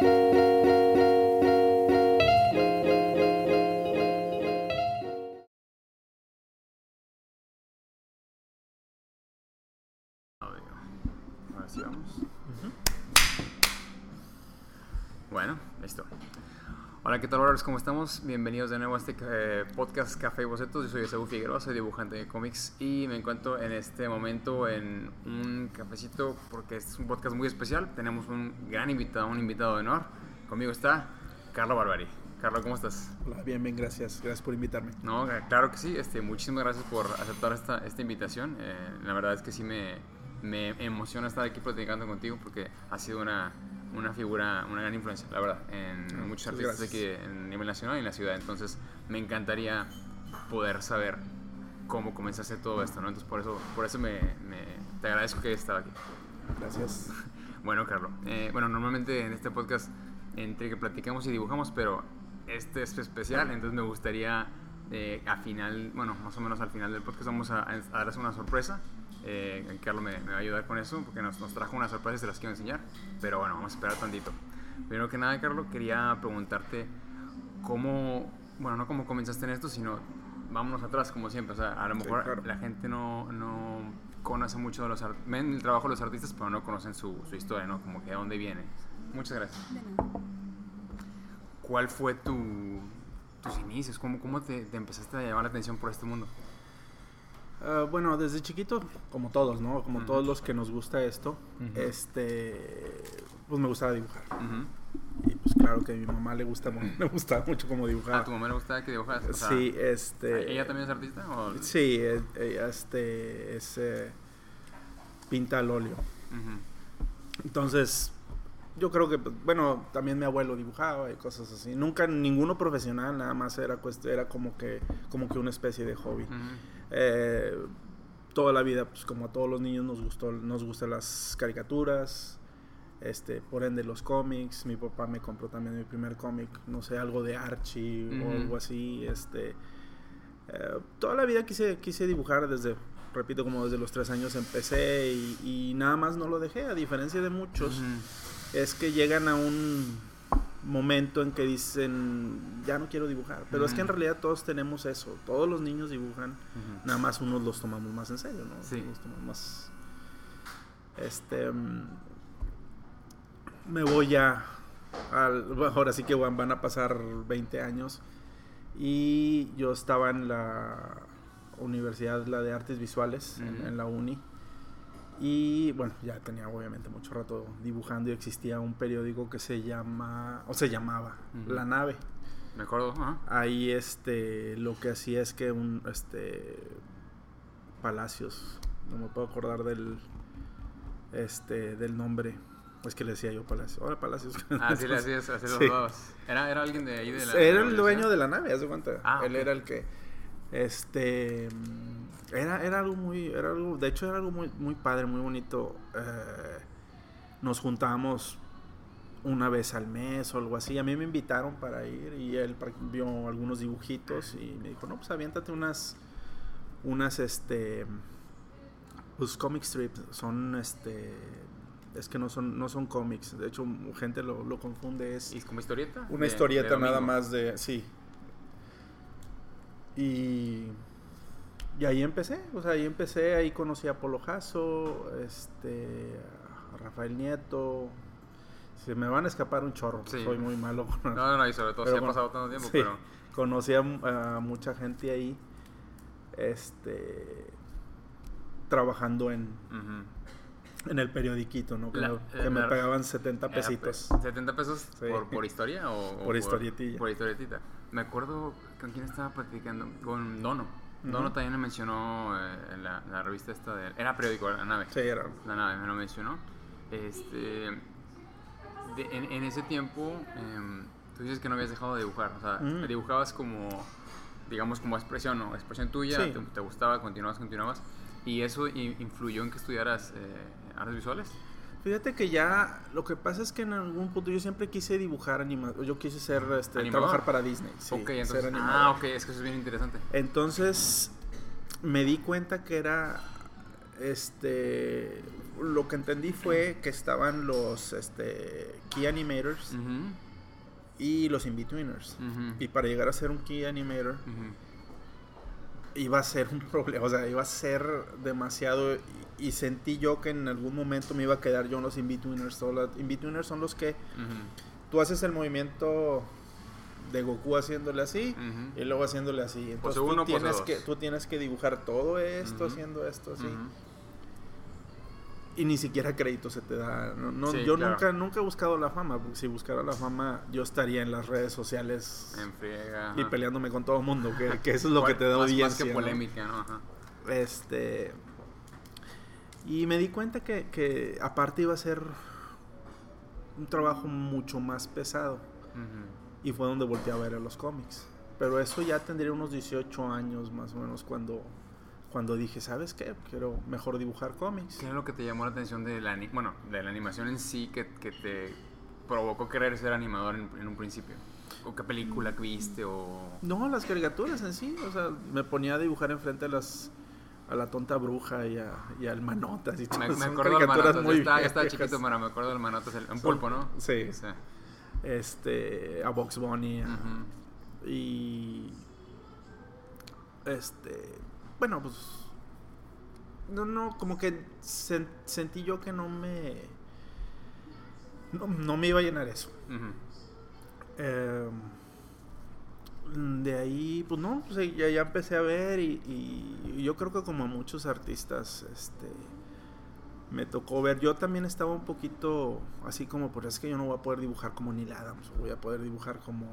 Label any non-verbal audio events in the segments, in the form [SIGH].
thank you Hola, ¿qué tal, brothers? ¿Cómo estamos? Bienvenidos de nuevo a este eh, podcast Café y Bocetos. Yo soy Esaú Figueroa, soy dibujante de cómics y me encuentro en este momento en un cafecito porque este es un podcast muy especial. Tenemos un gran invitado, un invitado de honor. Conmigo está Carlo Barbari. Carlos, ¿cómo estás? Hola, bien, bien, gracias. Gracias por invitarme. No, claro que sí. Este, muchísimas gracias por aceptar esta, esta invitación. Eh, la verdad es que sí me, me emociona estar aquí platicando contigo porque ha sido una, una figura, una gran influencia, la verdad, en Ah, muchos artistas gracias. aquí en nivel nacional y en la ciudad. Entonces, me encantaría poder saber cómo comenzaste todo esto, ¿no? Entonces, por eso, por eso me, me- te agradezco que hayas estado aquí. Gracias. [LAUGHS] Bueno, Carlos, eh, bueno, normalmente en este podcast entre que platicamos y dibujamos, pero este es especial, entonces me gustaría eh, a final, bueno, más o menos al final del podcast vamos a, a darles una sorpresa. Eh, Carlos me, me va a ayudar con eso porque nos, nos trajo unas sorpresas y se las quiero enseñar, pero bueno, vamos a esperar tantito. Primero que nada, Carlos, quería preguntarte cómo, bueno, no cómo comenzaste en esto, sino vámonos atrás, como siempre. O sea, a lo Sí, mejor claro. la gente no, no conoce mucho de los artistas, ven el trabajo de los artistas, pero no conocen su, su historia, ¿no? Como que de dónde viene. Muchas gracias. De nada. ¿Cuál fue tu, tus inicios? ¿Cómo, cómo te, te empezaste a llamar la atención por este mundo? Ah, bueno, desde chiquito, como todos, ¿no? Como todos los que nos gusta esto, este, pues me gustaba dibujar. Y pues claro que a mi mamá le gusta, [LAUGHS] le gustaba mucho cómo ¿A dibujaba. tu mamá le gustaba que dibujas? O sea, sí, este. ¿Ella también es artista? O... Sí, eh, ella este, es, eh, pinta al óleo. Entonces, yo creo que, pues, bueno, también mi abuelo dibujaba y cosas así. Nunca ninguno profesional, nada más era, era como que, como que una especie de hobby. Eh, toda la vida, pues como a todos los niños nos gustó, nos gustan las caricaturas, este, por ende los cómics. Mi papá me compró también mi primer cómic, no sé, algo de Archie o algo así. Este, eh, toda la vida quise, quise dibujar desde, repito, como desde los tres años empecé y, y nada más no lo dejé, a diferencia de muchos. Es que llegan a un momento en que dicen, ya no quiero dibujar. Pero es que en realidad todos tenemos eso. Todos los niños dibujan. Nada más unos los tomamos más en serio, ¿no? Sí. Los tomamos más. Este. mm, Me voy ya. Al, ahora sí que van, van a pasar 20 años. Y yo estaba en la universidad, la de artes visuales, en, la uni. Y bueno, ya tenía obviamente mucho rato dibujando y existía un periódico que se llama, o se llamaba. La Nave Me acuerdo, ajá. ahí este lo que hacía es que un este Palacios no me puedo acordar del este del nombre es que le decía yo Palacios hola Palacios [LAUGHS] Ah, sí, le hacías así los Sí. dos. Era, era alguien de ahí de la. era el dueño de la nave haz de cuenta Ah, él era el que este era era algo muy era algo de hecho era algo muy muy padre muy bonito eh, nos juntábamos una vez al mes o algo así. A mí me invitaron para ir y él vio algunos dibujitos y me dijo, no, pues aviéntate unas, unas, este, pues comic strips. Son, este, es que no son, no son cómics. De hecho, gente lo, lo confunde. Es ¿Y como historieta? una De- historieta de nada más de, sí. Y, y ahí empecé, o sea, ahí empecé, ahí conocí a Polo Jasso, este, a Rafael Nieto. Se me van a escapar un chorro, Sí. soy muy malo con No, no, no, y sobre todo Pero si ha bueno, pasado tanto tiempo, sí, pero. conocí a, a mucha gente ahí, este, trabajando en, en el periodiquito, ¿no? Que, La- me- eh, pagaban 70 Era, pesitos. pues, ¿70 pesos Sí. por, por [LAUGHS] historia o, o Por historietilla. Por historietita. Me acuerdo con quién estaba platicando, con Dono. Dono también me mencionó eh, la, la revista esta de... Era periódico, La Nave. Sí, era. La Nave me lo mencionó. Este... de- en, en ese tiempo, em, tú dices que no habías dejado de dibujar. O sea, dibujabas como, digamos, como expresión, ¿no? Expresión tuya, Sí. te, te gustaba, continuabas, continuabas. ¿Y eso influyó en que estudiaras eh, artes visuales? Fíjate que ya lo que pasa es que en algún punto yo siempre quise dibujar animado. Yo quise ser, este, ¿Animador? trabajar para Disney. Sí, ser entonces. animador. Ah, ok, es que eso es bien interesante. Entonces me di cuenta que era, este, lo que entendí fue que estaban los este, Key Animators y los In-Betweeners. ujú, Y para llegar a ser un Key Animator. Iba a ser un [LAUGHS] problema, o sea, iba a ser demasiado y, y sentí yo que en algún momento me iba a quedar yo en los In-Betweeners. In-Betweeners son los que Ujú, tú haces el movimiento de Goku haciéndole así y luego haciéndole así. Entonces Pose tú, uno, tienes que, tú tienes que dibujar todo esto, haciendo esto, así. Y ni siquiera crédito se te da. No, no- Sí, yo claro. nunca, nunca he buscado la fama. porque Si buscara la fama, yo estaría en las redes sociales friega. y peleándome con todo el mundo, que, que eso es lo que te da Más- audiencia. Más que polémica, ¿no? Ajá. Este. Y me di cuenta que, que aparte iba a ser un trabajo mucho más pesado. Y fue donde volteé a ver a los cómics. Pero eso ya tendría unos 18 años más o menos cuando, cuando dije, ¿sabes qué? Quiero mejor dibujar cómics. ¿Qué es lo que te llamó la atención de la, bueno, de la animación en sí que, que te provocó querer ser animador en, en un principio? ¿O qué película viste? O... No, las caricaturas en sí. O sea, me ponía a dibujar enfrente a las a la tonta bruja y, a, y al manotas y todo. Me, me acuerdo del Manotas. muy estaba, chiquito, pero me acuerdo del Manotas. el- Un pulpo, ¿no? Sí. Sí. Este, a Box Bunny. Ujú. Y. Este. Bueno, pues. No, no, como que sen- sentí yo que no me. No, no me iba a llenar eso. Eh, de ahí, pues no, pues ya, ya empecé a ver y, y yo creo que como a muchos artistas, este, me tocó ver. Yo también estaba un poquito así como, pues es que yo no voy a poder dibujar como Neil Adams, voy a poder dibujar como,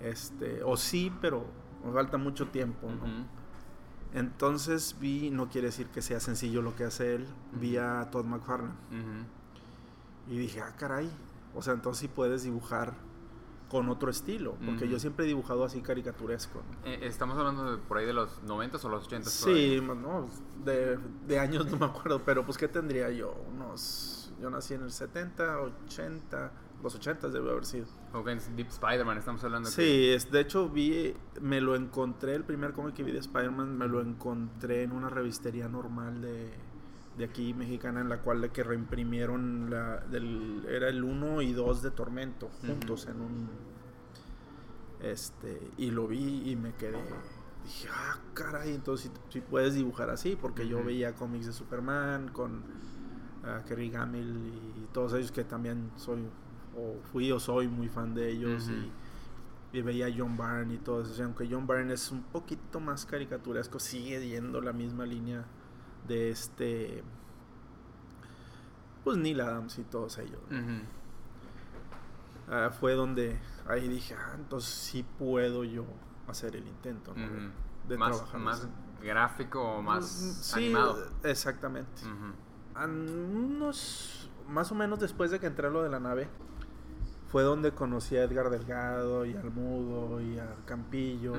este, o sí, pero me falta mucho tiempo, ¿no? Entonces vi, no quiere decir que sea sencillo lo que hace él, vi a Todd McFarlane. Y dije, ah, caray. O sea, entonces sí puedes dibujar con otro estilo. Porque yo siempre he dibujado así caricaturesco. ¿no? Eh, ¿Estamos hablando de por ahí de los 90 o los 80? Sí, no, de, de años no me acuerdo. Pero pues, ¿qué tendría yo? Unos. Yo nací en el 70, 80. Los 80 debe haber sido. Deep Spider-Man, estamos hablando. que- Sí, es, de hecho vi, me lo encontré, el primer cómic que vi de Spider-Man, me lo encontré en una revistería normal de, de aquí mexicana, en la cual de que reimprimieron, la, del, era el 1 y 2 de Tormento, juntos en un... Este, y lo vi y me quedé, dije, ah, caray, entonces si puedes dibujar así, porque yo veía cómics de Superman con ah, Kerry Gamil y todos ellos que también soy, o fui o soy muy fan de ellos y, y veía a John Byrne y todo eso. O sea, aunque John Byrne es un poquito más caricaturesco, sigue yendo la misma línea de este. Pues Neil Adams y todos ellos. Ah, fue donde ahí dije, ah, entonces sí puedo yo hacer el intento ¿no? de, más, trabajar más gráfico o más Sí, animado. Exactamente. A unos más o menos después de que entré a lo de la nave fue donde conocí a Edgar Delgado y al Mudo y a Campillo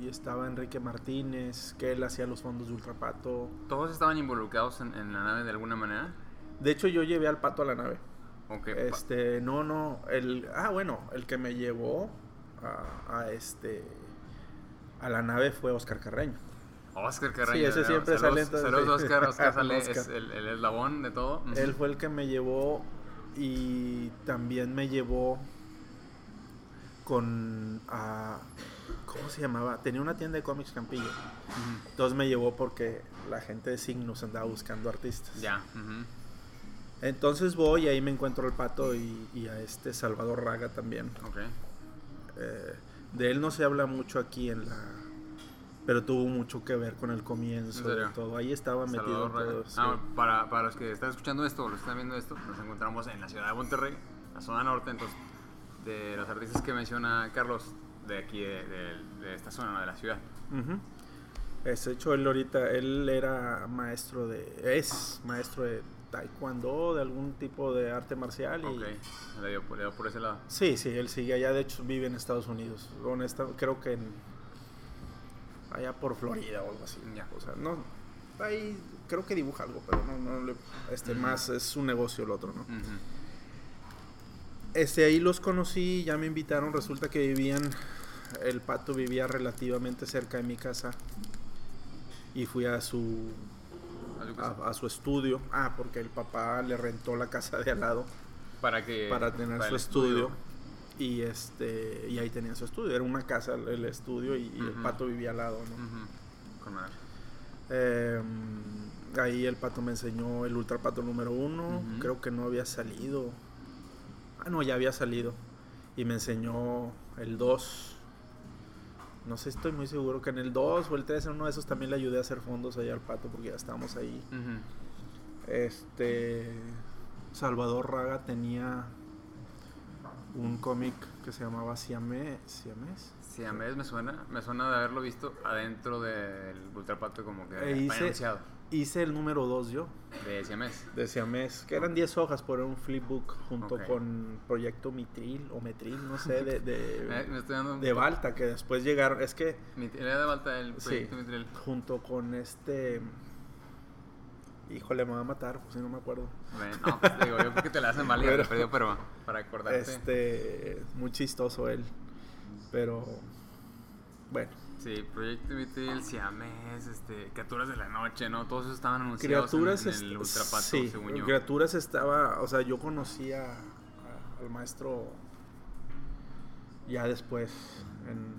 y estaba Enrique Martínez que él hacía los fondos de Ultrapato ¿Todos estaban involucrados en, en la nave de alguna manera? de hecho yo llevé al pato a la nave ¿O qué? este no no el ah bueno el que me llevó a, a este a la nave fue Oscar Carreño Oscar Carreño. Sí, ese siempre saludos, sale, entonces, Saludos. Oscar. Oscar sale, Oscar. [LAUGHS] es el, el eslabón de todo. Él fue el que me llevó y también me llevó con... ah, ¿Cómo se llamaba? Tenía una tienda de cómics Campillo. Ujú. Entonces me llevó porque la gente de Signos andaba buscando artistas. Ya. Entonces voy y ahí me encuentro al pato y, y a este Salvador Raga también. Ok. Eh, de él no se habla mucho aquí en la... Pero tuvo mucho que ver con el comienzo de todo. Ahí estaba metido todo. Raga. sí. Ah, para, para los que están escuchando esto o los que están viendo esto, nos encontramos en la ciudad de Monterrey, la zona norte. Entonces, de los artistas que menciona Carlos, de aquí, de, de- de esta zona, de la ciudad. Ujú. Es hecho, él ahorita, él era maestro de, es maestro de taekwondo, de algún tipo de arte marcial. Y, Ok. Le dio, por- le dio por ese lado. Sí, sí, él sigue allá, de hecho vive en Estados Unidos. Honesta, creo que en, allá por Florida o algo así. O sea, no, ahí creo que dibuja algo, pero no, no le, este, más es un negocio el otro, ¿no? Este, ahí los conocí, ya me invitaron, resulta que vivían, el pato vivía relativamente cerca de mi casa y fui a su ¿A a, su estudio. Ah, porque el papá le rentó la casa de al lado Para que... para tener para su el estudio. Y este y ahí tenía su estudio. Era una casa el estudio y, y el pato vivía al lado, ¿no? Con madre. Eh, ahí el pato me enseñó el Ultra Pato número uno. Creo que no había salido. Ah, no, ya había salido. Y me enseñó el 2. No sé, estoy muy seguro que en el 2 o el 3, en uno de esos también le ayudé a hacer fondos allá al pato porque ya estábamos ahí. Este. Salvador Raga tenía un cómic que se llamaba Siamés. ¿Siamés? Mí me suena, me suena de haberlo visto adentro del Ultrapato como que E hice- anunciado Hice el número 2 yo. de Siamés. de Siamés, que eran 10 hojas por un flipbook junto Ok. con Proyecto Mitril o Metril, no sé, de, [LAUGHS] Eh, de, me estoy dando de Balta, que después llegaron, es que Era de Balta el Sí. proyecto Mitril. junto con este... Híjole, me va a matar, pues si no me acuerdo. Bueno, no, pues, digo, yo creo que te la hacen válida, Pero- pero, pero para acordarte. Este, muy chistoso él, pero bueno. Sí, Proyecto Mitril, Siamés, este, Criaturas de la Noche, ¿no? Todos esos estaban anunciados Criaturas, en, en el Ultrapato, sí, según yo. Criaturas estaba, o sea, yo conocía al maestro ya después en,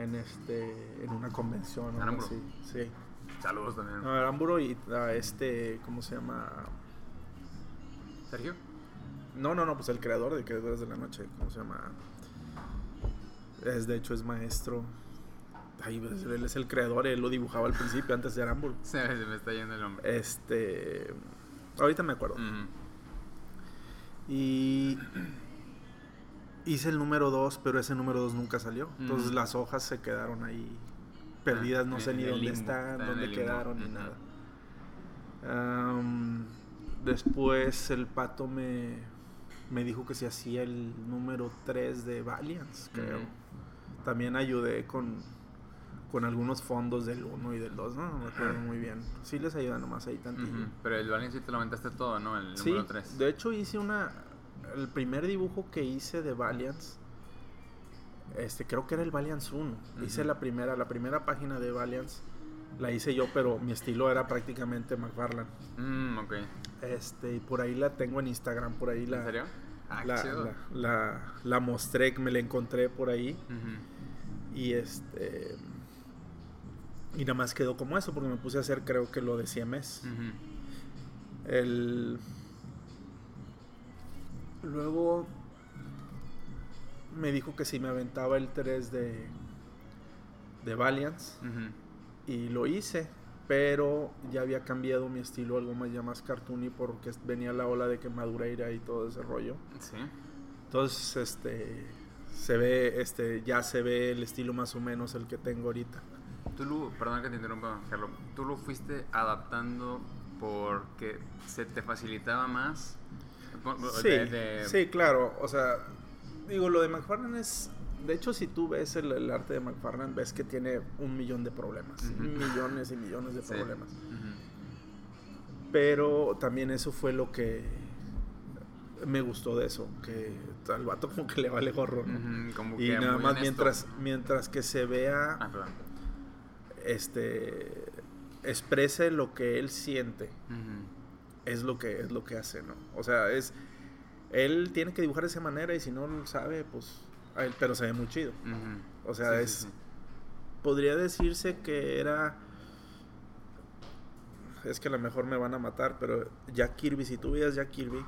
en este, en una convención o algo Aramburo. así, sí. Saludos también. No, Aramburo y a este, ¿cómo se llama? Sergio. No, no, no, pues el creador de Criaturas de la Noche, ¿cómo se llama? Es, de hecho, es maestro. Ay, pues, él es el creador, él lo dibujaba al principio, antes de Aramburo. [LAUGHS] Se, me está yendo el nombre. Este. Ahorita me acuerdo. Y. Hice el número 2, pero ese número 2 nunca salió. Entonces las hojas se quedaron ahí perdidas, no Ah, sé en ni dónde limbo, están, en dónde quedaron, ni nada. Am, después el pato me, me dijo que se hacía el número 3 de Valiance, creo. Ujú. También ayudé con, con algunos fondos del 1 y del 2, no, no me acuerdo muy bien. Sí les ayuda nomás ahí tantillo. Ujú. Pero el Valiant sí te lo aventaste todo, ¿no? El Sí, número 3. de hecho hice una... El primer dibujo que hice de Valiance, este, creo que era el Valiance 1. Hice la primera, la primera página de Valiance, la hice yo, pero mi estilo era prácticamente McFarlane. Mm, ok. Este, y por ahí la tengo en Instagram, por ahí la... ¿En serio? Ah, La, la, la- la mostré, me la encontré por ahí. Y este... Y nada más quedó como eso, porque me puse a hacer creo que lo de Siemens. Ujú. El... Luego me dijo que si me aventaba el 3 de, de Valiance Ujú. y lo hice, pero ya había cambiado mi estilo algo más ya más cartoony porque venía la ola de que Madureira y todo ese rollo. Sí. Entonces, este se ve este ya se ve el estilo más o menos el que tengo ahorita. Tú lo, perdón que te interrumpa, Carlos. Tú lo fuiste adaptando porque se te facilitaba más. Sí, de- de- sí, claro. O sea, digo, lo de McFarlane es. De hecho, si tú ves el, el arte de McFarlane, ves que tiene un millón de problemas. Millones y millones de sí. problemas. Pero también eso fue lo que me gustó de eso. Que al vato como que le vale gorro, ¿no? Como Y que nada más honesto. mientras, mientras que se vea, Ah, este, exprese lo que él siente. Es lo que es lo que hace, ¿no? O sea, es él tiene que dibujar de esa manera y si no lo sabe, pues él, pero se ve muy chido. O sea, Sí, es sí. podría decirse que era es que a lo mejor me van a matar, pero Jack Kirby, si tú veías Jack Kirby,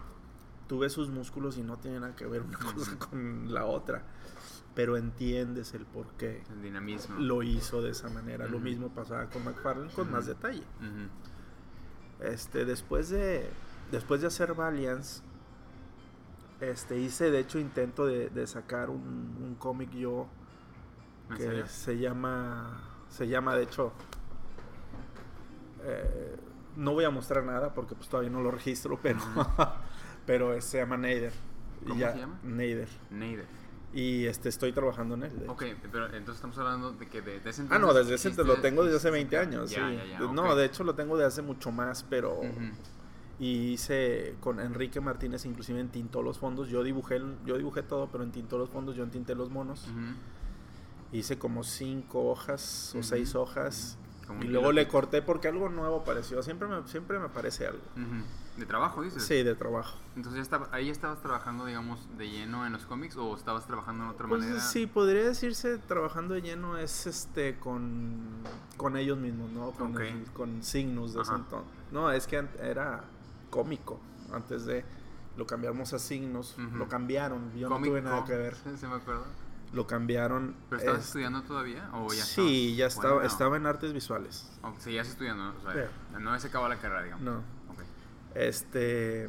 tú ves sus músculos y no tiene nada que ver una cosa con la otra, pero entiendes el por qué El dinamismo. lo hizo de esa manera. Lo mismo pasaba con McFarlane con más detalle. Este, después de después de hacer Valiance, este, hice de hecho intento de, de sacar un, un cómic yo ¿En que se llama se llama de hecho eh, no voy a mostrar nada porque pues todavía no lo registro [LAUGHS] pero pero se llama Nader Y ¿Cómo ya- se llama? Nader Nader. y este estoy trabajando en él. Ok, pero entonces estamos hablando de que de, de ese Ah, no, entonces desde ese hiciste- lo tengo desde hace hiciste- 20 años, Ya, sí. ya, ya, No, de hecho lo tengo de hace mucho más, pero. Y hice con Enrique Martínez inclusive entintó los fondos yo dibujé yo dibujé todo pero entintó los fondos yo entinté los monos hice como cinco hojas o seis hojas Como Y luego le corté porque algo nuevo apareció. Siempre me, siempre me aparece algo. ¿De trabajo, dices? Sí, de trabajo. Entonces, ya estaba, ¿ahí estabas trabajando, digamos, de lleno en los cómics o estabas trabajando en otra Pues manera? sí, podría decirse trabajando de lleno es este con, con ellos mismos, ¿no? Con, Ok. el- con Signus de ese entonces. No, es que era cómico. Antes de lo cambiamos a Signos, lo cambiaron. Yo Comic no tuve nada que ver. Me acuerdo. Lo cambiaron. ¿Pero estabas es- estudiando todavía o ya Sí, ya estabas? estaba, Bueno. estaba en artes visuales. O estudiando, sea, Sí. no se acabó la carrera, digamos. No. Ok. Este.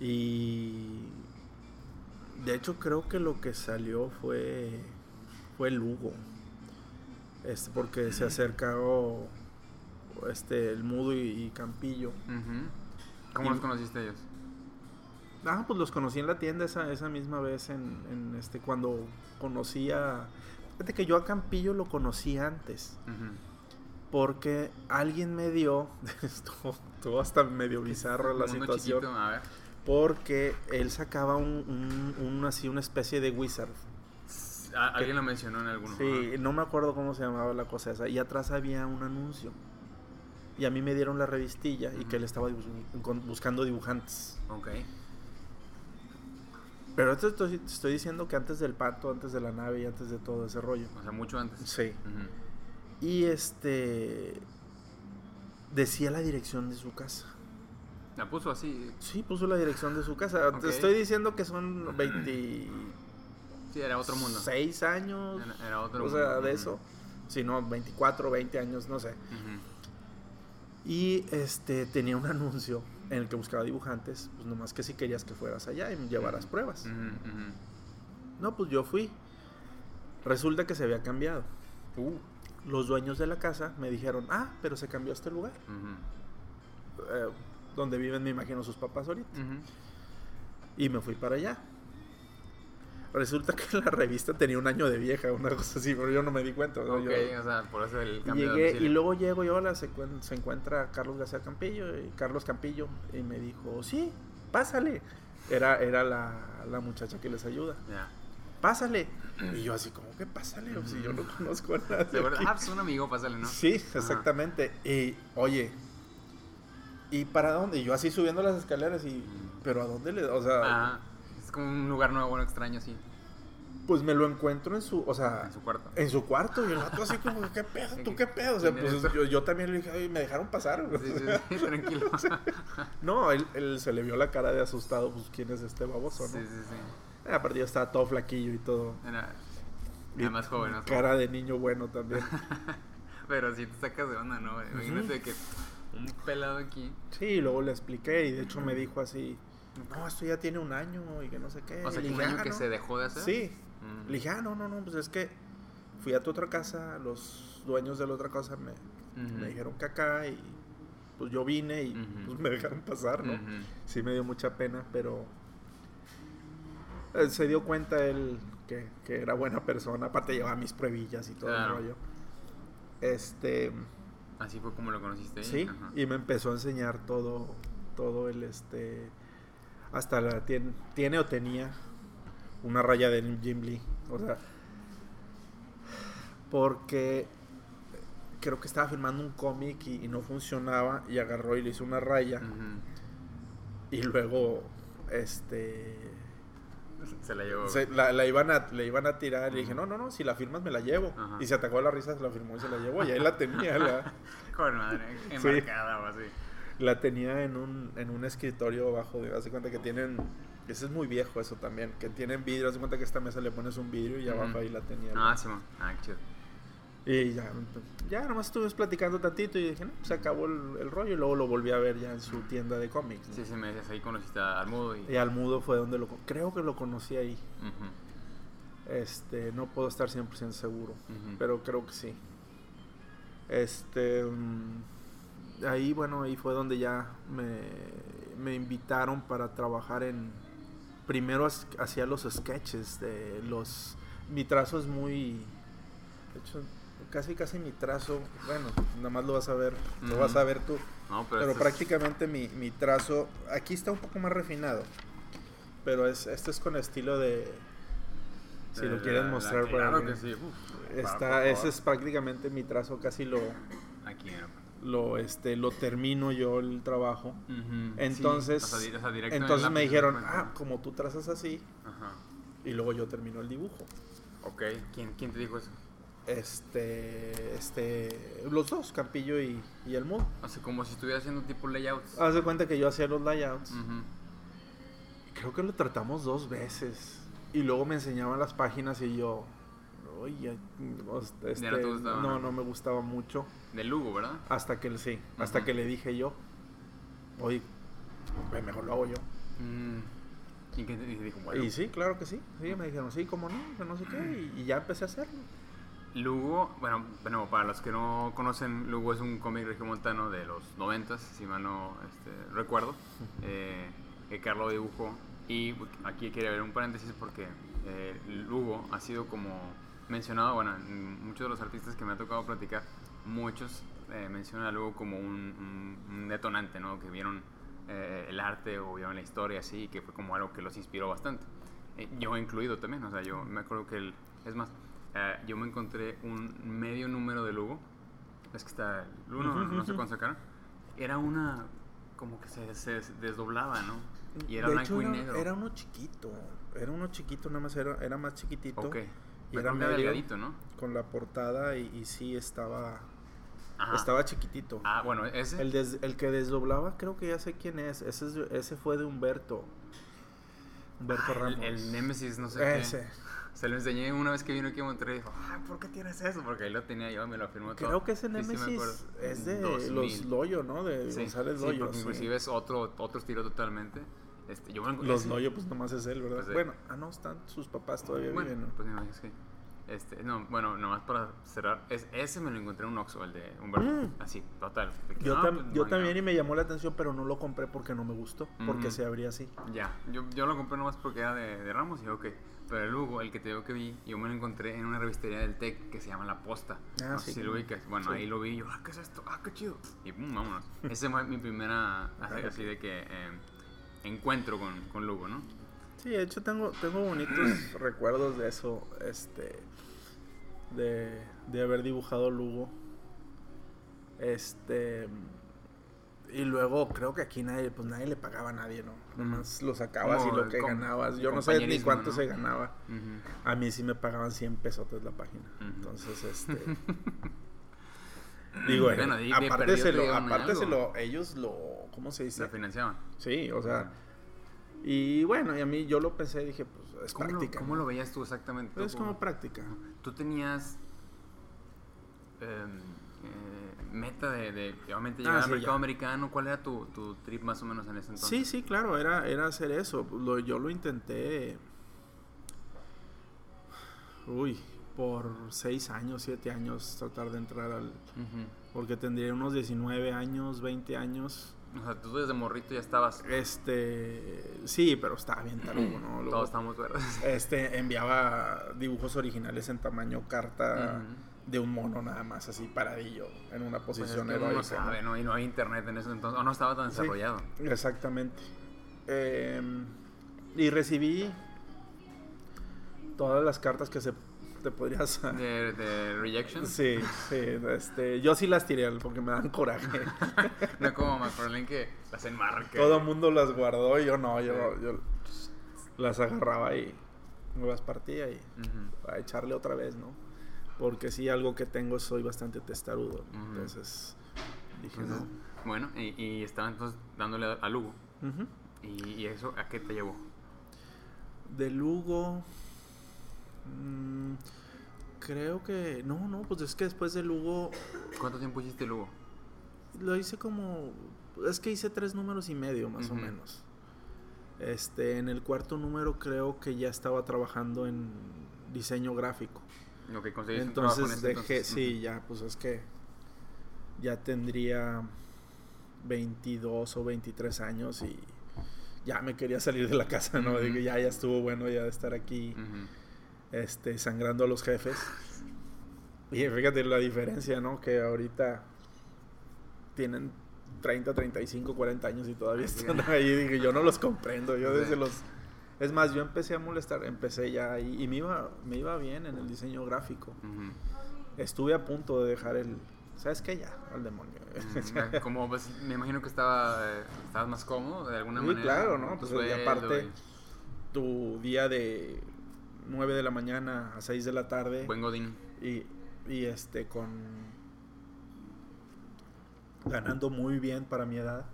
Y. De hecho, creo que lo que salió fue. Fue Lugo. Este, porque se acercó. Este, el Mudo y, y Campillo. Ujú. ¿Cómo Y- los conociste ellos? Ah, pues los conocí en la tienda esa, esa misma vez en, en este cuando conocía. Fíjate que yo a Campillo lo conocí antes. Porque alguien me dio. [LAUGHS] Estuvo, estuvo hasta medio bizarro la situación. chiquito, a ver. Porque él sacaba un, un, un- así una especie de wizard. Alguien lo mencionó en alguno. Sí, no me acuerdo cómo se llamaba la cosa esa. Y atrás había un anuncio. Y a mí me dieron la revistilla y que él estaba buscando dibujantes. Ok. Pero esto estoy, te estoy diciendo que antes del pato, antes de la nave y antes de todo ese rollo. O sea, mucho antes. Sí. Y este. Decía la dirección de su casa. La puso así. Sí, puso la dirección de su casa. Te estoy diciendo que son [CLEARS THROAT] 26 Sí, era otro mundo. años. Era, era otro o mundo. sea, de eso. Si no, 24, 20 años, no sé. Ujú. Y este tenía un [LAUGHS] anuncio en el que buscaba dibujantes, pues nomás que si querías que fueras allá y llevaras pruebas. No, pues yo fui. Resulta que se había cambiado. Uh. Los dueños de la casa me dijeron, ah, pero se cambió a este lugar. Eh, donde viven, me imagino, sus papás ahorita. Y me fui para allá. Resulta que la revista tenía un año de vieja, una cosa así, pero yo no me di cuenta. ¿no? Yo- o sea, por eso el cambio de Llegué y luego llego yo, hola, se, se encuentra Carlos García Campillo, y Carlos Campillo, y me dijo, sí, pásale. Era, era la, la muchacha que les ayuda. Ya. Pásale. Y yo así como, ¿qué pásale? O si yo no conozco a nadie De verdad, aquí". ah, pues un amigo, pásale, ¿no? Sí, exactamente. Y, oye, ¿y para dónde? Y yo así subiendo las escaleras y, ¿pero a dónde le...? O sea, Ajá. Es como un lugar nuevo, bueno, extraño, así. pues me lo encuentro en su, o sea, En su cuarto. en su cuarto y el vato así como, ¿qué pedo? ¿Tú qué pedo? O sea, ¿Quién pues yo, yo también le dije, "Ay, me dejaron pasar. Sí, sí, sí, [LAUGHS] tranquilo. [LAUGHS] No, él, él se le vio la cara de asustado, pues quién es este baboso, Sí, ¿no? sí, sí. Eh, Aparte ya estaba todo flaquillo y todo. Era, era más joven, más Cara de niño bueno también. [LAUGHS] Pero si te sacas de onda, ¿no? Imagínate que un pelado aquí. Sí, luego le expliqué y de hecho me dijo así, no, esto ya tiene un año y que no sé qué. O sea, que un año "Ah, que no". se dejó de hacer. Sí. Mm. Le dije, ah, no, no, no, pues es que fui a tu otra casa, los dueños de la otra casa me, me dijeron que acá y pues yo vine y pues me dejaron pasar, ¿no? Sí me dio mucha pena, pero eh, se dio cuenta él que, que era buena persona, aparte llevaba mis pruebillas y todo Claro. el rollo. Este, Así fue como lo conociste. sí, Ajá. y me empezó a enseñar todo, todo el, este, hasta la, tiene, tiene o tenía una raya de Jim Lee, o sea, porque creo que estaba filmando un cómic y, y no funcionaba y agarró y le hizo una raya y luego, este, Se la llevó. se- la, la iban a, le iban a tirar y le dije, no, no, no, si la firmas me la llevo. Y se atacó de la risa, se la firmó y se la llevó. Y ahí la tenía, la, [LAUGHS] Con madre, embarcada o así. La tenía en un, en un escritorio abajo. De, hace cuenta que tienen, ese es muy viejo eso también, que tienen vidrio. Hace cuenta que a esta mesa le pones un vidrio y abajo ahí la tenía. Ah, sí, man. Ah, chido. Y ya, ya nomás estuve platicando tantito y dije, no, se acabó el, el rollo. Y luego lo volví a ver ya en su tienda de cómics. ¿no? Sí, sí, me decías ahí conociste al mudo y. Y al mudo fue donde lo, creo que lo conocí ahí. Este, no puedo estar 100% seguro. pero creo que sí. Este, mm, ahí, bueno, ahí fue donde ya me, me invitaron para trabajar en. Primero hacía los sketches de los. Mi trazo es muy. De hecho, casi, casi mi trazo. Bueno, nada más lo vas a ver. Lo vas a ver tú. No, pero, Pero esto es- prácticamente mi, mi trazo. Aquí está un poco más refinado. Pero es, este es con estilo de. Si lo de quieres la- la- mostrar para Claro que- que sí. Uf, Está, ese es prácticamente mi trazo, casi lo, lo este lo termino yo el trabajo. Entonces, sí, o sea, di- o sea, directo en el entonces me dijeron, ah, como tú trazas así, Ajá. y luego yo termino el dibujo. Ok, ¿quién, quién te dijo eso? Este, este, los dos, Campillo y, y el Mood. Sea, como si estuviera haciendo tipo layouts. Haz de cuenta que yo hacía los layouts. Creo que lo tratamos dos veces. Y luego me enseñaban las páginas y yo, oye, este, Ya no te gustaba, no, me gustaba mucho. De Lugo, ¿verdad? Hasta que, sí, hasta que le dije yo, oye, mejor lo hago yo. Mm. ¿Y quién te dijo? Bueno. Y sí, claro que sí. Sí, me dijeron, sí, cómo no, no sé qué. Y, y ya empecé a hacerlo. Lugo, bueno, bueno, para los que no conocen, Lugo es un cómic regiomontano de los noventas, si mal no este, recuerdo, eh, que Carlos dibujó. Y aquí quería ver un paréntesis porque eh, Lugo ha sido como mencionado, bueno, en muchos de los artistas que me ha tocado platicar, muchos eh, mencionan a Lugo como un, un- un detonante, ¿no? Que vieron eh, el arte o vieron la historia así, que fue como algo que los inspiró bastante. Eh, yo incluido también, o sea, yo me acuerdo que el, es más, eh, yo me encontré un medio número de Lugo, es que está el uno, no sé ujú. cuánto sacaron, era una, como que se, se desdoblaba, ¿no? Y era de blanco hecho, y era, negro. era uno chiquito. Era uno chiquito, nada más era, era más chiquitito. ok. Y era medio delgadito, ¿no? con la portada y, y sí estaba, Ajá. estaba chiquitito. Ah, bueno, ese. El, des- el que desdoblaba, creo que ya sé quién es. Ese, es ese fue de Humberto. Humberto Ah, el- Ramos. El, Nemesis, no sé Ese. qué. Se lo enseñé una vez que vino aquí a Monterrey. Dijo, ay, ¿por qué tienes eso? Porque ahí lo tenía yo, me lo afirmó todo. Creo que ese Sí, sí me Nemesis acuerdo. es de 2000. los Loyo, ¿no? De Sí, González sí, Loyo. porque sí. inclusive es otro, otro estilo totalmente. Este, yo me lo- Los Loyo, pues nomás es él, ¿verdad? Pues, eh. bueno, ah, no, están sus papás todavía Bueno, viven. ¿no? pues que sí. Este, no, bueno, nomás para cerrar, es, ese me lo encontré en un Oxxo, el de Humberto. Mm. Así, total. Que, Yo, ah, tam- pues, yo también y me llamó la atención, pero no lo compré porque no me gustó. Porque Ujú. se abría así. Ya, yo, yo lo compré nomás porque era de, de Ramos y ok. Pero el Hugo, el que te digo que vi, yo me lo encontré en una revistería del TEC que se llama La Posta. Ah, no sí, sé si lo ubicas. Bueno, Sí. ahí lo vi y yo, ah, ¿qué es esto? Ah, qué chido. Y pum, vámonos. Ese fue mi primera, así, así de que, eh, encuentro con, con Lugo, ¿no? Sí, de hecho tengo, tengo bonitos [CLEARS THROAT] recuerdos de eso, este, de, de haber dibujado Lugo. Este, y luego creo que aquí nadie, pues nadie le pagaba a nadie, ¿no? Nomás lo sacabas y lo que ganabas. Yo no sé ni cuánto ¿no? se ganaba. A mí sí me pagaban 100 pesotes la página. Entonces, este... [LAUGHS] Digo, eh, Bueno, de aparte, se lo, aparte se lo, ellos lo, ¿cómo se dice? Se financiaban. Sí, o sea, y bueno, y a mí yo lo pensé, dije, pues es ¿Cómo, lo, práctica. cómo lo veías tú exactamente? Pues es como práctica. Tú tenías em, eh, meta de, de obviamente Ah, llegar al sí, mercado ya. americano. ¿Cuál era tu, tu trip más o menos en ese entonces? Sí, sí, claro, era, era hacer eso. Lo- yo lo intenté, uy, por seis años, siete años, tratar de entrar al... Porque tendría unos 19 años, 20 años. O sea, tú desde morrito ya estabas. Este, sí, pero estaba bien tarugo, ¿no? [CLEARS THROAT] Luego, Todos estamos verdes. Este, enviaba dibujos originales en tamaño carta de un mono nada más, así paradillo, en una Pues es posición que uno no heroica. sabe, ¿no? Y no hay internet en ese entonces. O no estaba tan Sí. desarrollado. Exactamente. Eh, y recibí todas las cartas que se te podrías... De, de rejection. Sí, sí, este, yo sí las tiré porque me dan coraje. [LAUGHS] No como McFarlane que las enmarca. Todo el mundo las guardó y yo no, yo, Sí. yo las agarraba y me las partía y a echarle otra vez, ¿no? Porque sí, algo que tengo soy bastante testarudo. Entonces dije, Entonces, bueno, y, y estaba entonces dándole a, a Lugo. no. ¿Y, y eso a qué te llevó? De Lugo. Mm, creo que. No, no, pues es que después de Lugo. ¿Cuánto tiempo hiciste Lugo? Lo hice como. Es que hice tres números y medio, más o menos. Este, en el cuarto número creo que ya estaba trabajando en diseño gráfico. Lo que conseguiste trabajo en Entonces ese dejé, entonces. sí, ya, pues es que ya tendría 22 o 23 años y ya me quería salir de la casa, ¿no? Dije, ya, ya estuvo bueno ya de estar aquí, Ujú. Este, sangrando a los jefes. Y fíjate la diferencia, ¿no? Que ahorita tienen 30, 35, 40 años y todavía están sí. ahí. Dije, yo no los comprendo. Yo desde Sí. los... Es más, yo empecé a molestar, empecé ya y me iba, me iba bien en el diseño gráfico. Estuve a punto de dejar el ¿sabes qué? Ya, al demonio. Mm, [LAUGHS] como pues, me imagino que estaba estabas más cómodo de alguna Sí, manera. claro, con ¿no? Pues, y aparte- y tu día de 9 de la mañana a 6 de la tarde Buen Godín. y, y este con ganando muy bien para mi edad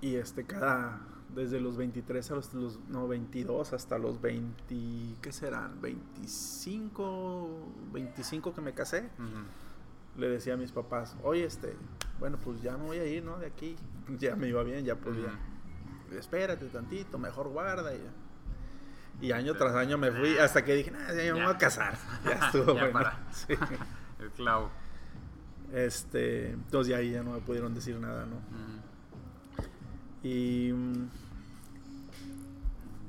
y este cada desde los 23 a los, los- no 22 hasta los 20 ¿qué serán? 25 25 que me casé le decía a mis papás, oye, este, bueno, pues ya me voy a ir, ¿no? De aquí. [LAUGHS] Ya me iba bien, ya podía. Ujú. Espérate tantito, mejor guarda. Y, y año tras año me fui hasta que dije, nah, ya me voy a casar. [LAUGHS] Ya estuvo Ya bueno. para. [LAUGHS] Sí. [LAUGHS] El clavo. Este, entonces ya ahí ya no me pudieron decir nada, ¿no? Y mm,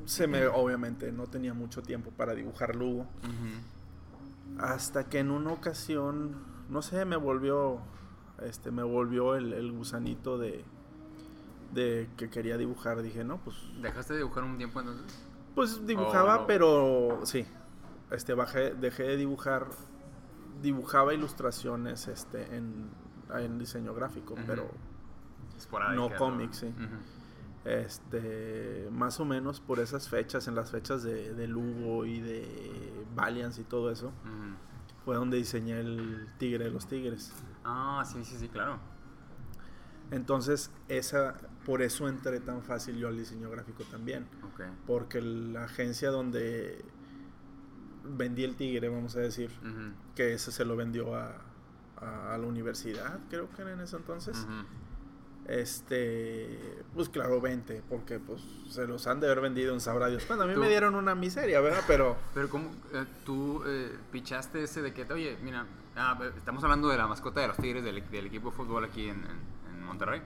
se me, obviamente, no tenía mucho tiempo para dibujar Lugo. Hasta que en una ocasión, no sé, me volvió, este, me volvió el, el gusanito de, de que quería dibujar. Dije, no, pues, ¿Dejaste de dibujar un tiempo entonces? Pues dibujaba, Oh, no. pero sí, este, bajé, dejé de dibujar, dibujaba ilustraciones, este, en, en diseño gráfico, Ujú. pero Esporádica, No cómics, sí. Este, más o menos por esas fechas, en las fechas de, de Lugo y de Valiance y todo eso, fue donde diseñé el Tigre de los Tigres. Ah, sí, sí, sí, claro. Entonces, esa, por eso entré tan fácil yo al diseño gráfico también. Porque la agencia donde vendí el tigre, vamos a decir, que ese se lo vendió a, a, a la universidad, creo que era en ese entonces. Este, pues claro, 20, porque pues se los han de haber vendido en sabrá Dios. Bueno, a mí Tú- me dieron una miseria, ¿verdad? Pero [LAUGHS] Pero ¿cómo eh, tú eh, pichaste ese de que, oye, mira, ah, estamos hablando de la mascota de los Tigres del, del equipo de fútbol aquí en, en- en Monterrey.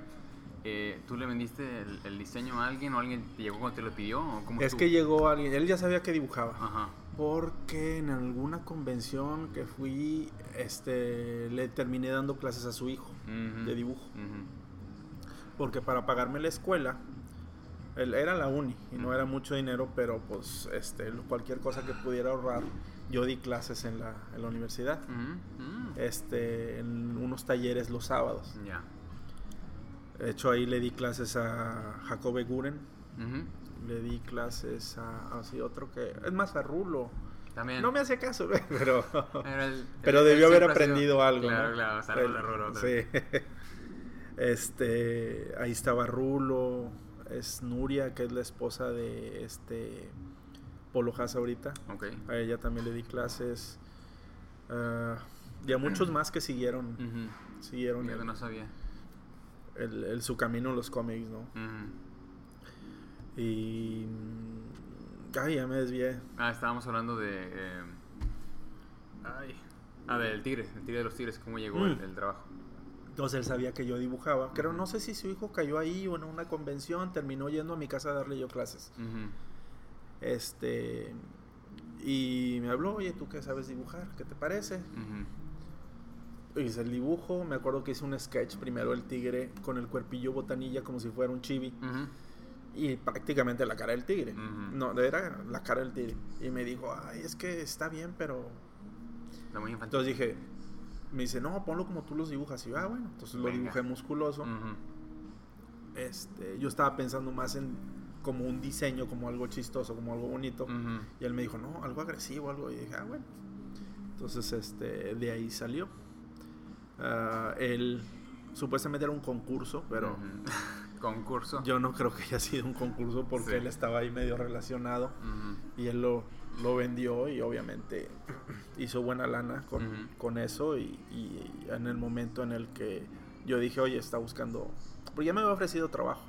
Eh, ¿Tú le vendiste el, el diseño a alguien o alguien te llegó cuando te lo pidió? ¿O cómo es que llegó alguien, él ya sabía que dibujaba. Ajá. Porque en alguna convención que fui, este, le terminé dando clases a su hijo de dibujo. Porque para pagarme la escuela, él era la uni y no era mucho dinero, pero pues este, cualquier cosa que pudiera ahorrar, yo di clases en la, en la universidad. Este, en unos talleres los sábados. Ya. De hecho, ahí le di clases a Jacobe Guren, le di clases a así otro que es más a Rulo. También. No me hacía caso, [LAUGHS] pero el- pero él- debió haber sido- aprendido algo. Claro, ¿no? claro. A Rulo Sí. [LAUGHS] Este, ahí estaba Rulo, es Nuria, que es la esposa de este Polo Haas ahorita. Ok. A ella también le di clases. ah, y a muchos más que siguieron, Ujú. siguieron Yo no sabía. El- el- su camino en los cómics, ¿no? Y. Ay, ya me desvié. Ah, estábamos hablando de. eh, ay. Ah, del tigre, el tigre de los tigres, cómo llegó el, Mm. el trabajo. Entonces él sabía que yo dibujaba. Pero no sé si su hijo cayó ahí o en una convención. Terminó yendo a mi casa a darle yo clases. Este. Y me habló, oye, ¿tú qué sabes dibujar? ¿Qué te parece? Hice el dibujo. Me acuerdo que hice un sketch primero el tigre con el cuerpillo botanilla como si fuera un chibi. Y prácticamente la cara del tigre. No, era la cara del tigre. Y me dijo, ay, es que está bien, pero Está muy infantil. Entonces dije, me dice, no, ponlo como tú los dibujas. Y yo, ah, bueno, entonces lo Venga. dibujé musculoso. Este, yo estaba pensando más en como un diseño, como algo chistoso, como algo bonito. Y él me dijo, no, algo agresivo, algo. Y dije, ah, bueno. Entonces, este, de ahí salió. Ah, él supuestamente era un concurso, pero. [LAUGHS] Concurso. yo no creo que haya sido un concurso porque Sí. él estaba ahí medio relacionado. Y él lo, lo vendió y obviamente hizo buena lana con, con eso. Y, y en el momento en el que yo dije, oye, está buscando. Porque ya me había ofrecido trabajo.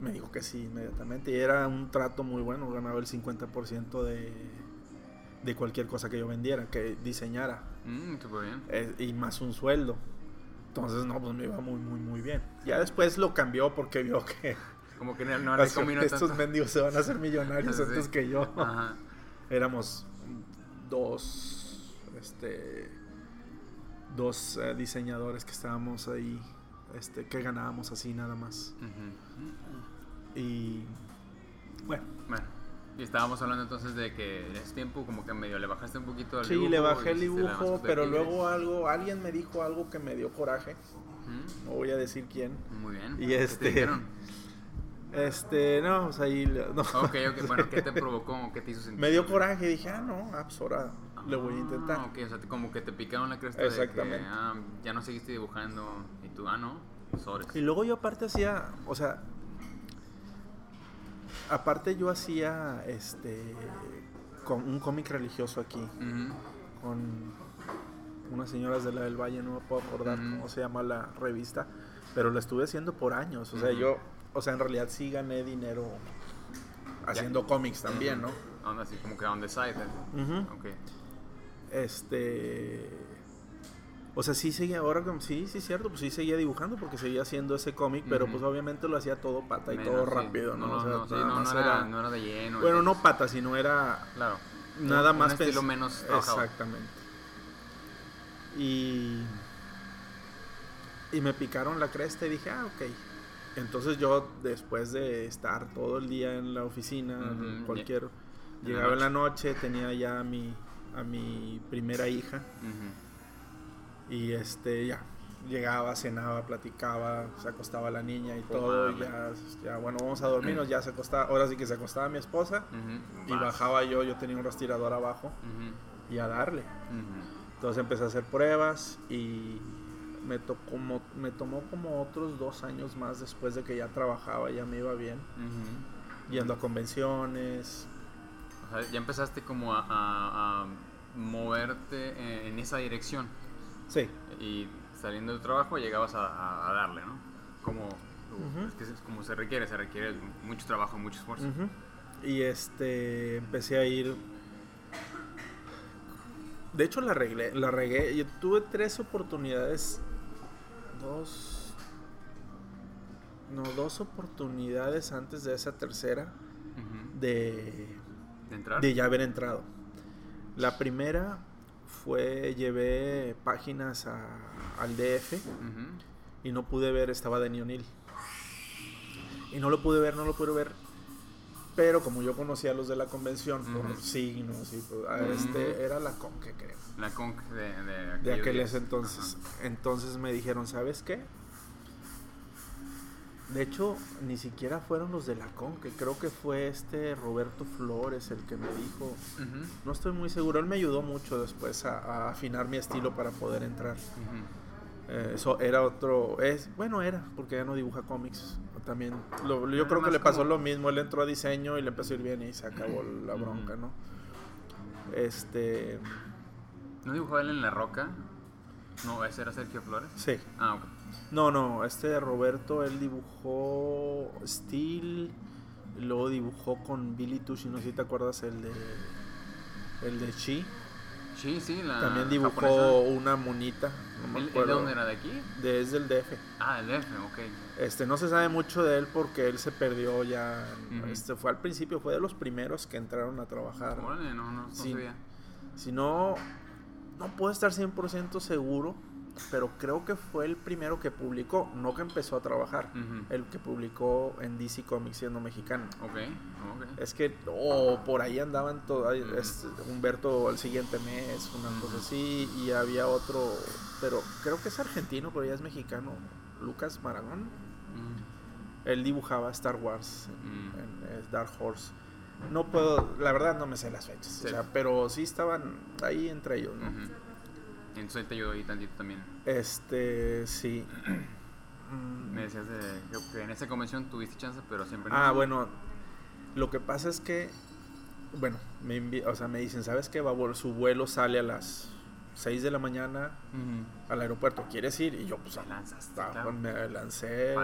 Me dijo que sí, inmediatamente. Y era un trato muy bueno. Ganaba el 50% de, de cualquier cosa que yo vendiera, que diseñara. Mm, súper bien. Y más un sueldo. Entonces, no, pues me iba muy, muy, muy bien. Ya después lo cambió porque vio que [LAUGHS] Como que no, no le combinó estos tanto. mendigos se van a hacer millonarios Sí. antes que yo. Ajá. [LAUGHS] éramos dos este dos eh, diseñadores que estábamos ahí este que ganábamos así nada más Ujú. y bueno Bueno. Y estábamos hablando entonces de que en ese tiempo como que medio le bajaste un poquito al Sí, dibujo le bajé el dibujo, de pero luego algo, alguien me dijo algo que me dio coraje. Ujú, No voy a decir quién. Muy bien. Y ¿Qué te este- dijeron? Este, no, o sea, ahí. No. Ok, ok, [LAUGHS] bueno, ¿qué te provocó? ¿Qué te hizo sentir? Me dio coraje y dije, ah, no, ah, pues le voy a intentar. Ah, ok, o sea, como que te picaron la cresta de Exactamente. que ah, ya no seguiste dibujando y tú, ah, no, sobres. Y luego yo aparte hacía, o sea, aparte yo hacía este con un cómic religioso aquí con unas señoras de la del Valle, no me puedo acordar cómo se llama la revista, pero lo estuve haciendo por años, o sea, yo, o sea, en realidad sí gané dinero haciendo cómics también. ¿no? Onda así como que on the side. eh. Este. O sea, sí seguía, ahora sí, sí, cierto, pues sí seguía dibujando porque seguía haciendo ese cómic, pero pues obviamente lo hacía todo pata y Menos, todo sí. rápido, ¿no? No, O sea, no, sí, no, no era, era- no era de lleno. Bueno, no pata, sino era Claro. nada Un- más Un estilo menos. Exactamente. Y. Y me picaron la cresta y dije, ah, ok. Entonces yo, después de estar todo el día en la oficina, Ujú, cualquier. Llegaba en la noche, tenía ya a mi, a mi primera hija. Ujú. Y este, ya. Llegaba, cenaba, platicaba, se acostaba la niña y todo. Y darle. ya, ya, bueno, vamos a dormirnos. Ya se acostaba. Ahora sí que se acostaba mi esposa. Y Vas. bajaba yo, yo tenía un respirador abajo. Y a darle. Entonces empecé a hacer pruebas y me, tocó, me tomó como otros dos años más después de que ya trabajaba, ya me iba bien, yendo a convenciones. O sea, ya empezaste como a, a- a moverte en, en esa dirección. Sí, Y saliendo del trabajo llegabas a, darle, ¿no? Como, Ujú. es que es como se requiere, se requiere mucho trabajo y mucho esfuerzo. ujú. y este empecé a ir. De hecho la arreglé, la regué. Yo tuve tres oportunidades, dos, no dos oportunidades antes de esa tercera de ¿De entrar? de ya haber entrado. La primera fue, llevé páginas a- al DF y no pude ver, estaba de O'Neill. Y no lo pude ver, no lo pude ver. Pero como yo conocía a los de la convención por signos y pues, este era la conque creo. La conc de, de, De aquel entonces. Entonces me dijeron, ¿sabes qué? De hecho, ni siquiera fueron los de la Conque, creo que fue este Roberto Flores el que me dijo. No estoy muy seguro, él me ayudó mucho después a, a afinar mi estilo para poder entrar. Eh, eso era otro, es bueno era, porque ya no dibuja cómics. También, lo- yo Era creo que le pasó como- lo mismo, él entró a diseño y le empezó a ir bien y se acabó la bronca, ¿no? Este, ¿No dibujaba él en La Roca? No, ese era Sergio Flores. sí. Ah, ok. No, no, este Roberto, él dibujó Steel, luego dibujó con Billy Tushi, no sé si te acuerdas el de, el de Chi. Sí, sí, la También dibujó japonesa. una monita, no me ¿Él- él acuerdo. de dónde era? ¿De aquí? De- es del DF. Ah, el DF, ok. Este, no se sabe mucho de él porque él se perdió ya. Este, fue al principio, fue de los primeros que entraron a trabajar. Órale, no, no, no sabía. Si no, no puedo estar 100% seguro, pero creo que fue el primero que publicó, no que empezó a trabajar. El que publicó en DC Comics siendo mexicano. Ok, ok. Es que, o por ahí andaban es Humberto el siguiente mes, una Ujú. cosa así, y había otro, pero creo que es argentino, pero ya es mexicano, Lucas Maragón. Él dibujaba Star Wars en, en, eh, Dark Horse. No puedo, la verdad no me sé las fechas, Sí. o sea, pero sí estaban ahí entre ellos, ¿no? Entonces te ayudó ahí tantito también. Este, sí. [CLEARS THROAT] Me decías de que- en esa convención tuviste chance, pero siempre no. Ah, bueno, lo que pasa es que, bueno, me, envi- o sea, me dicen, ¿sabes qué? Va su vuelo sale a las 6 de la mañana al aeropuerto, ¿quieres ir? Y yo, pues, Te lanzaste, ah, claro. me lancé,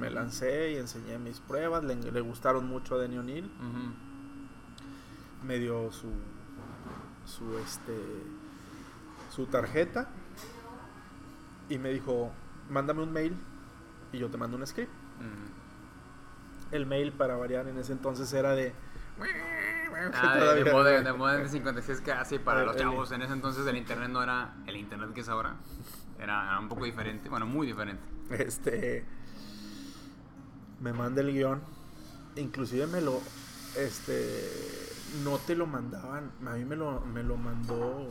me lancé y enseñé mis pruebas, le, le gustaron mucho a Denny O'Neill. Ujú. Me dio su su este su tarjeta y me dijo mándame un mail y yo te mando un script Ujú. el mail para variar en ese entonces era de Ah, [LAUGHS] de, de moda, de moda de 56 casi para El- los el- chavos. En ese entonces el internet no era el internet que es ahora. Era, era un poco diferente, bueno, muy diferente. este me manda el guion inclusive me lo este, no te lo mandaban, a mí me lo, me lo mandó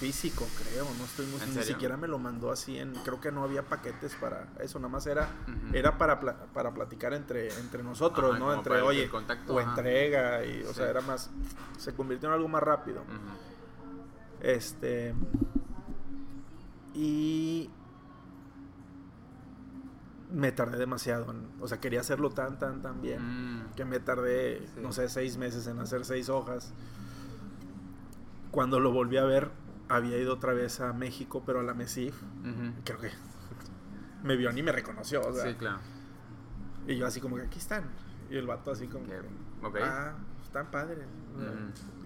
físico, creo, no estoy muy ¿En ni serio? siquiera me lo mandó así en, creo que no había paquetes para eso, nada más era, era para, pla- para platicar entre, entre nosotros, Ajá, ¿no? Entre, oye, contacto, o ajá. entrega, y, o Sí. sea, era más, se convirtió en algo más rápido. Este. Y. Me tardé demasiado. en- o sea, quería hacerlo tan, tan, tan bien. Mm. Que me tardé, Sí. no sé, seis meses en hacer seis hojas. Cuando lo volví a ver, había ido otra vez a México, pero a la MESIF. Creo que [LAUGHS] me vio ni me reconoció. O sea, Sí, claro. Y yo así como que aquí están. Y el vato así como Que- que. ok. Ah, están padres.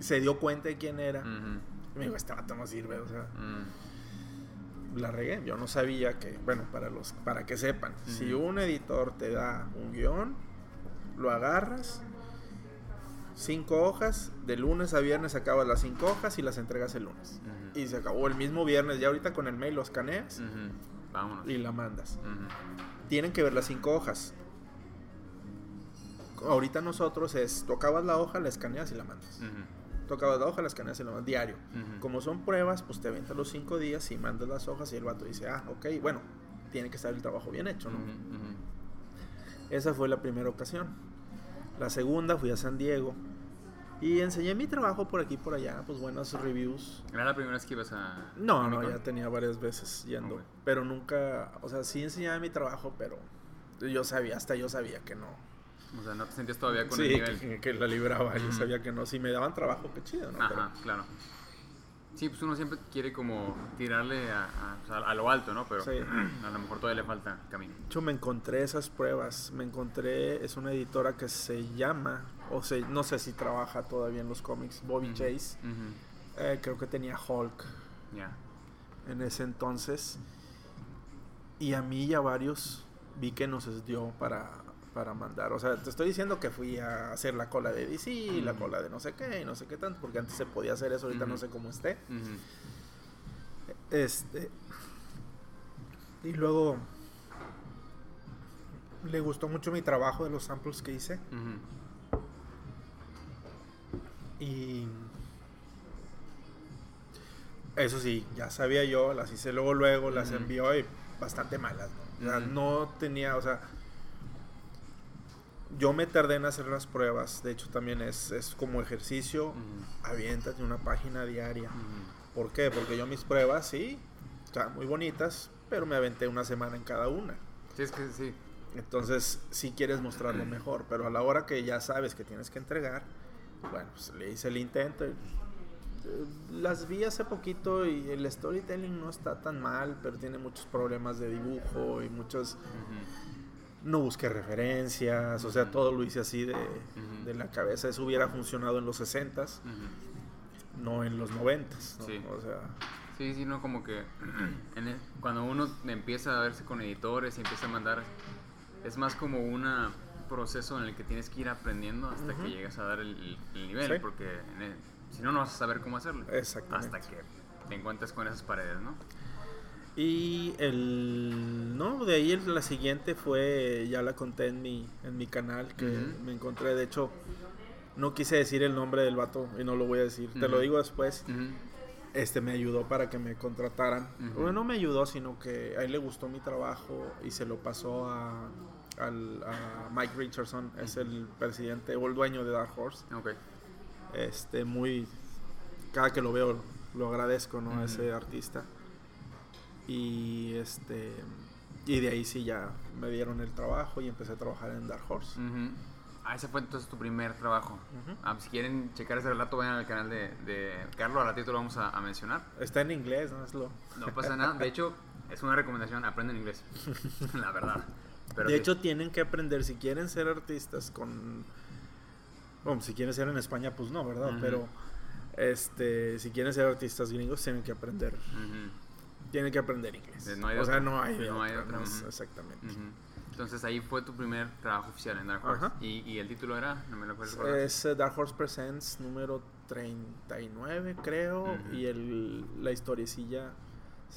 Se dio cuenta de quién era. Y me dijo, este vato no sirve. O sea. La regué. Yo no sabía que, bueno, para los para que sepan, si un editor te da un guion, lo agarras, cinco hojas, de lunes a viernes acabas las cinco hojas y las entregas el lunes. Y se acabó el mismo viernes, ya ahorita con el mail lo escaneas. Vámonos. y la mandas. Tienen que ver las cinco hojas. Ahorita nosotros es, tú acabas la hoja, la escaneas y la mandas. Acabas la hoja, la escaneas y la mandas diario. Ujú. Como son pruebas, pues te avientas los cinco días y mandas las hojas y el vato dice, ah, ok, bueno, tiene que estar el trabajo bien hecho, ¿no? Ujú. Ujú. Esa fue la primera ocasión. La segunda fui a San Diego y enseñé mi trabajo por aquí y por allá, pues buenas reviews. ¿Era la primera vez que ibas a.? No, a no, ya tenía varias veces yendo, Ok. pero nunca, o sea, sí enseñaba mi trabajo, pero yo sabía, hasta yo sabía que no. O sea, no te sentías todavía con sí, el nivel. que, que la libraba, yo Ujú. sabía que no. Si me daban trabajo, qué chido, ¿no? Ajá, claro. Sí, pues uno siempre quiere como tirarle a, a, lo alto, ¿no? Pero Sí. [CLEARS THROAT] a lo mejor todavía le falta camino. De hecho, me encontré esas pruebas. Me encontré, es una editora que se llama, o sea, no sé si trabaja todavía en los cómics, Bobby. Chase. Eh, creo que tenía Hulk Ya. en ese entonces. Y a mí y a varios vi que nos dio para, para mandar. O sea, te estoy diciendo que fui a hacer la cola de DC, la cola de no sé qué y no sé qué tanto, porque antes se podía hacer eso, ahorita no sé cómo esté. Este. Y luego. Le gustó mucho mi trabajo de los samples que hice. Y. Eso sí, ya sabía yo, las hice luego, luego, las envió y bastante malas, ¿no? O sea, no tenía, o sea. Yo me tardé en hacer las pruebas, de hecho también es, es como ejercicio, Ujú. aviéntate una página diaria. ¿Por qué? Porque yo mis pruebas, sí, están muy bonitas, pero me aventé una semana en cada una. Sí, es que sí. Entonces, sí quieres mostrarlo mejor, pero a la hora que ya sabes que tienes que entregar, bueno, pues le hice el intento. y, eh, Las vi hace poquito y el storytelling no está tan mal, pero tiene muchos problemas de dibujo y muchos... No busqué referencias, o sea, todo lo hice así de, de la cabeza. Eso hubiera funcionado en los 60s, Ujú. no en los 90s. ¿no? Sí. O sea, Sí, sí, no, como que [CLEARS THROAT] en el- cuando uno empieza a verse con editores y empieza a mandar, es más como un proceso en el que tienes que ir aprendiendo hasta que llegas a dar el, el nivel, Sí. porque si no, no vas a saber cómo hacerlo. Hasta que te encuentres con esas paredes, ¿no? Y el. No, de ahí el- la siguiente fue. Ya la conté en mi, en mi canal. Que me encontré. De hecho, no quise decir el nombre del vato. Y no lo voy a decir. Te lo digo después. Este me ayudó para que me contrataran. Bueno, no me ayudó, sino que a él le gustó mi trabajo. Y se lo pasó a, al- a Mike Richardson. Es el presidente o el dueño de Dark Horse. Ok. Este, muy. Cada que lo veo, lo agradezco, ¿no? A ese artista. Y este. Y de ahí sí ya me dieron el trabajo y empecé a trabajar en Dark Horse. Ujú. Ah, ese fue entonces tu primer trabajo. Ah, si quieren checar ese relato, vayan al canal de, de Carlos, al ratito lo vamos a, a mencionar. Está en inglés, ¿no? Es lo. No pasa nada. De hecho, es una recomendación, aprenden inglés. [LAUGHS] La verdad. Pero de sí. hecho, tienen que aprender. Si quieren ser artistas con. Bueno, si quieren ser en España, pues no, ¿verdad? Pero. Este, si quieren ser artistas gringos, tienen que aprender. Ujú. Tienen que aprender inglés. No hay o sea, no hay No hay otra, no es- ujú. Exactamente. Ujú. Entonces ahí fue tu primer trabajo oficial en Dark Horse. Ajá. ¿Y, y el título era? No me lo acuerdo. Es eh, Dark Horse Presents número 39, creo. Y el, la historiecilla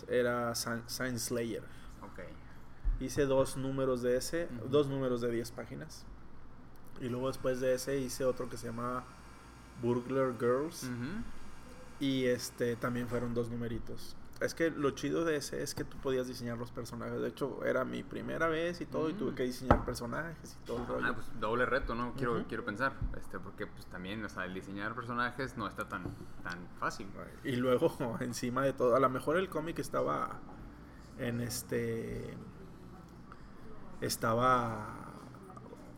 era Science Slayer. Ok. Hice dos números de ese, dos números de 10 páginas. Y luego después de ese hice otro que se llamaba Burglar Girls. Y este también fueron dos numeritos. Es que lo chido de ese es que tú podías diseñar los personajes. De hecho, era mi primera vez y todo, y tuve Mm. que diseñar personajes y todo el rollo. Ah, pues doble reto, ¿no? Quiero, quiero pensar. Este, porque pues también, o sea, el diseñar personajes no está tan, tan fácil. Y luego, [LAUGHS] encima de todo, a lo mejor el cómic estaba en este. Estaba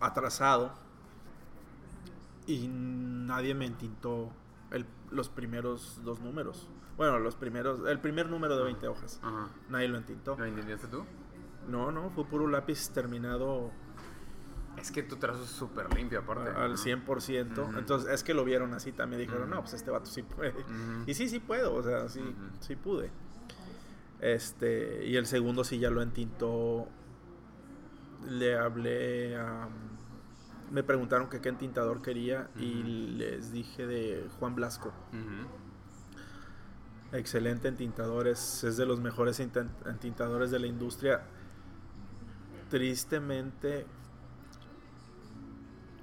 atrasado y nadie me entintó el- los primeros dos números. Bueno, los primeros. El primer número de 20 hojas. Ajá. Nadie lo entintó. ¿Lo entendiste tú? No, no, fue puro lápiz terminado Es que tu trazo es súper limpio, aparte. al ¿no? 100%. Ujú. Entonces, es que lo vieron así también. Dijeron, no, pues este vato sí puede. Y sí, sí puedo, o sea, sí, sí pude. Este, y el segundo sí ya lo entintó. Le hablé a. Me preguntaron que qué entintador quería y les dije de Juan Blasco. Excelente entintador, es, es de los mejores entintadores de la industria. Tristemente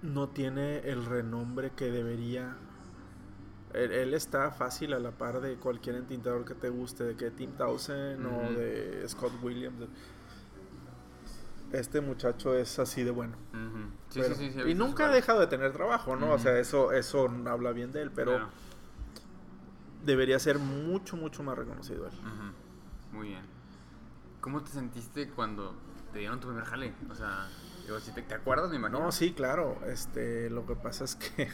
no tiene el renombre que debería. Él, él está fácil a la par de cualquier entintador que te guste, de que Tim Townsend o de Scott Williams. Este muchacho es así de bueno. Sí, Pero- sí, sí, y nunca ha dejado de tener trabajo, ¿no? O sea, eso, eso habla bien de él, pero. Debería ser mucho, mucho más reconocido él. Muy bien. ¿Cómo te sentiste cuando te dieron tu primer jale? O sea, digo, si te, ¿te acuerdas, me imagino? No, sí, claro. Este, lo que pasa es que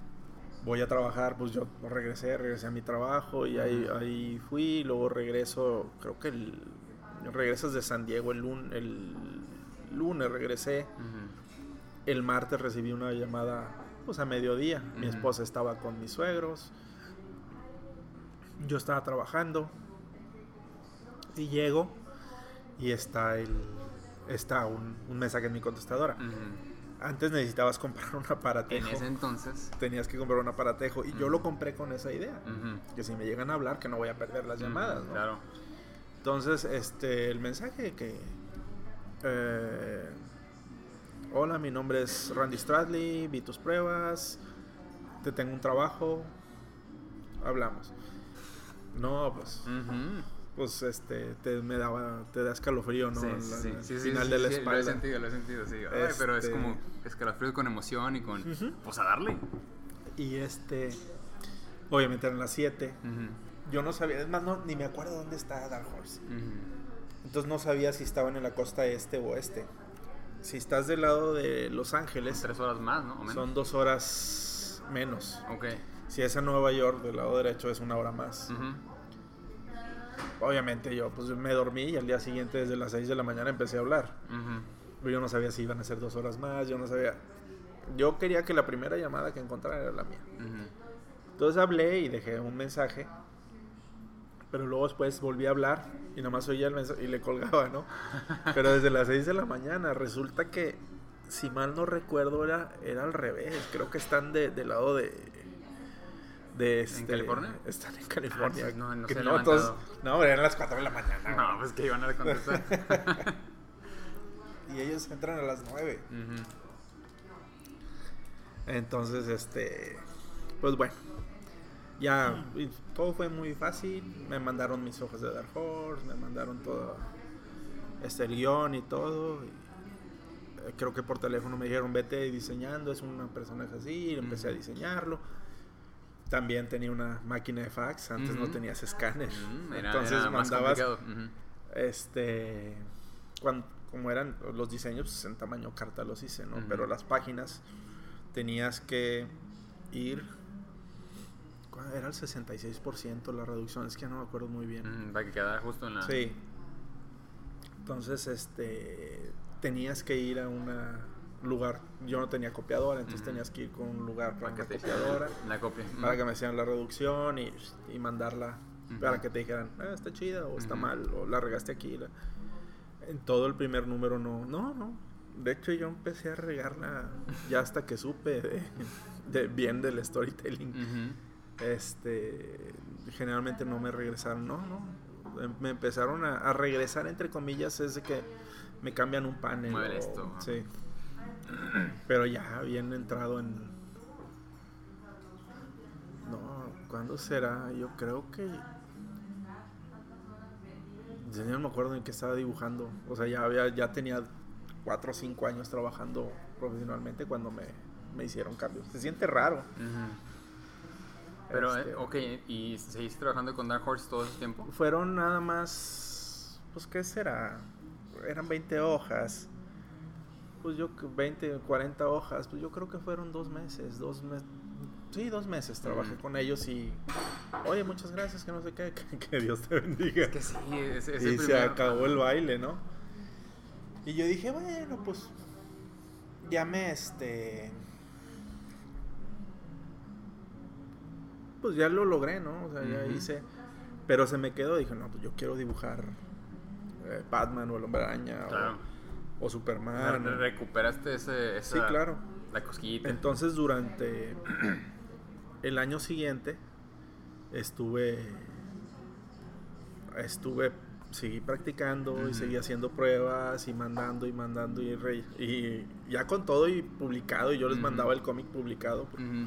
[LAUGHS] voy a trabajar, pues yo regresé, regresé a mi trabajo y ahí, ahí fui, luego regreso, creo que el, regresas de San Diego el, lun- el lunes, regresé, el martes recibí una llamada, pues a mediodía, mi esposa estaba con mis suegros, yo estaba trabajando y llego y está el, está un, un mensaje en mi contestadora. Antes necesitabas comprar un En aparatejo. ese entonces. Tenías que comprar un aparatejo. Y yo lo compré con esa idea. Que si me llegan a hablar, que no voy a perder las llamadas. ¿no? Claro. Entonces, este, el mensaje que... eh, Hola, mi nombre es Randy Stradley, vi tus pruebas, te tengo un trabajo, hablamos. No, pues, Ujú. pues este, te, me daba, te da escalofrío, ¿no? Sí, La- sí, sí, el final de la sí, Lo he espalda. sentido, lo he sentido, sí. Ay, pero es Este- como escalofríos con emoción y con. Ujú. Pues a darle. Y este, obviamente eran las 7. Ujú. Yo no sabía, es más, no, ni me acuerdo dónde está Dark Horse. Entonces no sabía si estaban en la costa este o oeste. Si estás del lado de Los Ángeles, Tres horas más, ¿no? O menos. son dos horas menos. Ok. Si es en Nueva York, del lado derecho, es una hora más. Obviamente yo pues me dormí y al día siguiente desde las 6 de la mañana empecé a hablar. Pero yo no sabía si iban a ser dos horas más, yo no sabía. Yo quería que la primera llamada que encontrara era la mía. Entonces hablé y dejé un mensaje. Pero luego después volví a hablar y nomás oía el mensaje y le colgaba, ¿no? [LAUGHS] Pero desde las 6 de la mañana resulta que, si mal no recuerdo, era, era al revés. Creo que están de, del lado de... de este, California? Están en California. Ah, no- no Que se no, todos- no, eran las 4 de la mañana. No, güey. pues que iban a [LAUGHS] contestar. Y ellos entran a las 9. Ujú. Entonces, este, pues bueno, ya todo fue muy fácil. Me mandaron mis hojas de Dark Horse, me mandaron todo, este, el guion y todo. y, eh, creo que por teléfono me dijeron, vete diseñando, es un personaje así, y empecé a diseñarlo. También tenía una máquina de fax, antes no tenías escáner. Era- Entonces era más mandabas, este, cuan- como eran los diseños, pues en tamaño carta los hice, ¿no? Pero las páginas tenías que ir. ¿cuál Era el 66% la reducción, es que ya no me acuerdo muy bien. Para que quedara justo en la. Sí. Entonces, este, tenías que ir a un lugar. Yo no tenía copiadora, entonces Ujú. tenías que ir con un lugar para Para que copiadora. La copia. Para que me hicieran la reducción y, y mandarla para que te dijeran, "Ah, está chida o está mal o la regaste aquí. la- En todo el primer número no, no, no. De hecho yo empecé a regarla ya hasta que supe de, de bien del storytelling. Este, generalmente no me regresaron, no, no. Em- Me empezaron a, a regresar entre comillas es de que me cambian un panel. Mueve esto. Sí. Pero ya habían entrado en... No, ¿cuándo será? Yo creo que... Ya no me acuerdo en qué estaba dibujando. O sea, ya, había, ya tenía 4 o 5 años trabajando profesionalmente cuando me, me hicieron cambios. Se siente raro. Pero, Este, eh, ok, ¿y seguiste trabajando con Dark Horse todo ese tiempo? Fueron nada más, pues qué será, eran 20 hojas, pues yo que 20, 40 hojas, pues yo creo que fueron dos meses, dos meses, sí, dos meses trabajé Ujú. con ellos y, oye, muchas gracias, que no sé qué, [LAUGHS] que, que Dios te bendiga. Es que sí, es, es y el se primer- acabó el baile, ¿no? Y yo dije, bueno, pues ya me este. Pues ya lo logré, ¿no? O sea, ya hice. Pero se me quedó, dije, no, pues yo quiero dibujar eh, Batman o el Hombre Araña Claro. o, Superman. Re- recuperaste ese, esa, Sí, claro. la cosquillita. Entonces durante el año siguiente estuve estuve seguí practicando y seguí haciendo pruebas y mandando y mandando y, re- y ya con todo y publicado y yo les mandaba el cómic publicado Ujú.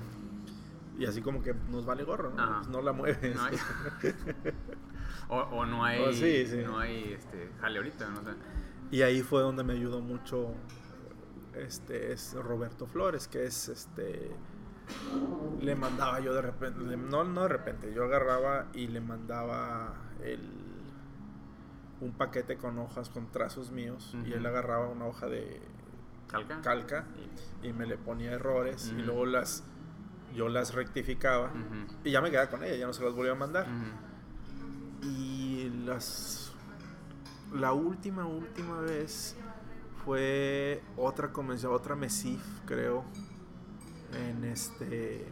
y así como que nos vale gorro, ¿no? Pues no la mueves. No hay- [LAUGHS] o, o no hay, Oh, sí, sí. no hay este, jale ahorita, no sé. Y ahí fue donde me ayudó mucho este es Roberto Flores, que es este le mandaba yo de repente, le- no no de repente, yo agarraba y le mandaba el un paquete con hojas con trazos míos y él agarraba una hoja de ¿Calca? calca Y- y me le ponía errores y luego las yo las rectificaba y ya me quedaba con ella, ya no se las volvía a mandar. Y las. La última, última vez fue otra convención, otra MESIF, creo. En este.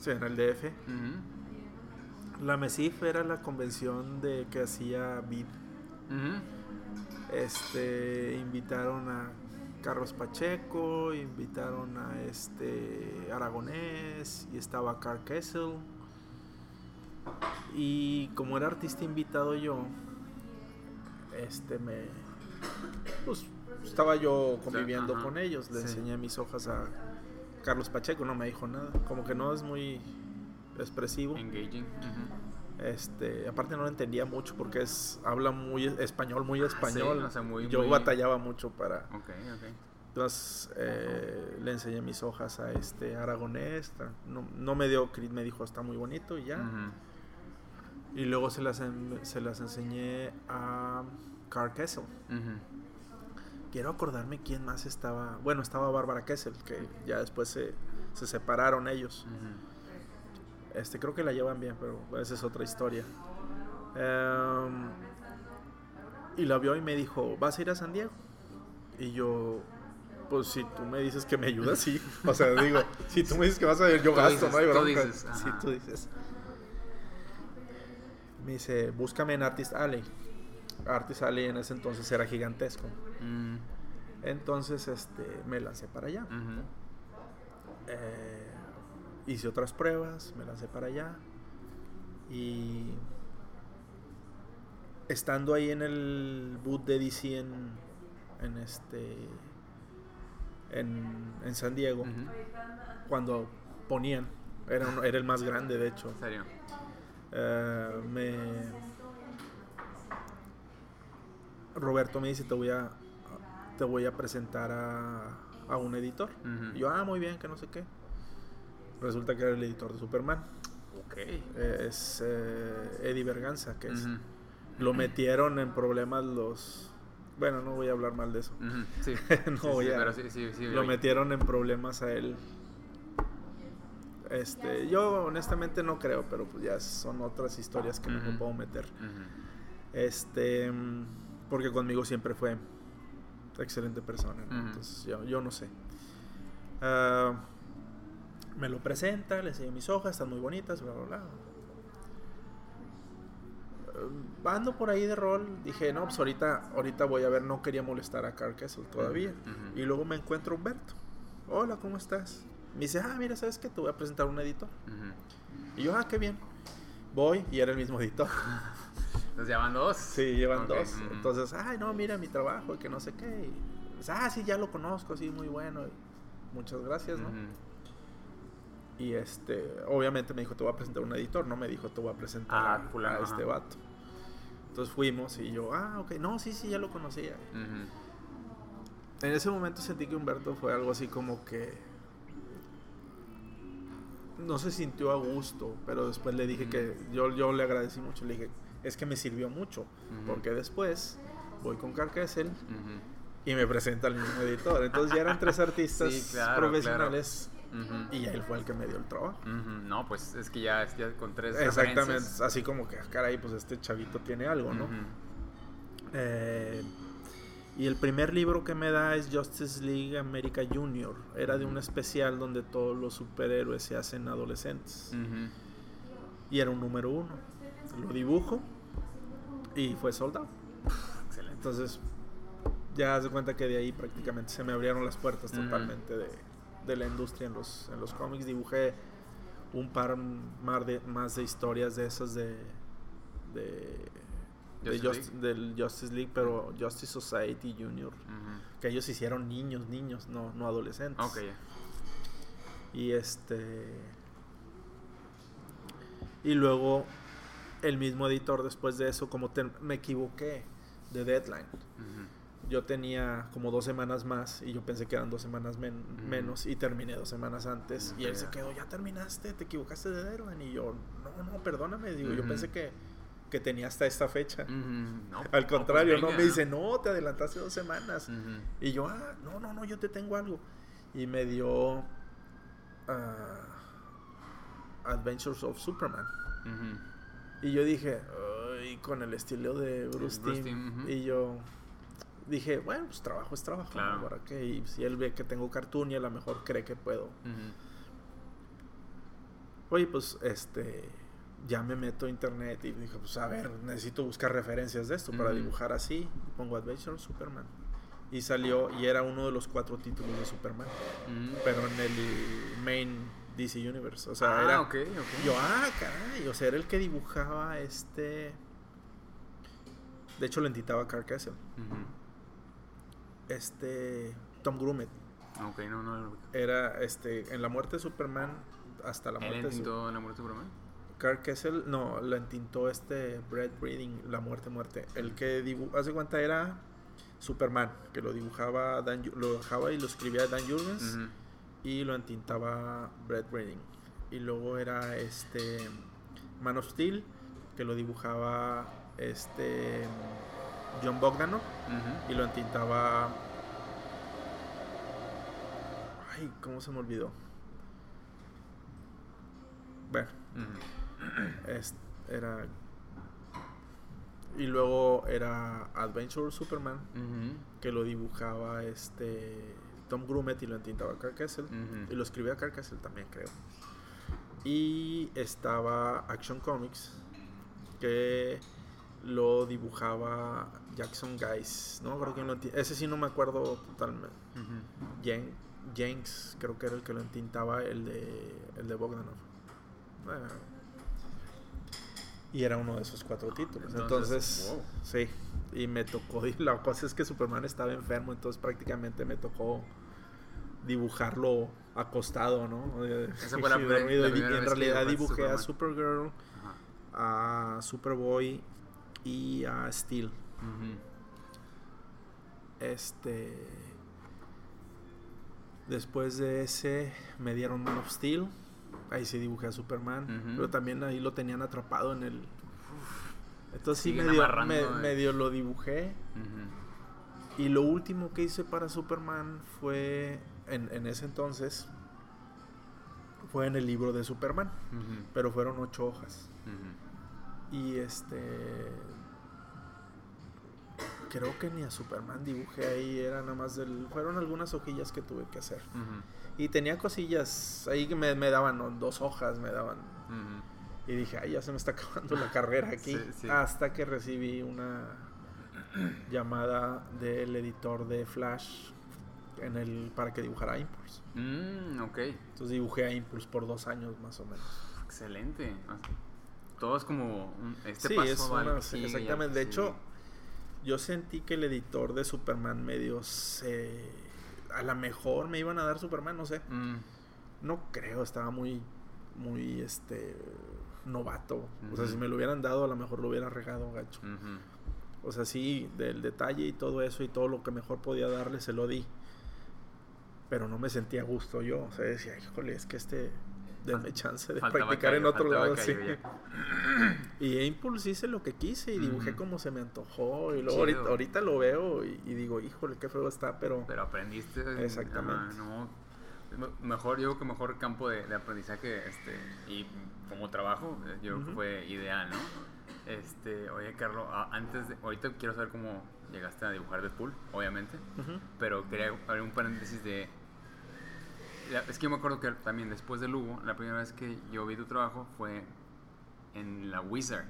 Sí, en el DF. La MESIF era la convención de que hacía BID. Ujú. Este. Invitaron a Carlos Pacheco, invitaron a este. Aragonés, y estaba Carl Kessel. Y como era artista invitado yo, este me. Pues estaba yo conviviendo con ellos, le sí. enseñé mis hojas a Carlos Pacheco, no me dijo nada. Como que no es muy expresivo. Engaging. Este, aparte no lo entendía mucho porque es habla muy español, muy español. Ah, o sea, muy- yo muy- batallaba mucho para. Ok, ok. Entonces eh, le enseñé mis hojas a este aragonés. No, no me dio me dijo está muy bonito y ya. Ujú. Y luego se las, en- se las enseñé a Carl Kessel. Quiero acordarme quién más estaba. Bueno, estaba Bárbara Kessel, que ya después se, se separaron ellos. Este, creo que la llevan bien, pero esa es otra historia. Em, y la vio y me dijo, ¿vas a ir a San Diego? Y yo, pues si tú me dices que me ayudas, sí. O sea, digo, si tú me dices que vas a ir, yo gasto, dices, no hay tú bronca. dices, Sí, ajá. tú dices. Me dice, búscame en Artist Alley. Artist Alley en ese entonces era gigantesco. Mm. Entonces, este, me lancé para allá. Eh, hice otras pruebas, me lancé para allá. Y estando ahí en el boot de DC en, en este en, en San Diego, cuando ponían, era, era el más grande de hecho. En serio. Eh, me Roberto me dice te voy a te voy a presentar a, a un editor. Y yo, ah, muy bien, que no sé qué. Resulta que era el editor de Superman. Ok. Eh, es eh, Eddie Berganza, que es, lo metieron en problemas los... Bueno, no voy a hablar mal de eso. Sí. [LAUGHS] No Sí, voy sí, a- pero Lo metieron en problemas a él. Este, yo honestamente no creo, pero pues ya son otras historias que no me Ujú. puedo meter. Este, porque conmigo siempre fue excelente persona, entonces yo, yo no sé. Ah, me lo presenta, le enseño mis hojas, están muy bonitas, bla, bla, bla. Ah, ando por ahí de rol, dije, no, pues ahorita, ahorita voy a ver, no quería molestar a Carl Kessel todavía. Y luego me encuentro Humberto. Hola, ¿cómo estás? Me dice, ah, mira, ¿sabes qué? Te voy a presentar un editor. Y yo, ah, qué bien. Voy y era el mismo editor. [LAUGHS] Entonces ya van dos. Sí, llevan dos. Entonces, ay, no, mira mi trabajo, que no sé qué. y pues, ah, sí, ya lo conozco, sí, muy bueno. muchas gracias, ¿no? Y este, obviamente me dijo, te voy a presentar un editor, no me dijo, te voy a presentar Ah, a, este vato. Entonces fuimos y yo, ah, ok, no, sí, sí, ya lo conocía. En ese momento sentí que Humberto fue algo así como que no se sintió a gusto, pero después le dije que yo, yo le agradecí mucho, le dije, es que me sirvió mucho, porque después voy con Carkessel Ujú. y me presenta al mismo editor. Entonces ya eran tres [LAUGHS] artistas Sí, claro, profesionales Ujú. y él fue el que me dio el trabajo. No, pues es que ya, ya con tres Exactamente, así como que, ah, caray, pues este chavito tiene algo, ¿no? Eh, y el primer libro que me da es Justice League America Junior. Era de un especial donde todos los superhéroes se hacen adolescentes. Y era un número uno. Lo dibujo y fue soldado. Excelente. Entonces, ya de cuenta que de ahí prácticamente se me abrieron las puertas totalmente de, de la industria en los, en los cómics. Dibujé un par más de, más de historias de esas de, de, de Justice Just- del Justice League, pero Justice Society Junior. Que ellos hicieron niños, niños, no, no adolescentes. Ok, ya. Y este. Y luego el mismo editor después de eso, como te- me equivoqué de deadline. Yo tenía como dos semanas más y yo pensé que eran dos semanas men- menos y terminé dos semanas antes. Y él se quedó, ya terminaste, te equivocaste de deadline. Y yo, no, no, perdóname. Digo, yo pensé que, que tenía hasta esta fecha. No, Al no, pues contrario, no, me dice, no, te adelantaste dos semanas. Y yo, ah, no, no, no, yo te tengo algo. Y me dio ah, Adventures of Superman. Y yo dije, con el estilo de Bruce Bruce. Y yo dije, bueno, pues trabajo es trabajo. Claro. ¿no? ¿Para qué? Y si él ve que tengo cartoon y a lo mejor cree que puedo. Oye, pues este, ya me meto a internet y dije, pues a ver, necesito buscar referencias de esto para dibujar así. Y pongo Adventures of Superman. Y salió, y era uno de los cuatro títulos de Superman. Ujú. pero en el main DC Universe. O sea, ah, era. ok, ok. Yo, ah, caray. O sea, era el que dibujaba este. De hecho, lo entitaba Carl Castle. Ujú. Este. Tom Grumet. Ok, no, no. Era este. En la muerte de Superman. Hasta la ¿Él muerte de Su- entintó la muerte de Superman? Carl Kessel, no, la entintó este Brad Breeding, La Muerte Muerte. El que dibu hace cuenta era Superman, que lo dibujaba Dan, lo dibujaba y lo escribía Dan Jurgens. Y lo entintaba Brad Breeding. Y luego era este Man of Steel, que lo dibujaba este John Bogdanov Ujú. y lo entintaba Ay, ¿cómo se me olvidó? Bueno. [CLEARS THROAT] es- era y luego era Adventure Superman, que lo dibujaba este Tom Grumet y lo entintaba Carl Kessel. Y lo escribía Carl Kessel también, creo. Y estaba Action Comics, que lo dibujaba Jackson Guys. No me acuerdo quién lo Ese sí no me acuerdo totalmente. Ujú. Jen- Jenks, creo que era el que lo entintaba, el de, el de Bogdanov. Bueno. Y era uno de esos cuatro títulos. Entonces, Entonces, wow. sí. Y me tocó. Y la cosa es que Superman estaba enfermo, entonces prácticamente me tocó dibujarlo acostado, ¿no? Esa fue la [LAUGHS] la Y primera en realidad dibujé a. Supergirl, Ajá. a Superboy y a Steel. Este. Después de ese me dieron Man of Steel. Ahí sí dibujé a Superman. Pero también ahí lo tenían atrapado en el. Entonces sí medio, me- eh. medio lo dibujé. Y lo último que hice para Superman fue. En, en ese entonces. Fue en el libro de Superman. Pero fueron ocho hojas. Y este. Creo que ni a Superman dibujé ahí, era nada más del. Fueron algunas hojillas que tuve que hacer. Y tenía cosillas ahí que me, me daban ¿no? dos hojas, me daban. Y dije, ay, ya se me está acabando la carrera [LAUGHS] aquí. Sí, sí. Hasta que recibí una llamada del editor de Flash en el, para que dibujara Impulse. Mm, ok. Entonces dibujé a Impulse por dos años más o menos. Excelente. Ah, Todo es como un- este sí, paso es va al una- exactamente. De hecho. Yo sentí que el editor de Superman medio se... A lo mejor me iban a dar Superman, no sé. Mm, No creo, estaba muy, muy, este, novato. O sea, si me lo hubieran dado, a lo mejor lo hubiera regado, gacho. O sea, sí, del detalle y todo eso y todo lo que mejor podía darle, se lo di. Pero no me sentía a gusto yo. O sea, decía, híjole, es que este, denme chance de Faltaba practicar en otro lado. sí. callo ya. Y Impulse hice lo que quise y dibujé como se me antojó. Y luego ahorita, ahorita lo veo y, y digo, híjole, qué feo está, pero... Pero aprendiste. Exactamente. ah, no. Mejor, yo creo que mejor campo de, de aprendizaje este, y como trabajo, eh, yo creo que fue ideal, ¿no? Este, oye, Carlos, antes de. Ahorita quiero saber cómo llegaste a dibujar Deadpool, obviamente. Pero quería abrir un paréntesis de. Es que yo me acuerdo que también después de Lugo, la primera vez que yo vi tu trabajo fue en la Wizard.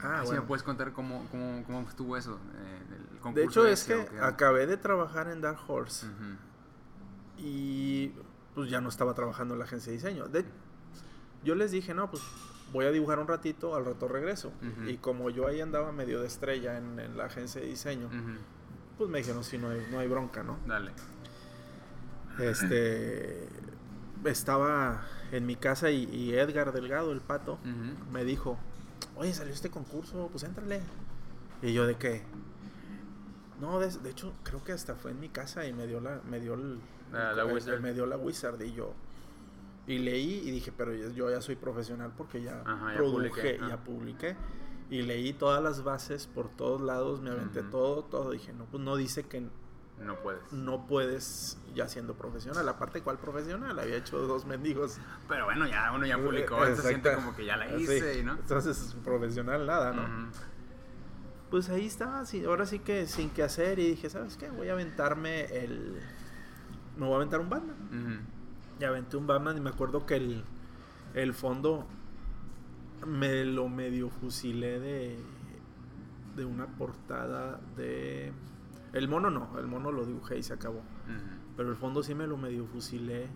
Ah, Así bueno. me puedes contar cómo, cómo, cómo estuvo eso. eh, el De hecho, es que acabé de trabajar en Dark Horse. Y pues ya no estaba trabajando en la agencia de diseño. De, yo les dije, no, pues voy a dibujar un ratito, al rato regreso. Ujú. Y como yo ahí andaba medio de estrella en, en la agencia de diseño, pues me dijeron, sí, no hay, no hay bronca, ¿no? Dale. Este, estaba en mi casa y, y Edgar Delgado, el pato, me dijo, oye, salió este concurso, pues éntrale. Y yo, ¿de qué? No, de, de hecho, creo que hasta fue en mi casa y me dio la, me dio el, la el- Wizard. me dio la Wizard y yo y leí y dije, pero yo, ya soy profesional porque ya Ajá, ya produje, publiqué, ya ah. publiqué y leí todas las bases por todos lados, me aventé todo, todo, dije, no, pues no dice que No puedes. no puedes ya siendo profesional, aparte cuál profesional, había hecho dos mendigos. Pero bueno, ya uno ya publicó, se siente como que ya la Sí, hice, ¿no? Entonces, profesional nada, ¿no? Pues ahí estaba, sí, ahora sí que sin qué hacer y dije, ¿sabes qué? Voy a aventarme el... Me voy a aventar un Batman. Ujú. Y aventé un Batman y me acuerdo que el, el fondo me lo medio fusilé de, de una portada de... El mono no, el mono lo dibujé y se acabó. Pero el fondo sí me lo medio fusilé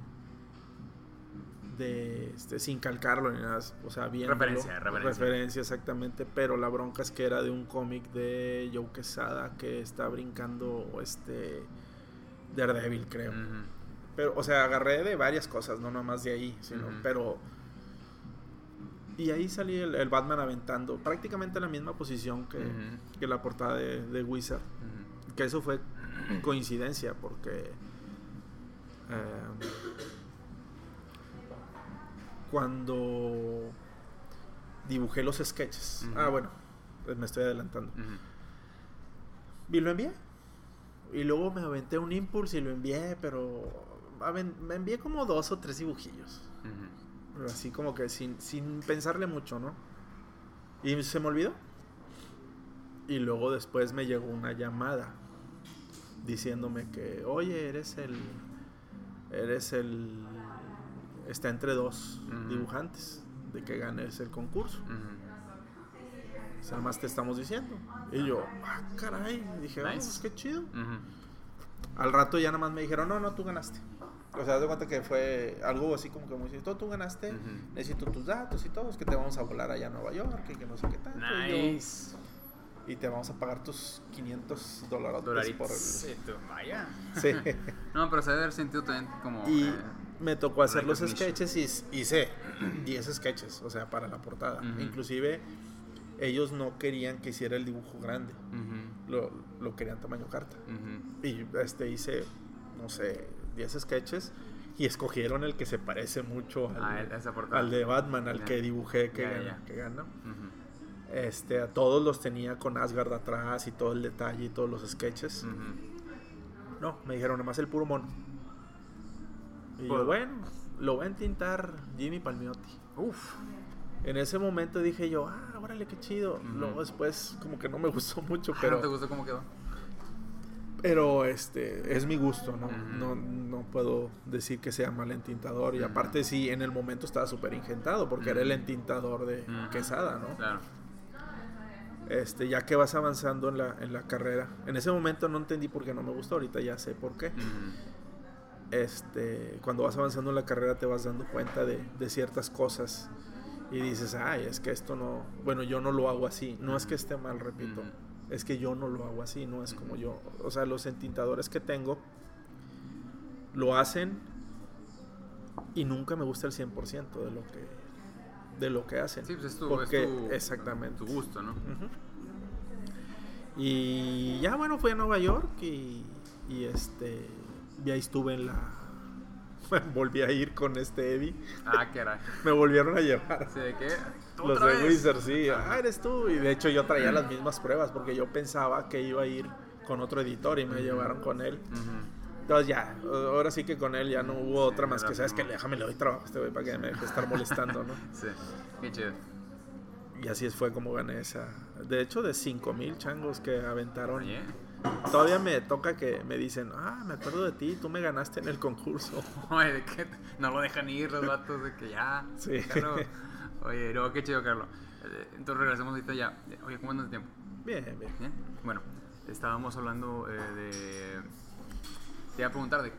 de este, sin calcarlo ni nada, o sea, bien Referencia, referencia. exactamente, pero la bronca es que era de un cómic de Joe Quesada que está brincando este Daredevil, creo. Pero o sea, agarré de varias cosas, no nomás de ahí, sino pero y ahí salí el, el Batman aventando prácticamente en la misma posición que, que la portada de, de Wizard. Ujú. Que eso fue coincidencia porque eh, cuando dibujé los sketches. Ah, bueno, pues me estoy adelantando. Ujú. Y lo envié. Y luego me aventé un impulse y lo envié, pero me envié como dos o tres dibujillos. Pero así como que sin, sin pensarle mucho, ¿no? Y se me olvidó. Y luego después me llegó una llamada diciéndome que, oye, eres el. Eres el. Está entre dos dibujantes de que ganes el concurso. Ujú. O sea, más te estamos diciendo. Y yo, ah, caray. Dije, ah, Nice. pues qué chido. Al rato ya nada más me dijeron, no, no, tú ganaste. O sea, de cuenta que fue algo así como que muy tú, tú ganaste, necesito tus datos y todo, es que te vamos a volar allá a Nueva York y que no sé qué y yo- Nice. Y, te vamos a pagar tus 500 dólares por el... Sí, tú, vaya. Sí. [LAUGHS] No, pero se debe haber sentido también como. y eh, me tocó hacer los sketches y hice [CLEARS THROAT] 10 sketches, o sea, para la portada. Ujú. Inclusive ellos no querían que hiciera el dibujo grande, lo, lo querían tamaño carta. Y este hice, no sé, 10 sketches y escogieron el que se parece mucho al, Ah, al de Batman, al que dibujé que, Ya, gana, que Este, a todos los tenía con Asgard atrás y todo el detalle y todos los sketches. No, me dijeron nomás el puro mono. Y Pues- yo, bueno, lo va a entintar Jimmy Palmiotti. Uf. En ese momento dije yo, ah, órale, qué chido. Luego después como que no me [LAUGHS] gustó mucho, Ah, ¿No te pero, gustó cómo quedó? pero este, es mi gusto, ¿no? No, no puedo decir que sea mal entintador. Y aparte sí, en el momento estaba súper ingentado porque era el entintador de. Quesada, ¿no? Claro. Este, ya que vas avanzando en la, en la carrera. En ese momento no entendí por qué no me gustó, ahorita ya sé por qué. Este, cuando vas avanzando en la carrera te vas dando cuenta de, de ciertas cosas y dices, ay, es que esto no, bueno, yo no lo hago así, no es que esté mal, repito, es que yo no lo hago así, no es como yo. O sea, los entintadores que tengo lo hacen y nunca me gusta el 100% de lo que de lo que hacen. Sí, pues es tu, Porque- es tu- exactamente. tu gusto, ¿no? Y ya bueno, fui a Nueva York y, y este y ahí estuve en la [LAUGHS] volví a ir con este Eddie. Ah, caray. [LAUGHS] Me volvieron a llevar. Sí, ¿de qué? Los ¿Otra de vez? Wizard, sí. Ah, eres tú. Y de hecho yo traía las mismas pruebas porque yo pensaba que iba a ir con otro editor y me llevaron con él. Ujú. Entonces ya, ahora sí que con él ya no hubo otra más que, ¿sabes que Déjame le doy trabajo a este güey para que me deje estar molestando, ¿no? [LAUGHS] Sí, qué chido. Y así fue como gané esa. De hecho, de 5000 changos que aventaron. Oye, Todavía me toca que me dicen, ah, me acuerdo de ti, tú me ganaste en el concurso. [LAUGHS] oye, ¿de qué? No lo dejan ir los vatos de que ya. Sí. déjalo. Oye, no, qué chido, Carlos. Eh, Entonces regresamos ahorita ya. Oye, ¿cómo andas de tiempo? Bien, bien. Bien. Bueno, estábamos hablando eh, de. Te iba a preguntar de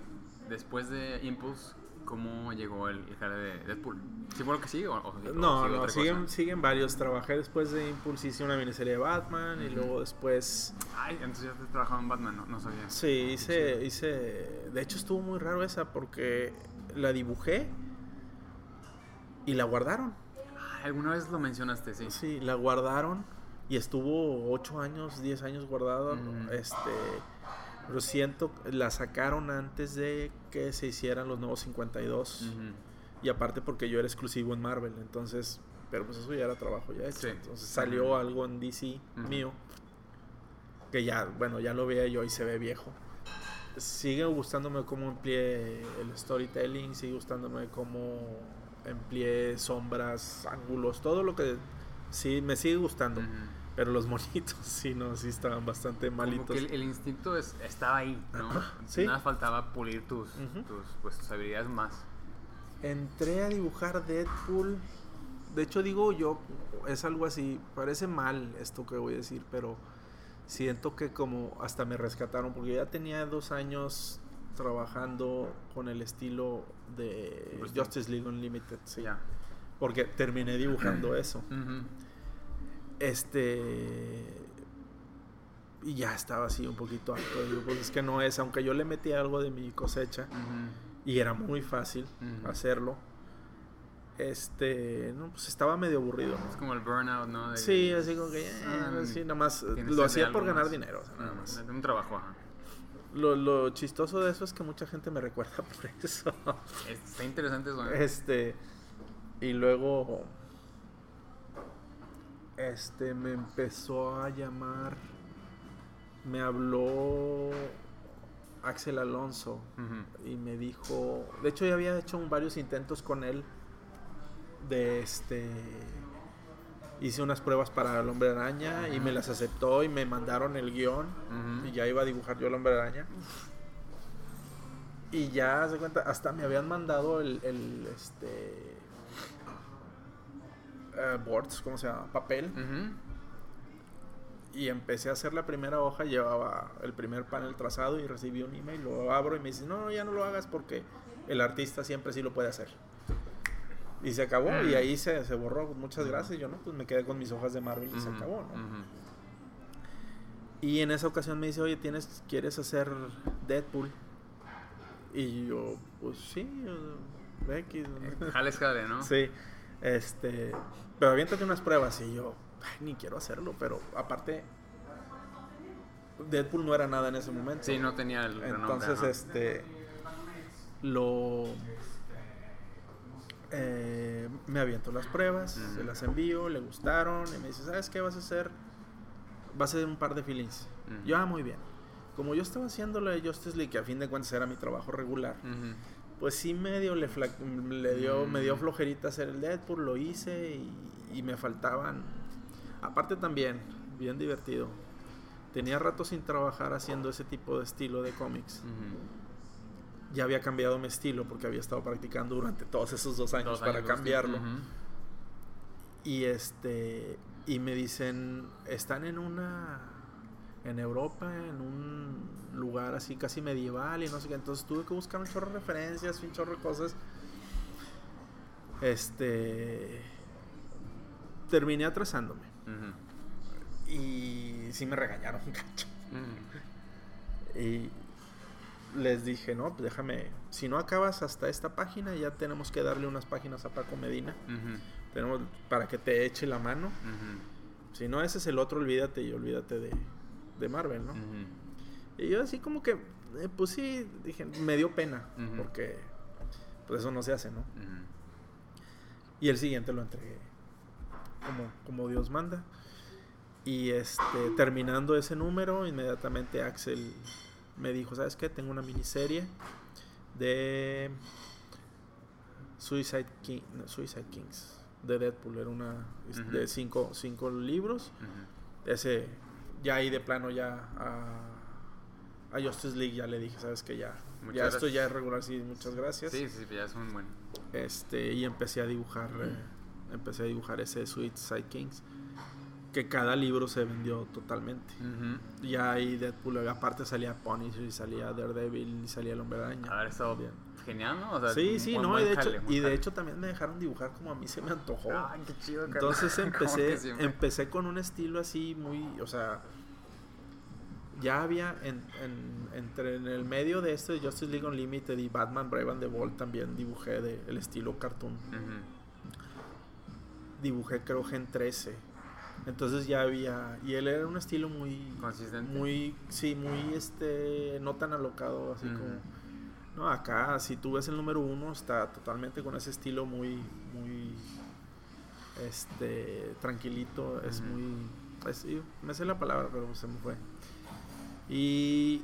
después de Impulse, ¿cómo llegó el, el jale de Deadpool? ¿Sí fue lo que sigue o, o- o No, sigue no, otra siguen, varios. Trabajé después de Impulse, hice una miniserie de Batman y luego después... Ay, entonces ya te trabajaba en Batman, no, no sabía. Sí, hice, hice... De hecho estuvo muy raro esa porque la dibujé y la guardaron. Alguna vez lo mencionaste, sí. Sí, la guardaron y estuvo 8 años, 10 años guardada. Mm. Este, pero siento, la sacaron antes de que se hicieran los nuevos 52. Ujú. Y aparte porque yo era exclusivo en Marvel, entonces, pero pues eso ya era trabajo ya hecho. Sí. Entonces salió algo en DC Ujú. mío que ya, bueno, ya lo veía yo y se ve viejo. Sigue gustándome cómo empleé el storytelling, sigue gustándome cómo empleé sombras, ángulos, todo lo que sí me sigue gustando. Ujú. Pero los monitos [LAUGHS] sí, no, sí estaban bastante Como malitos. que el, el instinto es- estaba ahí, ¿no? Sí. Nada faltaba pulir tus, pues, tus habilidades más. Entré a dibujar Deadpool. De hecho, digo yo, es algo así. Parece mal esto que voy a decir, pero siento que como hasta me rescataron, porque ya tenía dos años trabajando con el estilo de Pues, Justice League Unlimited. Sí. Ya. Porque terminé dibujando [CLEARS THROAT] eso. Ujú. Este. Y ya estaba así un poquito harto. Digo, pues es que no es, aunque yo le metí algo de mi cosecha y era muy fácil hacerlo. Este, no, pues estaba medio aburrido. Es como el burnout, ¿no? De- Sí, así como que, eh, Ah, así nada más, lo hacía por ganar más. dinero, o sea, nada Ah, más. un trabajo, ajá. Lo, lo chistoso de eso es que mucha gente me recuerda [LAUGHS] por eso. Está interesante eso, ¿eh? Este, y luego, este, me empezó a llamar, me habló Axel Alonso y me dijo, de hecho ya había hecho varios intentos con él de este hice unas pruebas para el hombre araña y me las aceptó y me mandaron el guion y ya iba a dibujar yo el hombre araña. Y ya se cuenta hasta me habían mandado el, el, este eh, boards cómo se llama papel Ujú. y empecé a hacer la primera hoja, llevaba el primer panel trazado y recibí un email, lo abro y me dice, no, ya no lo hagas porque el artista siempre sí lo puede hacer. Y se acabó y ahí se, se borró, muchas gracias, yo no, pues me quedé con mis hojas de Marvel y se acabó, ¿no? Y en esa ocasión me dice, oye, ¿tienes, ¿quieres hacer Deadpool? Y yo, pues sí, eh, X. ¿no? [LAUGHS] Jales, jale, ¿no? Sí, este, pero aviéntate unas pruebas y yo, "Ay, ni quiero hacerlo, pero aparte, Deadpool no era nada en ese momento. Sí, no tenía el renombre, Entonces, ajá. este, lo, eh, me aviento las pruebas, Ujú. se las envío, le gustaron y me dice, ¿sabes qué vas a hacer? Vas a hacer un par de feelings. Ujú. Yo, ah, muy bien. Como yo estaba haciendo la de Justice League, que a fin de cuentas era mi trabajo regular, Ujú. Pues sí medio le, fla- le dio, me dio Mm. flojerita hacer el Deadpool, lo hice y, y me faltaban. Aparte también, bien divertido. Tenía rato sin trabajar haciendo ese tipo de estilo de cómics. Ya había cambiado mi estilo porque había estado practicando durante todos esos dos años Dos para años, cambiarlo. Y este y me dicen, están en una en Europa, en un lugar así casi medieval y no sé qué. Entonces tuve que buscar un chorro de referencias, un chorro de cosas. Este terminé atrasándome. Y sí me regañaron [LAUGHS] cacho. Ujú. Y les dije, no, pues déjame, si no acabas hasta esta página, ya tenemos que darle unas páginas a Paco Medina. Tenemos para que te eche la mano. Si no, ese es el otro, olvídate y olvídate de, de Marvel, ¿no? Y yo así como que, eh, pues sí, dije, me dio pena, porque pues eso no se hace, ¿no? Y el siguiente lo entregué como, como Dios manda. Y este, terminando ese número, inmediatamente Axel me dijo, ¿sabes qué? Tengo una miniserie de Suicide, King, no, Suicide Kings, de Deadpool. Era una Ujú. de cinco, cinco libros. Ese, ya ahí de plano ya a, a Justice League ya le dije, ¿sabes qué? Ya, Muchas ya esto ya es regular, sí, muchas gracias. Sí, sí, ya es un buen. Este, y empecé a dibujar, eh, empecé a dibujar ese Suicide Kings, que cada libro se vendió totalmente. Ya ahí Deadpool, aparte salía Punisher y salía Daredevil y salía el Hombre Araña. Haber estado Bien. Genial, ¿no? O sea, Sí, sí, no, y de hecho, jale, y de hecho también me dejaron dibujar como a mí se me antojó. Ay, qué chido, carnal. Entonces [LAUGHS] empecé, empecé con un estilo así muy, o sea, ya había en, en- entre en el medio de este Justice League Unlimited y Batman Brave and the Bold también dibujé de, el estilo cartoon. Dibujé creo Gen 13. Entonces ya había y él era un estilo muy Consistente. muy sí, muy este no tan alocado así como no, acá si tú ves el número uno está totalmente con ese estilo muy muy este tranquilito, es muy es- me sé la palabra, pero se me fue. Y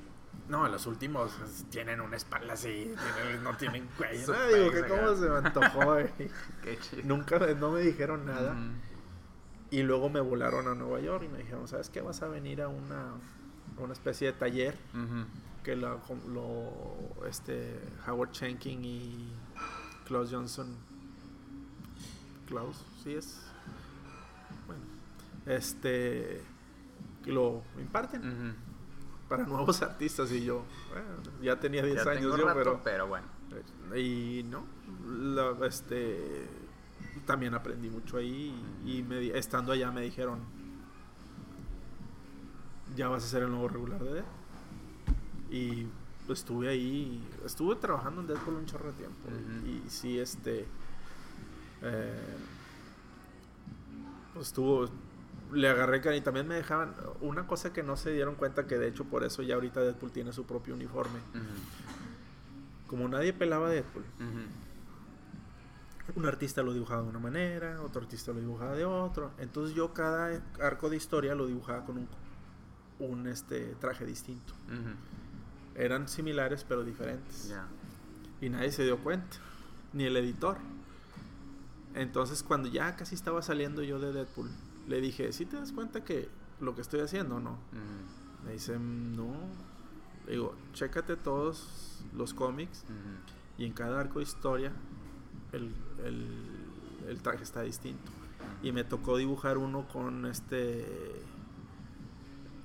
no, los últimos pues, tienen una espalda así, tienen- no tienen [LAUGHS] cuello. No, digo que cómo se me antojó. [LAUGHS] Qué chido. Nunca no me dijeron nada. Y luego me volaron a Nueva York y me dijeron, ¿sabes qué? Vas a venir a una, a una especie de taller. Que lo, lo- este, Howard Shanking y Klaus Johnson. Klaus, sí es. Bueno, este. lo imparten para nuevos [LAUGHS] artistas y yo. bueno, ya tenía 10 Ya años yo, rato, pero. pero bueno. Y no, la- este, también aprendí mucho ahí y, y me estando allá me dijeron, ya vas a ser el nuevo regular de Deadpool. Y estuve ahí, estuve trabajando en Deadpool un chorro de tiempo. Y sí, este, eh, pues estuvo, le agarré cariño. Y también me dejaban, una cosa que no se dieron cuenta que de hecho por eso ya ahorita Deadpool tiene su propio uniforme. Como nadie pelaba Deadpool. Un artista lo dibujaba de una manera, otro artista lo dibujaba de otro. Entonces yo cada arco de historia lo dibujaba con un, un este, traje distinto. Eran similares pero diferentes. Ya. Y nadie se dio cuenta, ni el editor. Entonces cuando ya casi estaba saliendo yo de Deadpool, le dije, ¿sí te das cuenta que lo que estoy haciendo no? Me dice, no. Le digo, chécate todos los cómics Ujú. y en cada arco de historia el, el, el traje está distinto. Y me tocó dibujar uno con este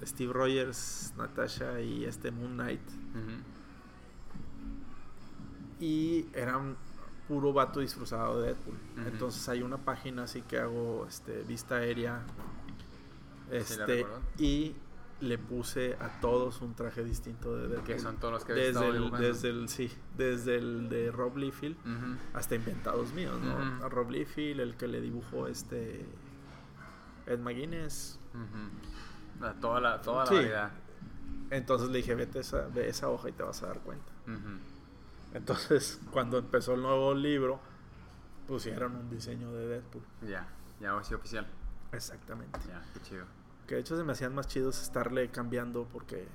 Steve Rogers, Natasha y este Moon Knight. Y era un puro vato disfrazado de Deadpool. Entonces hay una página así que hago este, vista aérea. Este, y le puse a todos un traje distinto de Deadpool. Que son todos los que desde el, desde el sí, desde el de Rob Liefeld hasta inventados míos, ¿no? A Rob Liefeld, el que le dibujó este Ed McGuinness. La- Toda la, toda la Sí. variedad. Entonces le dije, vete esa, ve esa hoja y te vas a dar cuenta. Entonces, [LAUGHS] cuando empezó el nuevo libro, pusieron un diseño de Deadpool. Ya, ya sí oficial. Exactamente. Ya, qué chido. Que de hecho se me hacían más chidos estarle cambiando porque...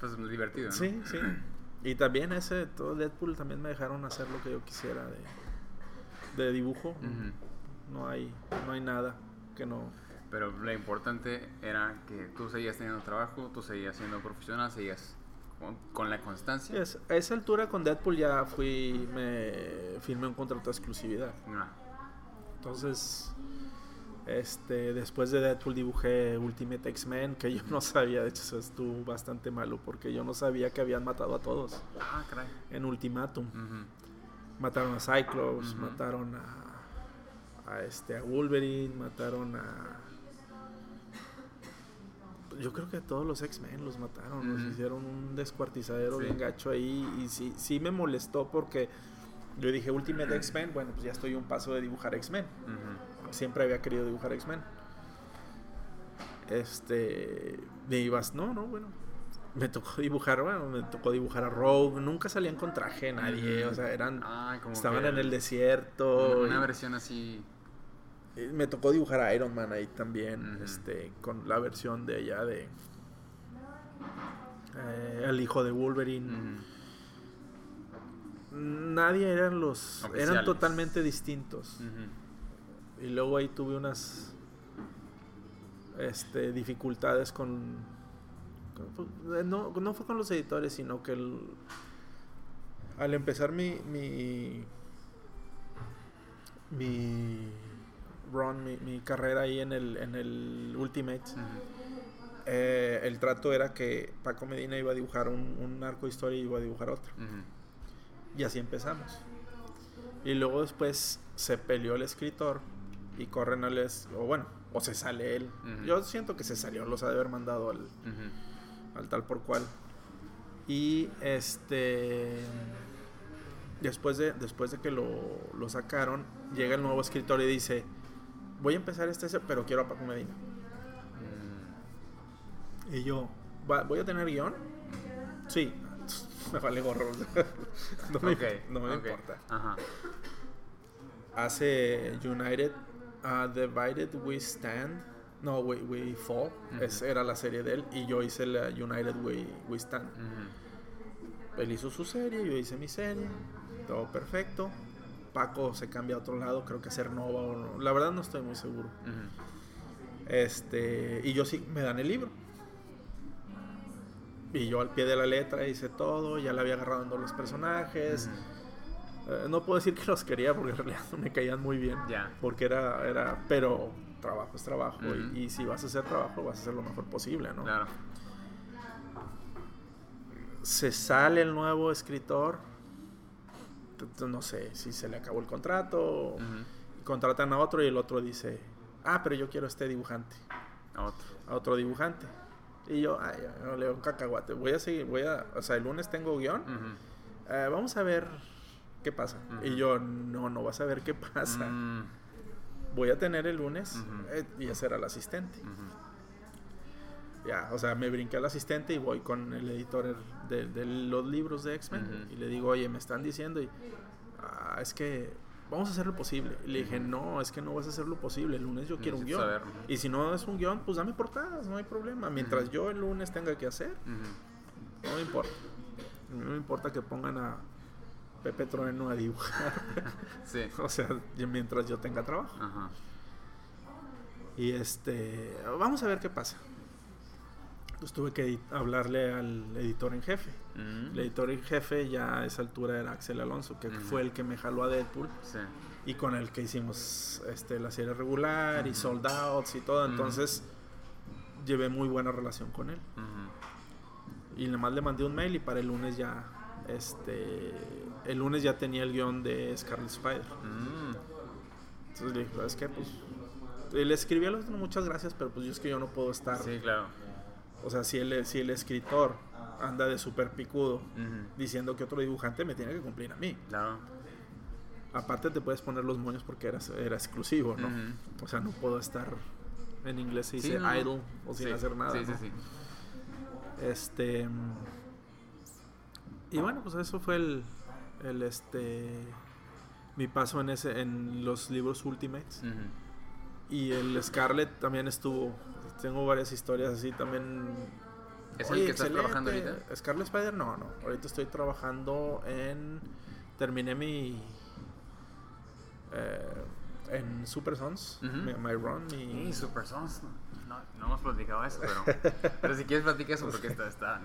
Pues es divertido, ¿no? Sí, sí. Y también ese, todo Deadpool también me dejaron hacer lo que yo quisiera de, de dibujo. No hay, no hay nada que no... Pero lo importante era que tú seguías teniendo trabajo, tú seguías siendo profesional, seguías con, con la constancia. es- a esa altura con Deadpool ya fui, me firmé un contrato de exclusividad. Ah, Entonces, este, después de Deadpool dibujé Ultimate X-Men, que yo no [LAUGHS] sabía, de hecho eso estuvo bastante malo, porque yo no sabía que habían matado a todos Ah, caray. en Ultimatum. Mataron a Cyclops, mataron a, a, este, a Wolverine, mataron a... Yo creo que todos los X-Men los mataron, los Ujú. hicieron un descuartizadero Sí. bien gacho ahí y sí, sí me molestó porque yo dije Ultimate X-Men, bueno, pues ya estoy un paso de dibujar X-Men. Siempre había querido dibujar X-Men. Este, me ibas, no, no, bueno. Me tocó dibujar, bueno, me tocó dibujar a Rogue, nunca salían con traje nadie, o sea, eran Ay, como estaban que en el desierto. Una, una y- versión así. Y me tocó dibujar a Iron Man ahí también, este, con la versión de ella de eh, el hijo de Wolverine. Nadie eran los, eran totalmente distintos. Y luego ahí tuve unas este, dificultades con... con- eh, no, no fue con los editores, sino que el- al empezar mi, mi, mi run, mi, mi carrera ahí en el, en el Ultimate, eh, el trato era que Paco Medina iba a dibujar un, un arco de historia y iba a dibujar otro. Y así empezamos. Y luego después se peleó el escritor y corren al... es- O bueno, o se sale él. Yo siento que se salió, los ha de haber mandado al, al tal por cual. Y este... Después de, después de que lo, lo sacaron, llega el nuevo escritor y dice, voy a empezar este, pero quiero a Paco Medina. Mm. Y yo, "Va- ¿voy a tener guion? Sí. [LAUGHS] Me vale gorro. [LAUGHS] no me, Ok, no me ok. importa. Ajá. hace United uh, Divided We Stand no We, We Fall Ujú. es, era la serie de él y yo hice la United We, We Stand él hizo su serie yo hice mi serie todo perfecto Paco se cambia a otro lado creo que a hacer Nova o no. la verdad no estoy muy seguro este y yo sí me dan el libro y yo al pie de la letra hice todo ya le había agarrado en todos los personajes. Eh, no puedo decir que los quería porque en realidad no [LAUGHS] me caían muy bien. Ya. Porque era, era, pero trabajo es trabajo. Y, y si vas a hacer trabajo, vas a hacer lo mejor posible, ¿no? Claro. Se sale el nuevo escritor. No sé si se le acabó el contrato. Ujú. Contratan a otro y el otro dice, ah, pero yo quiero a este dibujante. A Otro. A otro dibujante. Y yo, ay, no leo un cacahuate. Voy a seguir, voy a, o sea, el lunes tengo guion. Eh, vamos a ver qué pasa. Y yo, no, no vas a ver qué pasa. Mm. voy a tener el lunes eh, y a ser al asistente. Ya, o sea, me brinqué al asistente y voy con el editor de, de los libros de X-Men y le digo, oye, me están diciendo y "Ah, es que vamos a hacer lo posible. Y le dije, no, es que no vas a hacer lo posible. El lunes yo quiero un guion. saber. Y si no es un guion, pues dame portadas, no hay problema. Mientras yo el lunes tenga que hacer, no me importa. No me importa que pongan a Pepe Trueno a dibujar. [LAUGHS] Sí. [LAUGHS] o sea, mientras yo tenga trabajo. Ajá. Y este, vamos a ver qué pasa. Pues tuve que hablarle al editor en jefe. Mm. El editor en jefe ya a esa altura era Axel Alonso, que fue el que me jaló a Deadpool Sí. y con el que hicimos este, la serie regular y sold outs y todo. Entonces llevé muy buena relación con él. Y nada más le mandé un mail y para el lunes ya, este, el lunes ya tenía el guion de Scarlet Spider. Mm. Entonces le dije, ¿sabes qué? Pues le escribí a los muchas gracias, pero pues yo es que yo no puedo estar. Sí, claro. O sea, si el, si el escritor anda de súper picudo diciendo que otro dibujante me tiene que cumplir a mí. Claro. Aparte te puedes poner los moños porque era, era exclusivo, ¿no? O sea, no puedo estar en inglés se Sí, dice no. idle o sin Sí, hacer nada. Sí, sí, ¿no? sí. Este y bueno, pues eso fue el, el este mi paso en ese en los libros Ultimates y el Scarlet también estuvo tengo varias historias así también ¿Es el que estás trabajando ahorita? Scarlet Spider no, no. Ahorita estoy trabajando en terminé mi eh, en Super Sons, my run, mi Sí, Super Sons. No, no hemos platicado eso, pero, [LAUGHS] pero si quieres platicar eso porque está, está.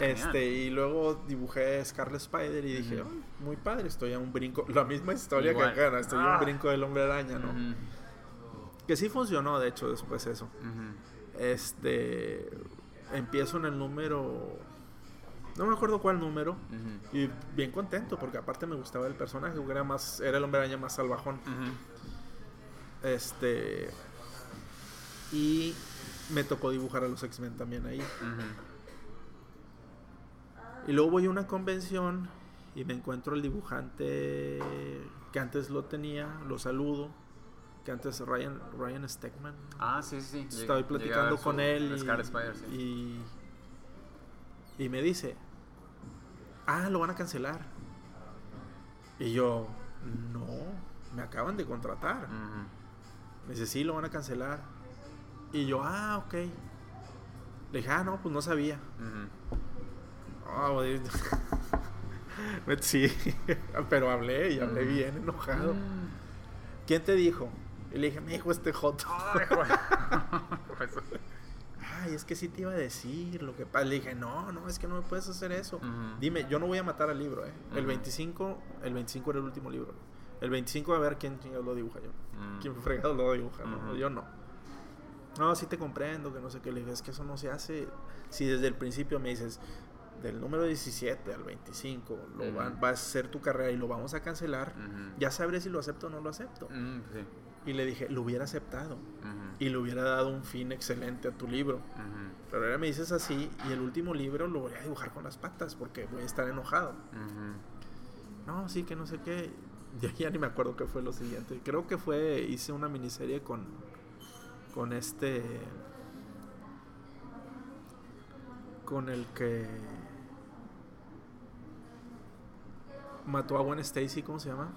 Este, y luego dibujé Scarlet Spider y dije. "Ay, muy padre, estoy a un brinco. La misma historia Igual. que acá, estoy a Ah. un brinco del hombre araña, ¿no? Que sí funcionó, de hecho, después eso. Este, empiezo en el número, no me acuerdo cuál número, y bien contento porque aparte me gustaba el personaje, porque era más, era el hombre araña más salvajón. Este, y me tocó dibujar a los X-Men también ahí. Y luego voy a una convención y me encuentro el dibujante que antes lo tenía, lo saludo, que antes Ryan, Ryan Steckman. Ah, sí, sí. sí. Estaba platicando con él Scarlet Spider, sí. y, y me dice, ah, lo van a cancelar. Y yo, no, me acaban de contratar. Me dice, sí, lo van a cancelar. Y yo, ah, ok. Le dije, ah, no, pues no sabía. Ah, [LAUGHS] sí, [LAUGHS] pero hablé y hablé bien enojado. Mm. ¿Quién te dijo? Y le dije, me dijo este joto. [LAUGHS] Ay, es que sí te iba a decir lo que pasa. Le dije, no, no, es que no me puedes hacer eso. Dime, yo no voy a matar al libro, ¿eh? El Ujú. 25, el 25 era el último libro. El 25 a ver quién lo dibuja yo. Mm. ¿Quién fregado lo dibuja? No, yo no. No, sí te comprendo, que no sé qué. Le dije, es que eso no se hace. Si desde el principio me dices, del número 17 al 25, lo van- va a ser tu carrera y lo vamos a cancelar, ya sabré si lo acepto o no lo acepto. Mm, sí. Y le dije, lo hubiera aceptado. Y le hubiera dado un fin excelente a tu libro. Pero ahora me dices así y el último libro lo voy a dibujar con las patas porque voy a estar enojado. No, sí, que no sé qué. [LAUGHS] Ya, ya ni me acuerdo qué fue lo siguiente. Creo que fue, hice una miniserie con, con este... Con el que mató a Gwen Stacy, ¿cómo se llama?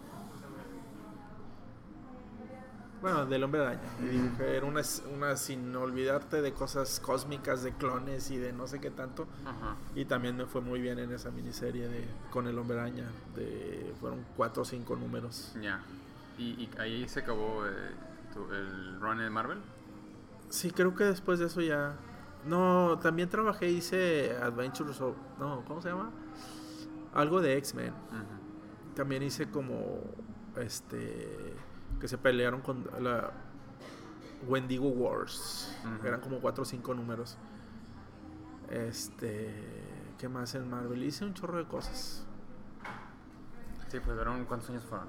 Bueno, del hombre araña. Y dibujé, era una, una sin olvidarte de cosas cósmicas, de clones y de no sé qué tanto. Ajá. Y también me fue muy bien en esa miniserie de con el hombre araña. De, fueron cuatro o cinco números. Ya. ¿Y, y ahí se acabó eh, tu- el run de Marvel? Sí, creo que después de eso ya. No, también trabajé, hice Adventures of. No, ¿cómo se llama? Algo de X-Men. También hice como. Este. Que se pelearon con la. Wendigo Wars. Eran como cuatro o cinco números. Este. ¿Qué más en Marvel? Hice un chorro de cosas. Sí, pues fueron, ¿cuántos años fueron?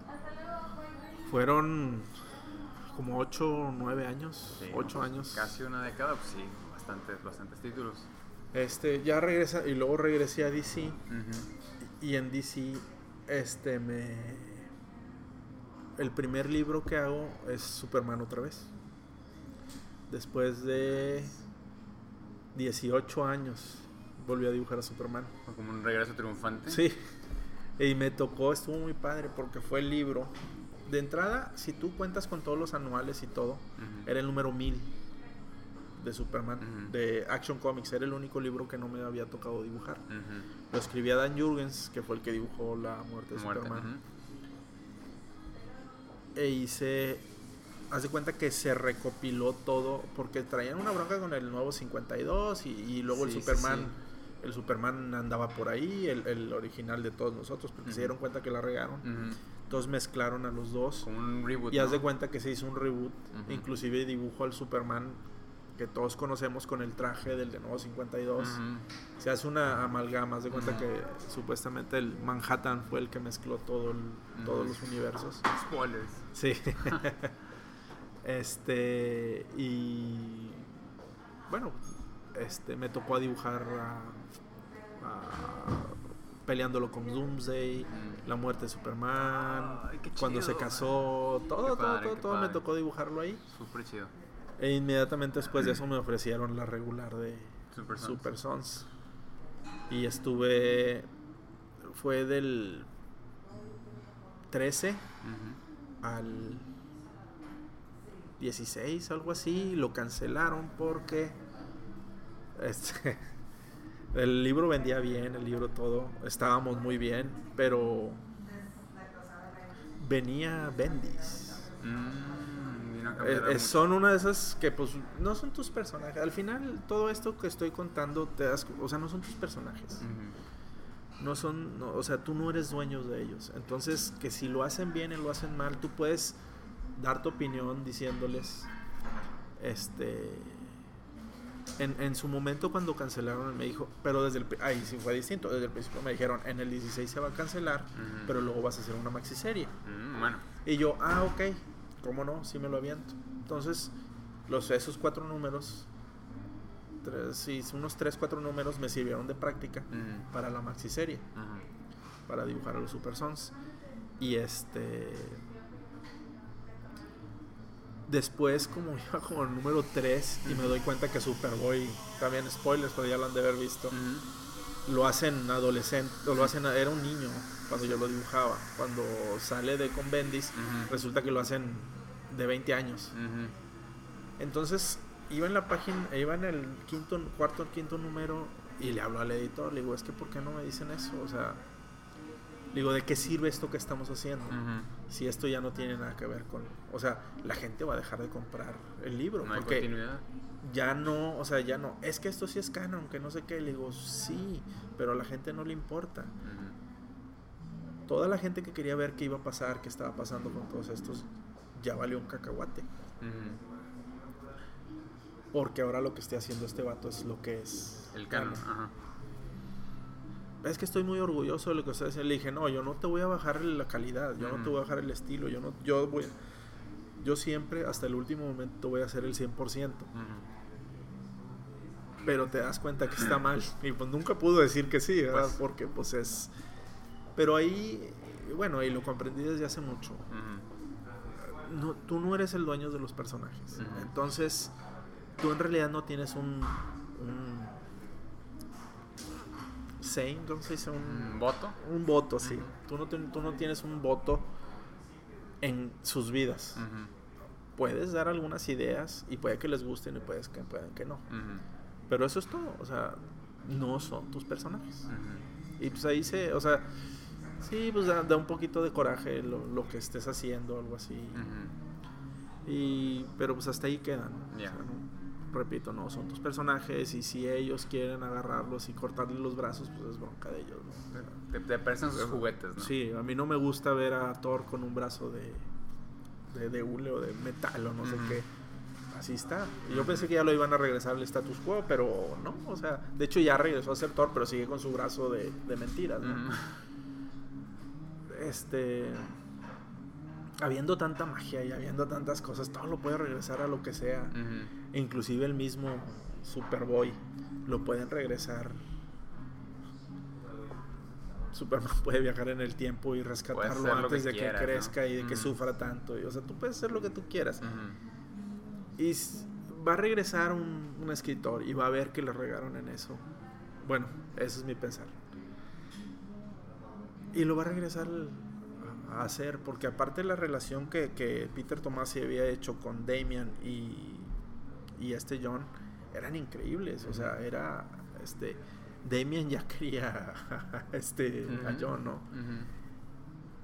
Fueron como 8 o 9 años. Sí, 8 pues, años. Casi una década, pues sí, bastantes, bastantes títulos. Este, ya regresa y luego regresé a DC. Y en DC, este me. El primer libro que hago es Superman otra vez. Después de 18 años, volví a dibujar a Superman. Como un regreso triunfante. Sí. Y me tocó, estuvo muy padre porque fue el libro. De entrada, si tú cuentas con todos los anuales y todo, era el número 1000 de Superman, de Action Comics. Era el único libro que no me había tocado dibujar. Ujú. Lo escribía Dan Jurgens, que fue el que dibujó La muerte de Muerte. Superman. E hice. Haz de cuenta que se recopiló todo, porque traían una bronca con el nuevo 52 y, y luego el Sí, Superman. sí. El Superman andaba por ahí, el, el original de todos nosotros, porque se dieron cuenta que la regaron. Entonces mezclaron a los dos. Como un reboot. Y haz ¿no? de cuenta que se hizo un reboot. Inclusive dibujó al Superman que todos conocemos con el traje del de nuevo 52. Ujú. Se hace una amalgama. Haz de cuenta que supuestamente el Manhattan fue el que mezcló todo el- todos los universos. Spoilers. Sí. [LAUGHS] este. Y. Bueno, este me tocó a dibujar a- a- peleándolo con Doomsday, Mm. la muerte de Superman, Ay, cuando se casó, todo, todo, todo, todo me tocó dibujarlo ahí. Súper chido. E inmediatamente después de eso me ofrecieron la regular de Super Sons. Super Sons. Y estuve. Fue del 13 Ujú. al 16, algo así. Lo cancelaron porque. Este. [LAUGHS] El libro vendía bien, el libro todo. Estábamos muy bien, pero. Venía Bendis. Mm, Eh, eh, son una de esas que pues no son tus personajes. Al final todo esto que estoy contando te das, o sea, no son tus personajes. No son, no, o sea, tú no eres dueño de ellos. Entonces, que si lo hacen bien y lo hacen mal, tú puedes dar tu opinión diciéndoles este en, en su momento cuando cancelaron me dijo, pero desde el ahí sí fue distinto, desde el principio me dijeron, en el 16 se va a cancelar, pero luego vas a hacer una maxiserie. Mm, bueno. Y yo, ah, ok, ¿cómo no? Sí me lo aviento. Entonces, los, esos cuatro números tres, sí, unos 3, 4 números me sirvieron de práctica para la maxi serie, para dibujar a los Super Sons. Y este. Después, como [LAUGHS] iba como el número 3, y me doy cuenta que Superboy, también spoilers, pero ya lo han de haber visto. Lo hacen adolescente, o lo hacen, era un niño cuando yo lo dibujaba. Cuando sale de con Bendis, resulta que lo hacen de 20 años. Entonces, iba en la página, iba en el quinto, cuarto, quinto número y le hablo al editor, le digo, es que ¿por qué no me dicen eso? O sea, le digo, ¿de qué sirve esto que estamos haciendo? Si esto ya no tiene nada que ver con, o sea, la gente va a dejar de comprar el libro No hay porque continuidad. Ya no, o sea, ya no, es que esto sí es canon, que no sé qué, le digo, sí, pero a la gente no le importa. Toda la gente que quería ver qué iba a pasar, qué estaba pasando con todos estos, ya valió un cacahuate. Porque ahora lo que esté haciendo este vato es lo que es. El canon. canon. Ajá. Es que estoy muy orgulloso de lo que usted haciendo. Le dije, no, yo no te voy a bajar la calidad, yo no te voy a bajar el estilo, yo no, yo voy, yo siempre hasta el último momento voy a hacer el 100%. Ujú. Pero te das cuenta que está mal. [LAUGHS] Y pues nunca pudo decir que sí, ¿verdad? Pues- Porque pues es... Pero ahí, bueno, y lo comprendí desde hace mucho. Ujú. No, tú no eres el dueño de los personajes. Entonces, tú en realidad no tienes un... un saying, ¿cómo se dice? Un, ¿Voto? un voto, sí. Tú no, tú no tienes un voto en sus vidas. Puedes dar algunas ideas y puede que les gusten y puedes que pueden que no. Pero eso es todo. O sea, no son tus personajes. Y pues ahí se, o sea, sí, pues da, da un poquito de coraje lo, lo que estés haciendo, algo así. Y, pero pues hasta ahí quedan. ¿no? O Ya. sea, no- repito, no son tus personajes y si ellos quieren agarrarlos y cortarles los brazos, pues es bronca de ellos. ¿no? Te, te parecen sus juguetes, ¿no? Sí, a mí no me gusta ver a Thor con un brazo de, de, de hule o de metal o no sé qué. Así está. Yo pensé que ya lo iban a regresar al status quo, pero no. O sea, de hecho ya regresó a ser Thor, pero sigue con su brazo de, de mentiras, ¿no? Este. Habiendo tanta magia y habiendo tantas cosas, todo lo puede regresar a lo que sea. Ujú. Inclusive el mismo Superboy lo pueden regresar. Superman puede viajar en el tiempo y rescatarlo antes que de que ¿no? crezca y de que sufra tanto. Y, o sea, tú puedes hacer lo que tú quieras. Y va a regresar un, un escritor y va a ver que le regaron en eso. Bueno, eso es mi pensar. Y lo va a regresar a hacer, porque aparte la relación que, que Peter Tomasi había hecho con Damian y, y este John, eran increíbles. O sea, era este. Damian ya quería este, a. John, ¿no?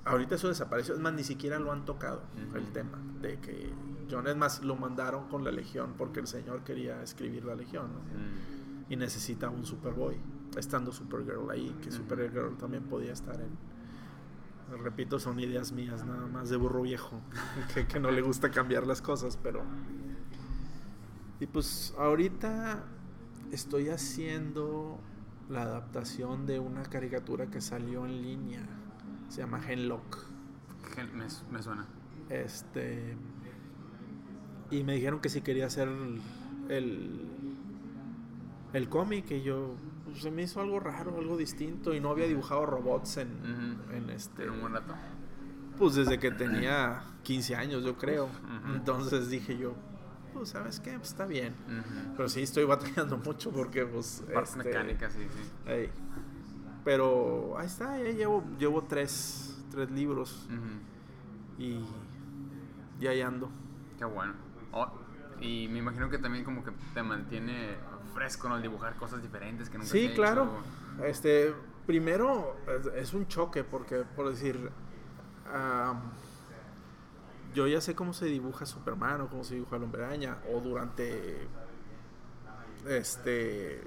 Ahorita eso desapareció, es más, ni siquiera lo han tocado el tema de que John, es más, lo mandaron con la Legión porque el señor quería escribir la Legión ¿no? Y necesitaba un Superboy, estando Supergirl ahí, que. Supergirl también podía estar en. Repito, son ideas mías nada más de burro viejo, [LAUGHS] que, que no le gusta cambiar las cosas, pero. Y pues ahorita estoy haciendo la adaptación de una caricatura que salió en línea. Se llama Henlock. Gen- Me, me suena. Este. Y me dijeron que si quería hacer el. El, el cómic, y yo. Pues, se me hizo algo raro, algo distinto. Y no había dibujado robots en. En este. En un buen rato. Pues desde que tenía 15 años, yo creo. Entonces dije yo. Pues, ¿sabes qué? Pues está bien. Pero sí estoy batallando mucho porque, pues. Partes este, mecánicas, sí, sí. Pero ahí está, ya llevo, llevo tres, tres libros y. Y ahí ando. Qué bueno. Oh, y me imagino que también como que te mantiene fresco, ¿no? El dibujar cosas diferentes que nunca Sí, claro. hecho. Este, primero es, un choque porque, por decir, am, yo ya sé cómo se dibuja Superman o cómo se dibuja Araña o durante, este,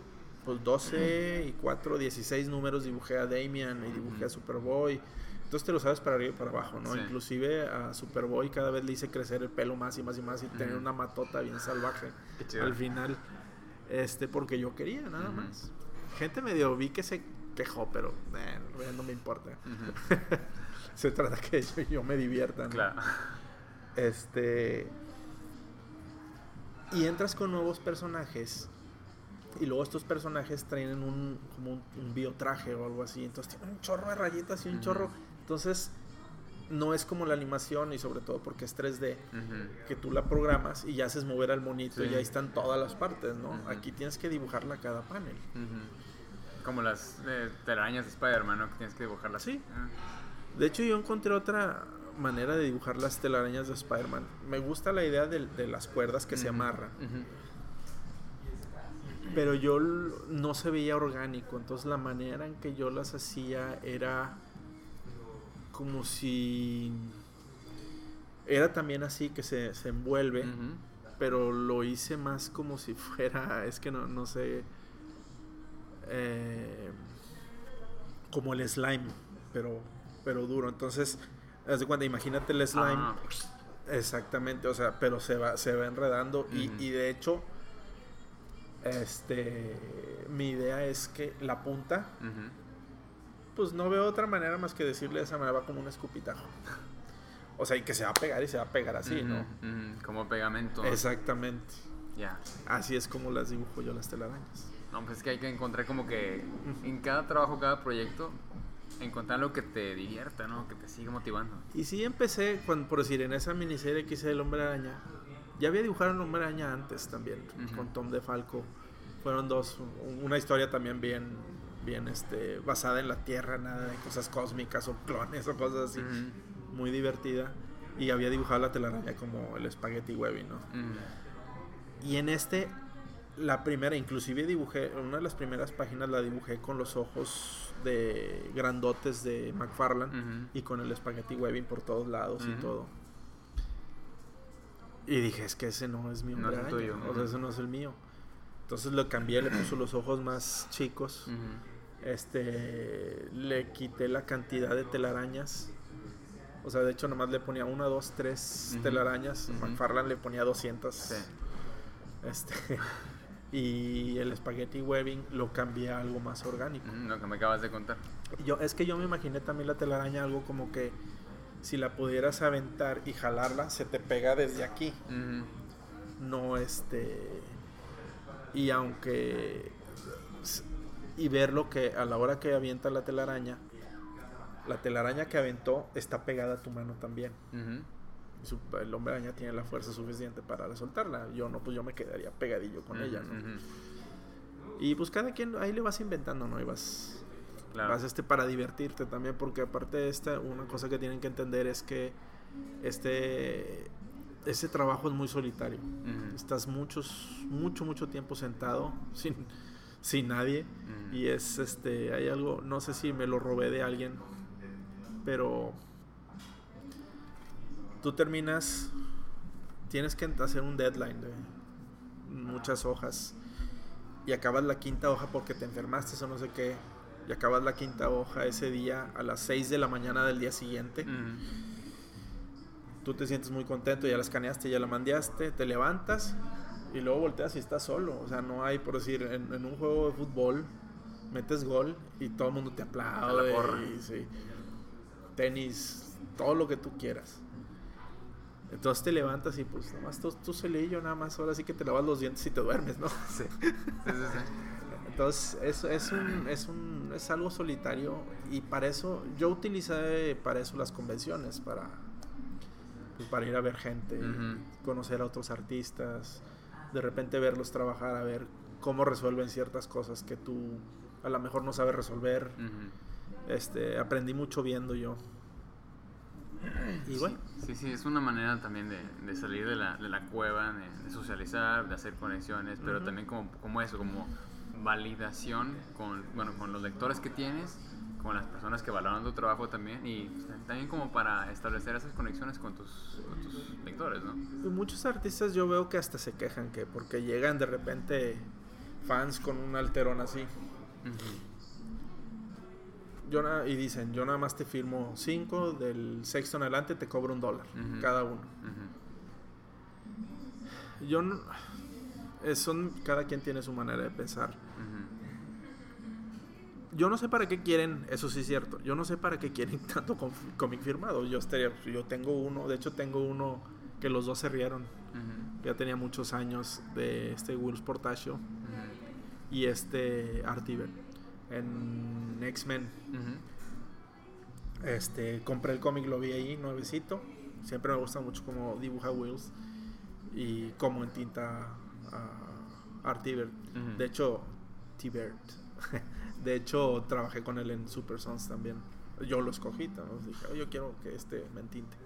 pues 12 y 4, 16 números dibujé a Damian y dibujé a. Superboy. Entonces te lo sabes para arriba y para abajo, ¿no? Sí. Inclusive a Superboy cada vez le hice crecer el pelo más y más y más y tener una matota bien salvaje al final. Este, porque yo quería, nada más. Gente medio vi que se quejó, pero eh, no me importa. [LAUGHS] Se trata que yo, yo me divierta, ¿no? Claro. Este. Y entras con nuevos personajes Y luego estos personajes traen un, como un, un biotraje o algo así. Entonces tienen un chorro de rayitas y un chorro. Entonces no es como la animación y sobre todo porque es 3D Ujú. que tú la programas y ya haces mover al monito Sí. y ahí están todas las partes, ¿no? Aquí tienes que dibujarla cada panel. Como las eh, telarañas de Spider-Man, ¿no? Que tienes que dibujarlas. Sí. Ah. De hecho, yo encontré otra manera de dibujar las telarañas de Spider-Man. Me gusta la idea de, de las cuerdas que se amarran, pero yo no se veía orgánico. Entonces, la manera en que yo las hacía era como si. Era también así que se, se envuelve, pero lo hice más como si [LAUGHS] fuera. Es que no, no sé. eh, como el slime, pero, pero duro. Entonces, haz de cuenta, imagínate el slime. Ah. Exactamente, o sea, pero se va, se va enredando y, y de hecho, este, mi idea es que la punta. Pues no veo otra manera más que decirle de esa manera va como un escupitajo. O sea, y que se va a pegar y se va a pegar así, ¿no? Ujú, ujú, Como pegamento. Exactamente. Ya. Así es como las dibujo yo las telarañas. No, pues es que hay que encontrar como que en cada trabajo, cada proyecto, encontrar lo que te divierta, ¿no? Que te siga motivando. Y sí empecé, cuando, por decir, en esa miniserie que hice del Hombre Araña, ya había dibujado el Hombre Araña antes también, Ujú. con Tom DeFalco. Fueron dos, una historia también bien, bien este, basada en la Tierra, nada de cosas cósmicas o clones o cosas así, muy divertida. Y había dibujado la telaraña como el Spaghetti Webbing, ¿no? ujú. Y en este, la primera, inclusive dibujé, una de las primeras páginas la dibujé con los ojos de grandotes de McFarlane y con el spaghetti webbing por todos lados y Ujú. todo. Y dije, es que ese no es mi No hombre es el araña, tuyo, o sea, ese no es el mío. Entonces lo cambié, le puse los ojos más chicos, Ujú. Este, le quité la cantidad de telarañas. O sea, de hecho nomás le ponía una, dos, tres telarañas. Ujú. McFarlane le ponía 200. Sí. Este, [LAUGHS] y el spaghetti webbing lo cambié a algo más orgánico. Lo que me acabas de contar. Yo, es que yo me imaginé también la telaraña algo como que si la pudieras aventar y jalarla, se te pega desde aquí. No este. Y aunque. Y ver lo que a la hora que avienta la telaraña, la telaraña que aventó está pegada a tu mano también. Su- el hombre araña tiene la fuerza suficiente para soltarla. Yo no, pues yo me quedaría pegadillo con ella, ¿no? Y pues cada quien ahí le vas inventando, ¿no? Y vas, Claro. vas este para divertirte también, porque aparte de esta, una cosa que tienen que entender es que este ese trabajo es muy solitario. Estás muchos, mucho, mucho tiempo sentado [LAUGHS] sin, sin nadie. Ujú. Y es este, hay algo, no sé si me lo robé de alguien, pero tú terminas, tienes que hacer un deadline de muchas hojas y acabas la quinta hoja porque te enfermaste o no sé qué, y acabas la quinta hoja ese día a las 6 de la mañana del día siguiente. Ujú. Tú te sientes muy contento, ya la escaneaste, ya la mandaste, te levantas y luego volteas y estás solo. O sea, no hay, por decir, en, en un juego de fútbol, metes gol y todo el mundo te aplaude. y sí. Tenis, todo lo que tú quieras. Entonces te levantas y pues nada más tú, tú solillo, nada más ahora sí que te lavas los dientes y te duermes, ¿no? [LAUGHS] Sí. Sí, sí, sí. Entonces es, es, un, es, un, es algo solitario y para eso, yo utilicé para eso las convenciones, para, pues, para ir a ver gente, conocer a otros artistas, de repente verlos trabajar, a ver cómo resuelven ciertas cosas que tú a lo mejor no sabes resolver. Este, aprendí mucho viendo yo. Y bueno, Sí, sí, es una manera también de, de salir de la, de la cueva, de, de socializar, de hacer conexiones, pero también como, como eso, como validación con, bueno, con los lectores que tienes, con las personas que valoran tu trabajo también y también como para establecer esas conexiones con tus, con tus lectores, ¿no? y muchos artistas yo veo que hasta se quejan que porque llegan de repente fans con un alterón así. Yo na- y dicen, yo nada más te firmo 5, del sexto en adelante te cobro un dólar cada uno. Yo no, son, cada quien tiene su manera de pensar. Yo no sé para qué quieren, eso sí es cierto, yo no sé para qué quieren [LAUGHS] tanto cómic firmado. Yo, estaría, yo tengo uno, de hecho tengo uno que los dos se rieron. Ya tenía muchos años de este Will Portacio. y este Artiver en X-Men. Este, compré el cómic, lo vi ahí, nuevecito. Siempre me gusta mucho como dibuja Wills y como en tinta uh, Artiver. De hecho, T-Bird. [LAUGHS] de hecho, trabajé con él en Super Sons también. Yo lo escogí, ¿no? dije, oh, yo quiero que este me entinte.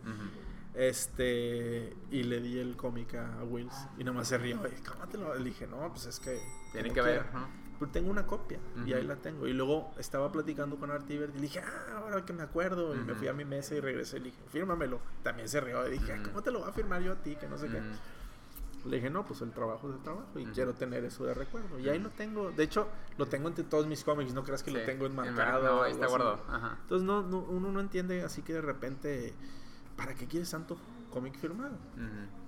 Este, y le di el cómic a Wills y nomás se rió. Y, ¿Cómo te lo? Le dije, no, pues es que. Tiene que ver, Pero tengo una copia y ahí la tengo. Y luego estaba platicando con Artiver y le dije, ah, ahora que me acuerdo. Y me fui a mi mesa y regresé y le dije, fírmamelo. También se rió. Y dije, ¿cómo te lo voy a firmar yo a ti? Que no sé qué. Le dije, no, pues el trabajo es el trabajo y quiero tener eso de recuerdo. Y ahí lo tengo. De hecho, lo tengo entre todos mis cómics. No creas que lo tengo enmarcado. No, ahí está guardado. Entonces, no, uno no entiende así que de repente, ¿para qué quieres tanto cómic firmado?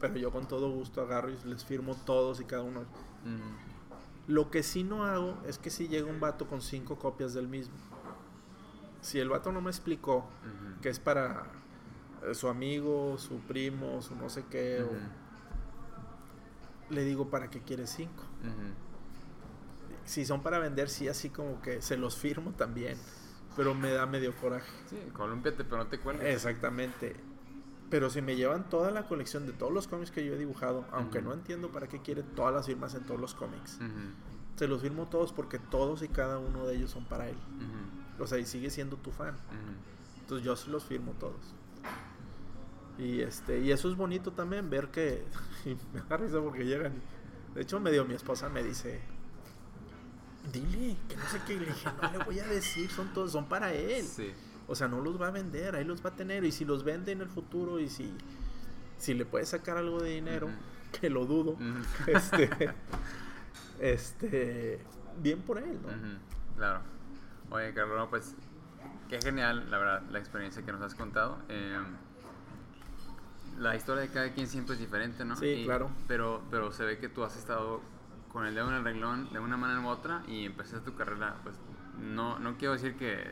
Pero yo con todo gusto agarro y les firmo todos y cada uno. Lo que sí no hago es que si llega un vato con cinco copias del mismo. Si el vato no me explicó que es para eh, su amigo, su primo, su no sé qué, o le digo, ¿para qué quieres cinco? Si son para vender, sí, así como que se los firmo también. Pero me da medio coraje. Sí, columpiate, pero no te cuelgues. Exactamente. Pero si me llevan toda la colección de todos los cómics que yo he dibujado, aunque no entiendo para qué quiere todas las firmas en todos los cómics, se los firmo todos porque todos y cada uno de ellos son para él. O sea, y sigue siendo tu fan. Entonces yo sí los firmo todos. Y este y eso es bonito también ver que [LAUGHS] y me da risa porque llegan. De hecho, medio mi esposa me dice, "Dile, que no sé qué." le dije, "No le voy a decir, son todos son para él." O sea, no los va a vender, ahí los va a tener y si los vende en el futuro y si si le puede sacar algo de dinero, que lo dudo. [LAUGHS] Este este bien por él, ¿no? Claro. Oye, Carlos, pues qué genial, la verdad, la experiencia que nos has contado. Eh, la historia de cada quien siempre es diferente, ¿no? Sí, claro. Pero, pero se ve que tú has estado con el dedo en el renglón de una manera u otra y empezaste tu carrera, pues no, no quiero decir que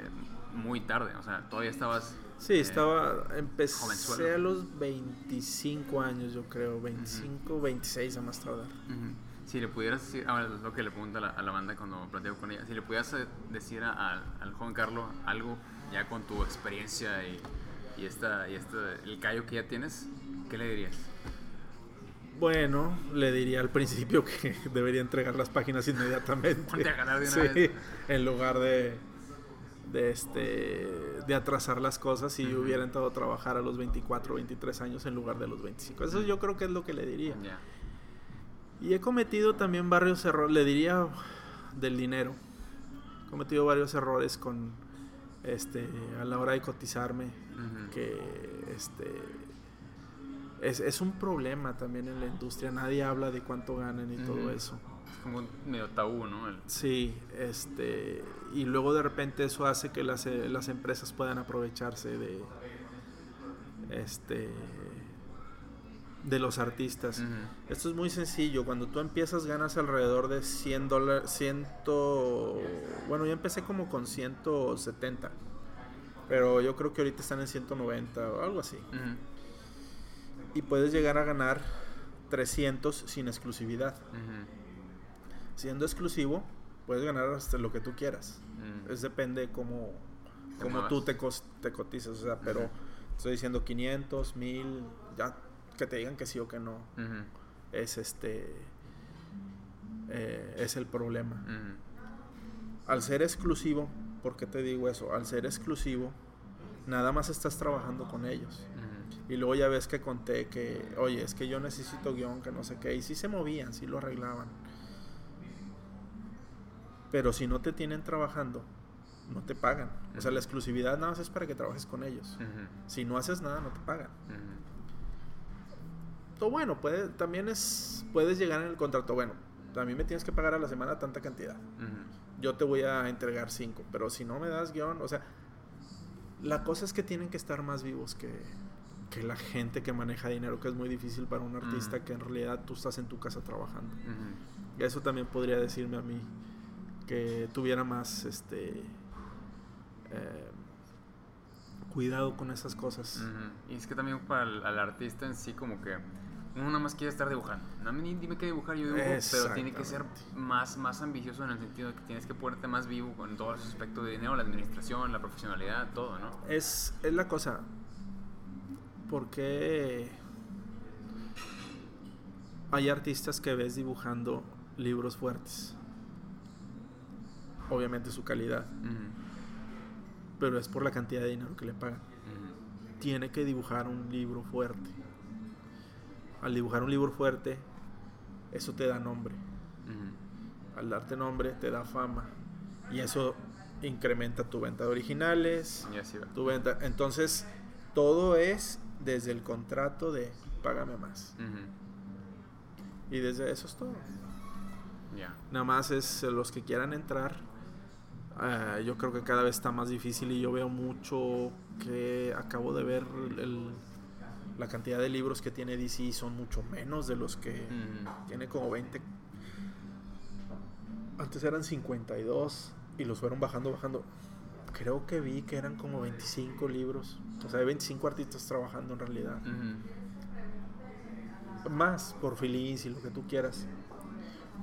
muy tarde, o sea, todavía estabas... Sí, estaba, empecé a los 25 años, yo creo, 25, 26 a más tardar. Si le pudieras decir, ahora es lo que le pregunto a la, banda cuando platico con ella, si le pudieras decir al joven Carlos algo ya con tu experiencia y y, esta, y este, el callo que ya tienes, ¿qué le dirías? Bueno, le diría al principio que [LAUGHS] debería entregar las páginas inmediatamente. a ganar de una sí, en lugar de, de, este, de atrasar las cosas si hubiera entrado a trabajar a los 24 o 23 años en lugar de los 25. Eso yo creo que es lo que le diría. Y he cometido también varios errores, le diría del dinero. He cometido varios errores con este a la hora de cotizarme que este es, es, un problema también en la industria. Nadie habla de cuánto ganan y todo eso. Es como medio tabú, ¿no? Sí, este, y luego de repente eso hace que las, eh, las empresas puedan aprovecharse de, este, de los artistas. Esto es muy sencillo. Cuando tú empiezas ganas alrededor de 100 dólares, ciento, bueno, yo empecé como con 170 pero yo creo que ahorita están en 190 o algo así. Y puedes llegar a ganar 300 sin exclusividad. Siendo exclusivo, puedes ganar hasta lo que tú quieras. Es depende cómo, cómo tú te, te cotizas. O sea, pero estoy diciendo 500, 1000, ya que te digan que sí o que no. Es este. Eh, es el problema. Al ser exclusivo, ¿Por qué te digo eso? Al ser exclusivo, nada más estás trabajando con ellos. Y luego ya ves que conté que, oye, es que yo necesito guion, que no sé qué. Y sí se movían, sí lo arreglaban. Pero si no te tienen trabajando, no te pagan. O sea, la exclusividad nada más es para que trabajes con ellos. Si no haces nada, no te pagan. Bueno, puede, también es, puedes llegar en el contrato, bueno, a mí me tienes que pagar a la semana tanta cantidad. Yo te voy a entregar cinco, pero si no me das guion, o sea, la cosa es que tienen que estar más vivos que, que la gente que maneja dinero, que es muy difícil para un artista que en realidad tú estás en tu casa trabajando. Y eso también podría decirme a mí que tuviera más este eh, cuidado con esas cosas. Y es que también para el, artista en sí como que uno nada más quiere estar dibujando. No me dime qué dibujar, yo dibujo, pero tiene que ser más, más ambicioso en el sentido de que tienes que ponerte más vivo con todos los aspectos de dinero, la administración, la profesionalidad, todo, ¿no? Es, es la cosa. Porque hay artistas que ves dibujando libros fuertes. Obviamente su calidad. Pero es por la cantidad de dinero que le pagan. Tiene que dibujar un libro fuerte al dibujar un libro fuerte, eso te da nombre. Al darte nombre, te da fama. Y eso incrementa tu venta de originales. tu venta. Entonces, todo es desde el contrato de págame más. Y desde eso es todo. Nada más es los que quieran entrar. Ah, yo creo que cada vez está más difícil y yo veo mucho que acabo de ver el, la cantidad de libros que tiene DC son mucho menos de los que tiene como 20. Antes eran 52 y los fueron bajando, bajando. Creo que vi que eran como 25 libros. O sea, hay 25 artistas trabajando en realidad. Más por Feliz y lo que tú quieras.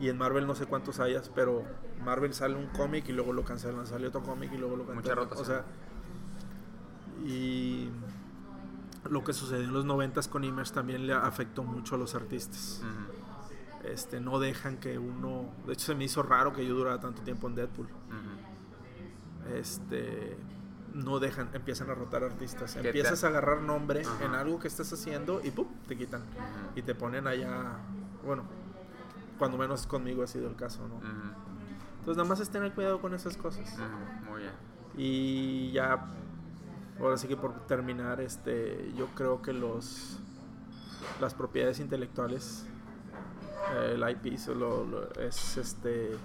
Y en Marvel no sé cuántos hayas, pero Marvel sale un cómic y luego lo cancelan. Sale otro cómic y luego lo cancelan. O sea, y lo que sucedió en los noventas con Image también le afectó mucho a los artistas. Este, no dejan que uno. De hecho, se me hizo raro que yo durara tanto tiempo en Deadpool. Este. No dejan, empiezan a rotar artistas. Empiezas a agarrar nombre en algo que estás haciendo y ¡pum! te quitan. Y te ponen allá. Bueno, cuando menos conmigo ha sido el caso, ¿no? Entonces, nada más es tener cuidado con esas cosas. Muy bien. Y ya Ahora sí que por terminar, este, yo creo que los las propiedades intelectuales, eh, el IP, solo es este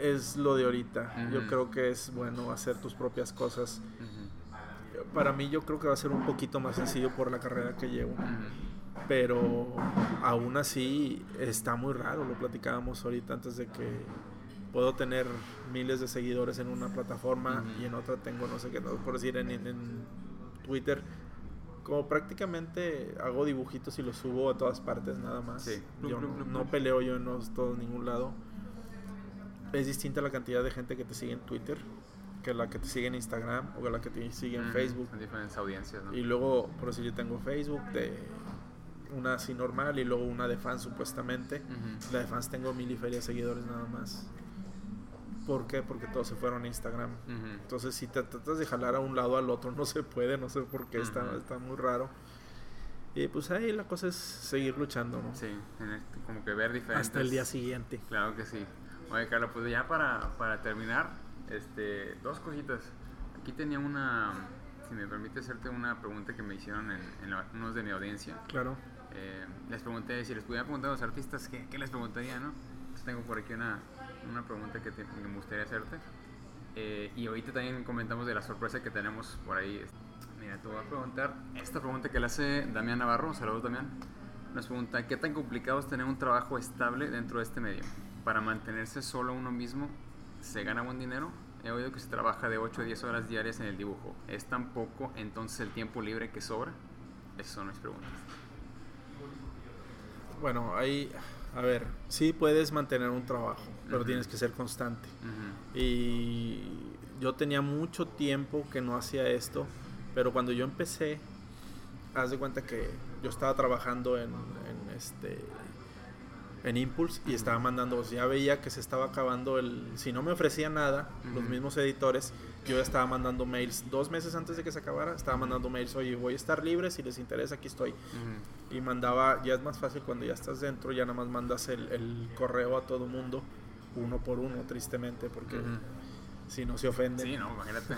es lo de ahorita. Yo creo que es bueno hacer tus propias cosas. Para mí yo creo que va a ser un poquito más sencillo por la carrera que llevo. Pero aún así está muy raro, lo platicábamos ahorita antes de que puedo tener miles de seguidores en una plataforma y en otra tengo no sé qué, por decir en, Twitter. Como prácticamente hago dibujitos y los subo a todas partes nada más. Yo no, peleo yo en todos ningún lado. Es distinta la cantidad de gente que te sigue en Twitter que la que te sigue en Instagram o la que te sigue en Facebook. En diferentes audiencias, Y luego, por decir, yo tengo Facebook de una así normal y luego una de fans supuestamente. La de fans tengo mil y feria seguidores nada más. ¿Por qué? Porque todos se fueron a Instagram. Entonces, si te tratas de jalar a un lado al otro, no se puede, no sé por qué, está, está muy raro. Y pues ahí la cosa es seguir luchando, ¿no? Sí, este, como que ver diferentes. Hasta el día siguiente. Claro que sí. Oye, Carlos, pues ya para, para terminar, este, dos cositas. Aquí tenía una, si me permite hacerte una pregunta que me hicieron en, en unos de mi audiencia. Claro. Eh, les pregunté, si les pudiera preguntar a los artistas, ¿qué, qué les preguntaría, no? Entonces tengo por aquí una, una pregunta que, me gustaría hacerte. Eh, y ahorita también comentamos de la sorpresa que tenemos por ahí. Mira, te voy a preguntar esta pregunta que le hace Damián Navarro. Saludos, Damián. Nos pregunta: ¿Qué tan complicado es tener un trabajo estable dentro de este medio? Para mantenerse solo uno mismo, ¿se gana buen dinero? He oído que se trabaja de 8 a 10 horas diarias en el dibujo. ¿Es tan poco entonces el tiempo libre que sobra? Esas son mis preguntas. Bueno, ahí, a ver, sí puedes mantener un trabajo pero tienes que ser constante. Y yo tenía mucho tiempo que no hacía esto, pero cuando yo empecé, haz de cuenta que yo estaba trabajando en, en este en Impulse y estaba mandando, ya veía que se estaba acabando el, si no me ofrecía nada, los mismos editores, yo estaba mandando mails dos meses antes de que se acabara, estaba mandando mails, oye, voy a estar libre, si les interesa, aquí estoy. Y mandaba, ya es más fácil cuando ya estás dentro, ya nada más mandas el, el correo a todo mundo uno por uno, tristemente, porque si no se ofenden. Sí, no, imagínate,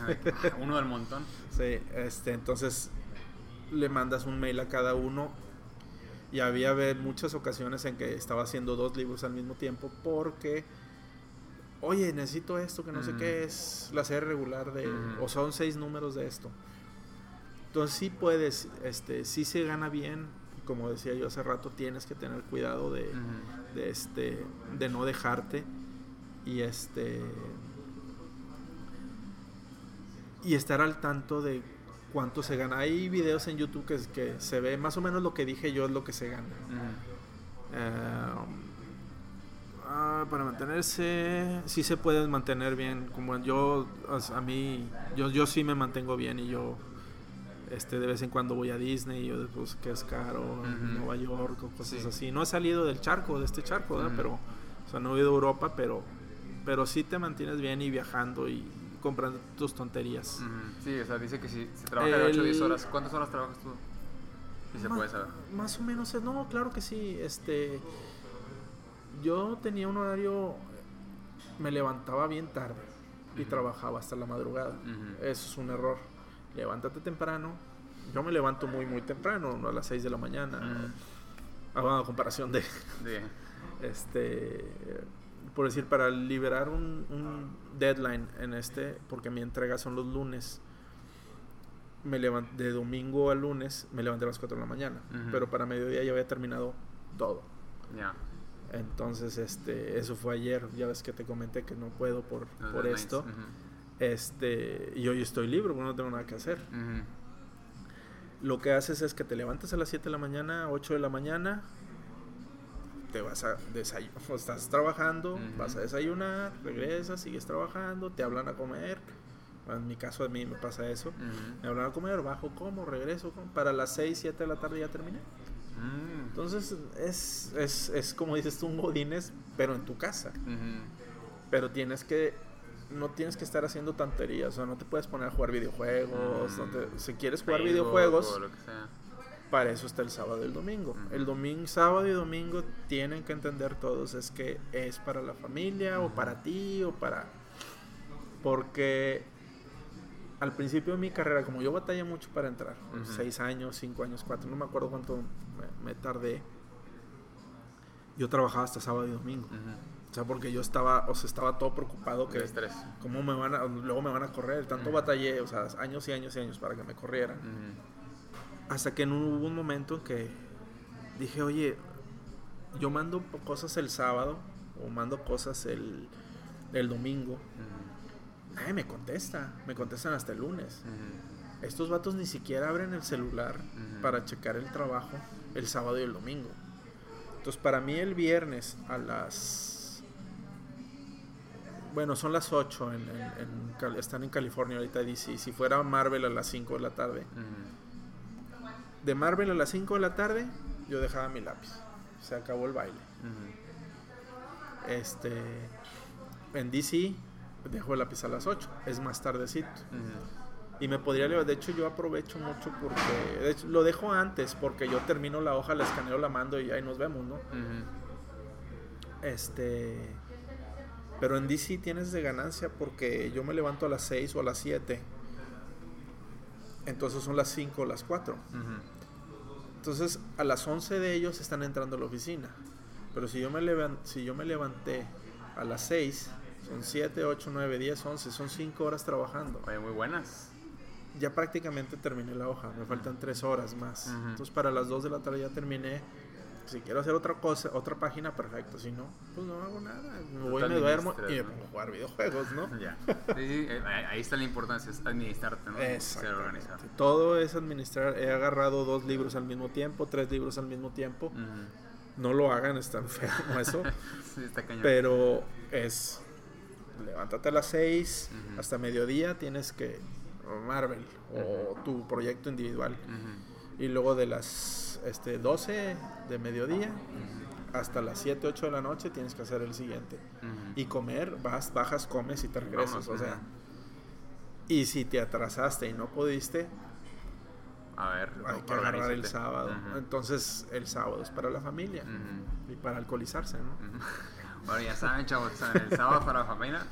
uno del montón. [LAUGHS] Sí, este, entonces le mandas un mail a cada uno y había muchas ocasiones en que estaba haciendo dos libros al mismo tiempo porque oye necesito esto que no sé qué es la serie regular de o son seis números de esto entonces sí puedes este sí se gana bien como decía yo hace rato tienes que tener cuidado de, de este de no dejarte y este y estar al tanto de cuánto se gana. Hay videos en YouTube que, que se ve más o menos lo que dije yo es lo que se gana. Ah, para mantenerse, sí se puede mantener bien. Como yo, a mí, yo, yo sí me mantengo bien y yo este de vez en cuando voy a Disney y yo después que es caro Nueva York o cosas así. No he salido del charco de este charco pero o sea no he ido a Europa pero pero sí te mantienes bien y viajando y comprando tus tonterías. Sí o sea dice que si se trabaja de 8 o 10 horas ¿cuántas horas trabajas tú? Si se puede saber. más o menos no claro que sí este yo tenía un horario me levantaba bien tarde y trabajaba hasta la madrugada eso es un error levántate temprano. Yo me levanto muy, muy temprano, a las 6 de la mañana. Hago una comparación de. [LAUGHS] Este. Por decir, para liberar un, deadline en este, porque mi entrega son los lunes. Me levanté de domingo a lunes, me levanté a las 4 de la mañana. Pero para mediodía ya había terminado todo. Ya. Entonces, este, eso fue ayer. Ya ves que te comenté que no puedo por, por esto. Este, y hoy estoy libre, porque no tengo nada que hacer. Lo que haces es que te levantas a las 7 de la mañana, 8 de la mañana, te vas a desayunar, [LAUGHS] estás trabajando, vas a desayunar, regresas, sigues trabajando, te hablan a comer. En mi caso a mí me pasa eso. Me hablan a comer, bajo, como, regreso, como. Para las 6, 7 de la tarde ya terminé. Mm. Entonces es, es, es, como dices tú, un godines, pero en tu casa. Pero tienes que no tienes que estar haciendo tonterías, o sea, no te puedes poner a jugar videojuegos, si quieres jugar videojuegos, para eso está el sábado y el domingo. El domingo, sábado y domingo tienen que entender todos es que es para la familia o para ti o para... Porque al principio de mi carrera, como yo batallé mucho para entrar, seis años, cinco años, cuatro, no me acuerdo cuánto me, tardé, yo trabajaba hasta sábado y domingo sea, porque yo estaba, o sea, estaba todo preocupado que... estrés. ¿Cómo me van a, luego me van a correr? Tanto batallé, o sea, años y años y años para que me corrieran. Hasta que no hubo un momento que dije, oye, yo mando cosas el sábado o mando cosas el, el domingo. Nadie me contesta, me contestan hasta el lunes. Estos vatos ni siquiera abren el celular para checar el trabajo el sábado y el domingo. Entonces, para mí el viernes a las bueno, son las 8, en, están en California ahorita DC. Si fuera Marvel a las 5 de la tarde. De Marvel a las 5 de la tarde, yo dejaba mi lápiz. Se acabó el baile. Este. En DC, dejo el lápiz a las 8. Es más tardecito. Y me podría leer. De hecho, yo aprovecho mucho porque. De hecho, lo dejo antes porque yo termino la hoja, la escaneo, la mando y ahí nos vemos, ¿no? Este pero en DC tienes de ganancia porque yo me levanto a las 6 o a las 7. Entonces son las 5 o las 4. Entonces a las 11 de ellos están entrando a la oficina. Pero si yo me, si yo me levanté a las 6, son 7, 8, 9, 10, 11, son 5 horas trabajando. muy buenas. Ya prácticamente terminé la hoja, me faltan 3 horas más. Entonces para las 2 de la tarde ya terminé si quiero hacer otra cosa, otra página, perfecto. Si no, pues no hago nada. Me voy, me duermo y me pongo a jugar videojuegos, ¿no? [LAUGHS] ya. Sí, eh, ahí está la importancia, es administrarte, ¿no? Organizado. Todo es administrar. He agarrado dos libros al mismo tiempo, tres libros al mismo tiempo. No lo hagan, es tan feo como [LAUGHS] eso. sí, está cañón. Pero es. Levántate a las seis, hasta mediodía tienes que. Marvel o tu proyecto individual. Y luego de las este, 12 de mediodía hasta las 7, 8 de la noche tienes que hacer el siguiente. Y comer, vas, bajas, comes y te regresas. o sea, y si te atrasaste y no pudiste, a ver, hay que agarrar el sábado. Entonces, el sábado es para la familia y para alcoholizarse, ¿no? [LAUGHS] Bueno, ya saben, chavos, el sábado para la familia,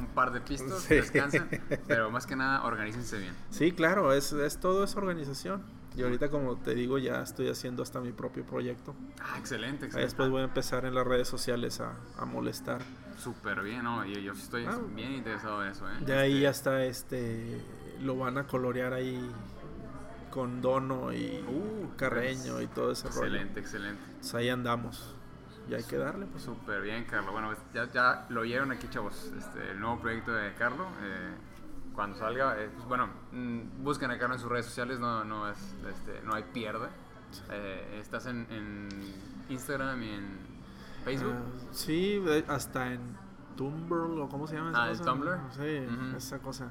un par de pistos, descansen, pero más que nada, organícense bien. Sí, claro, es, es todo es organización. Y ahorita, como te digo, ya estoy haciendo hasta mi propio proyecto. Ah, excelente, excelente. Después voy a empezar en las redes sociales a, a molestar. Súper bien, ¿no? Yo, yo estoy ah. bien interesado en eso, ¿eh? Ya ahí hasta este, lo van a colorear ahí con Dono y uh, Carreño y todo ese rollo. Excelente, excelente. Pues ahí andamos. Y hay que darle, pues. Súper bien, Carlos. Bueno, ya, ya lo oyeron aquí, chavos. Este, el nuevo proyecto de Carlos. Eh, cuando salga, eh, pues, bueno, mm, busquen a Carlos en sus redes sociales, no, no, es, este, no hay pierde. Eh, estás en, en Instagram y en Facebook. Ah, sí, hasta en Tumblr o cómo se llama esa Ah, ¿el cosa? Tumblr? Sí, esa cosa.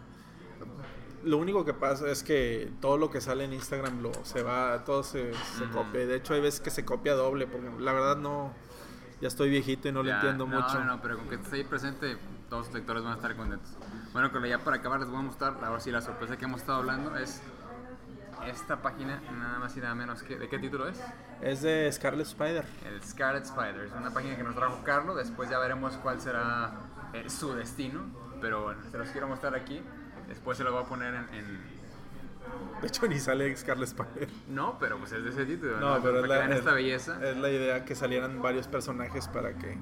Lo único que pasa es que todo lo que sale en Instagram lo se va, todo se, se copia. De hecho, hay veces que se copia doble, porque la verdad no, ya estoy viejito y no lo Ya, entiendo no, mucho. No, no, pero con que estés ahí presente, todos los lectores van a estar contentos. Bueno, pero ya para acabar les voy a mostrar, ahora sí la sorpresa que hemos estado hablando es esta página, nada más y nada menos que, ¿de qué título es? Es de Scarlet Spider. El Scarlet Spider, es una página que nos trajo Carlos, después ya veremos cuál será eh, su destino, pero bueno, se los quiero mostrar aquí, después se lo voy a poner en... en- De hecho, ni sale Scarlet Spider. No, pero pues es de ese título, No, ¿no? pero es la, es- esta belleza. es la idea que salieran varios personajes para que...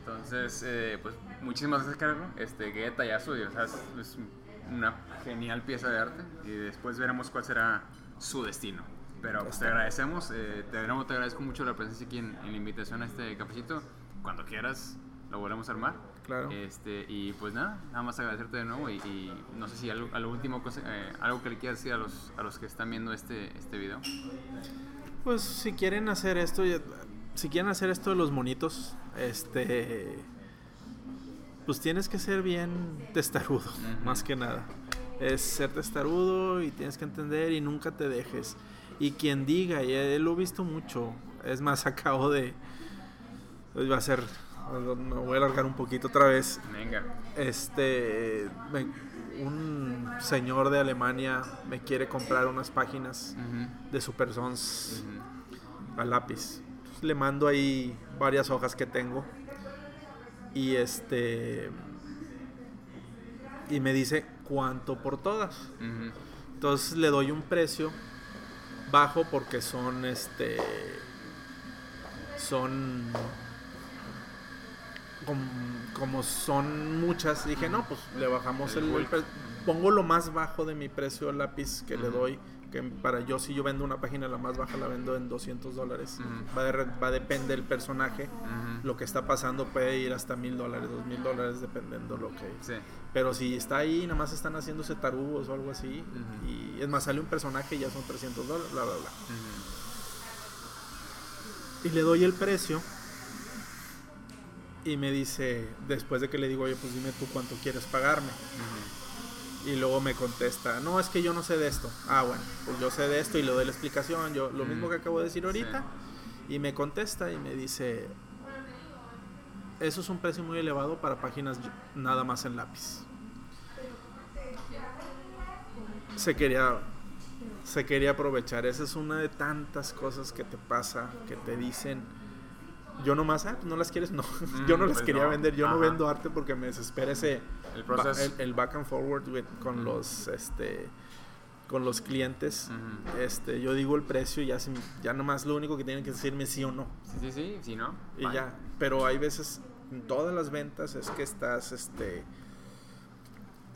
Entonces, eh, pues muchísimas gracias, Carlos. Este, qué detallazo, y, o sea, es, es una genial pieza de arte. Y después veremos cuál será su destino. Pero pues, te agradecemos, eh, te, agradezco- te agradezco mucho la presencia aquí en, en la invitación a este cafecito. Cuando quieras, lo volvemos a armar. Claro. Este, y pues nada, nada más agradecerte de nuevo. Y, y no sé si algo, a lo último, cosa- eh, algo que le quieras decir a los, a los que están viendo este, este video. Pues si quieren hacer esto, si quieren hacer esto de los monitos, este, pues tienes que ser bien testarudo, más que nada. Es ser testarudo y tienes que entender y nunca te dejes. Y quien diga, y lo he visto mucho, es más, [LAUGHS] acabo de, va a ser, me voy a alargar un poquito otra vez. Venga. Este, me- un señor de Alemania me quiere comprar unas páginas de Super Sons a lápiz. Entonces, le mando ahí varias hojas que tengo. Y este. Y me dice cuánto por todas. Entonces le doy un precio bajo porque son este. Son. Com- Como, son muchas, dije, no, pues le bajamos El el, Pongo lo más bajo de mi precio lápiz que le doy. Que para yo, si yo vendo una página, la más baja la vendo en 200 dólares. Ujú. Va, de, re- va a depender del personaje. Lo que está pasando puede ir hasta mil dólares, dos mil dólares, dependiendo lo que. Sí. Pero si está ahí, nada más están haciéndose tarugos o algo así. Y es más, sale un personaje y ya son 300 dólares, bla, bla, bla. Y le doy el precio. Y me dice, después de que le digo, oye, pues dime tú cuánto quieres pagarme. Y luego me contesta, no, es que yo no sé de esto. Ah, bueno, pues yo sé de esto y le doy la explicación. Yo, lo mismo que acabo de decir ahorita. Y me contesta y me dice, eso es un precio muy elevado para páginas nada más en lápiz. Se quería, se quería aprovechar. Esa es una de tantas cosas que te pasa, que te dicen. Yo nomás, ah, no las quieres, no. [LAUGHS] yo no las pues quería no. vender. Yo no vendo arte porque me desespera ese El proceso. el, el back and forward with- con Ujú. los este con los clientes. Este, yo digo el precio y ya, se- ya nomás lo único que tienen que decirme sí o no. Sí, sí, sí, sí, ¿no? Y ya. Pero hay veces, en todas las ventas es que estás, este,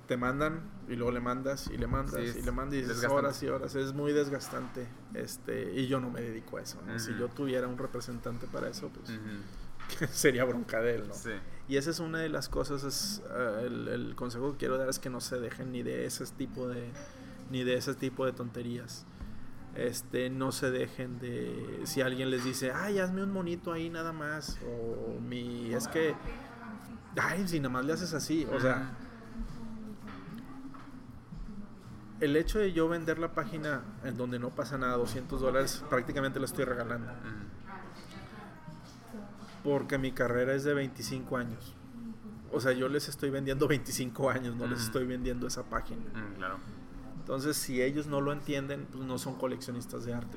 te mandan y luego le mandas y le mandas Sí, y le mandas y dices horas y horas. Es muy desgastante. Este, y yo no me dedico a eso. ¿no? Si yo tuviera un representante para eso, pues [LAUGHS] sería bronca de él, ¿no? Sí. Y esa es una de las cosas, es, el, el consejo que quiero dar es que no se dejen ni de ese tipo de, ni de ese tipo de tonterías. Este, no se dejen de, si alguien les dice, ay, hazme un monito ahí nada más, o mi, es que, ay, si nada más le haces así, o sea, el hecho de yo vender la página en donde no pasa nada, 200 dólares, prácticamente la estoy regalando. Porque mi carrera es de 25 años. O sea, yo les estoy vendiendo 25 años, no les Ujú. estoy vendiendo esa página. Mm, claro. Entonces, si ellos no lo entienden, pues no son coleccionistas de arte.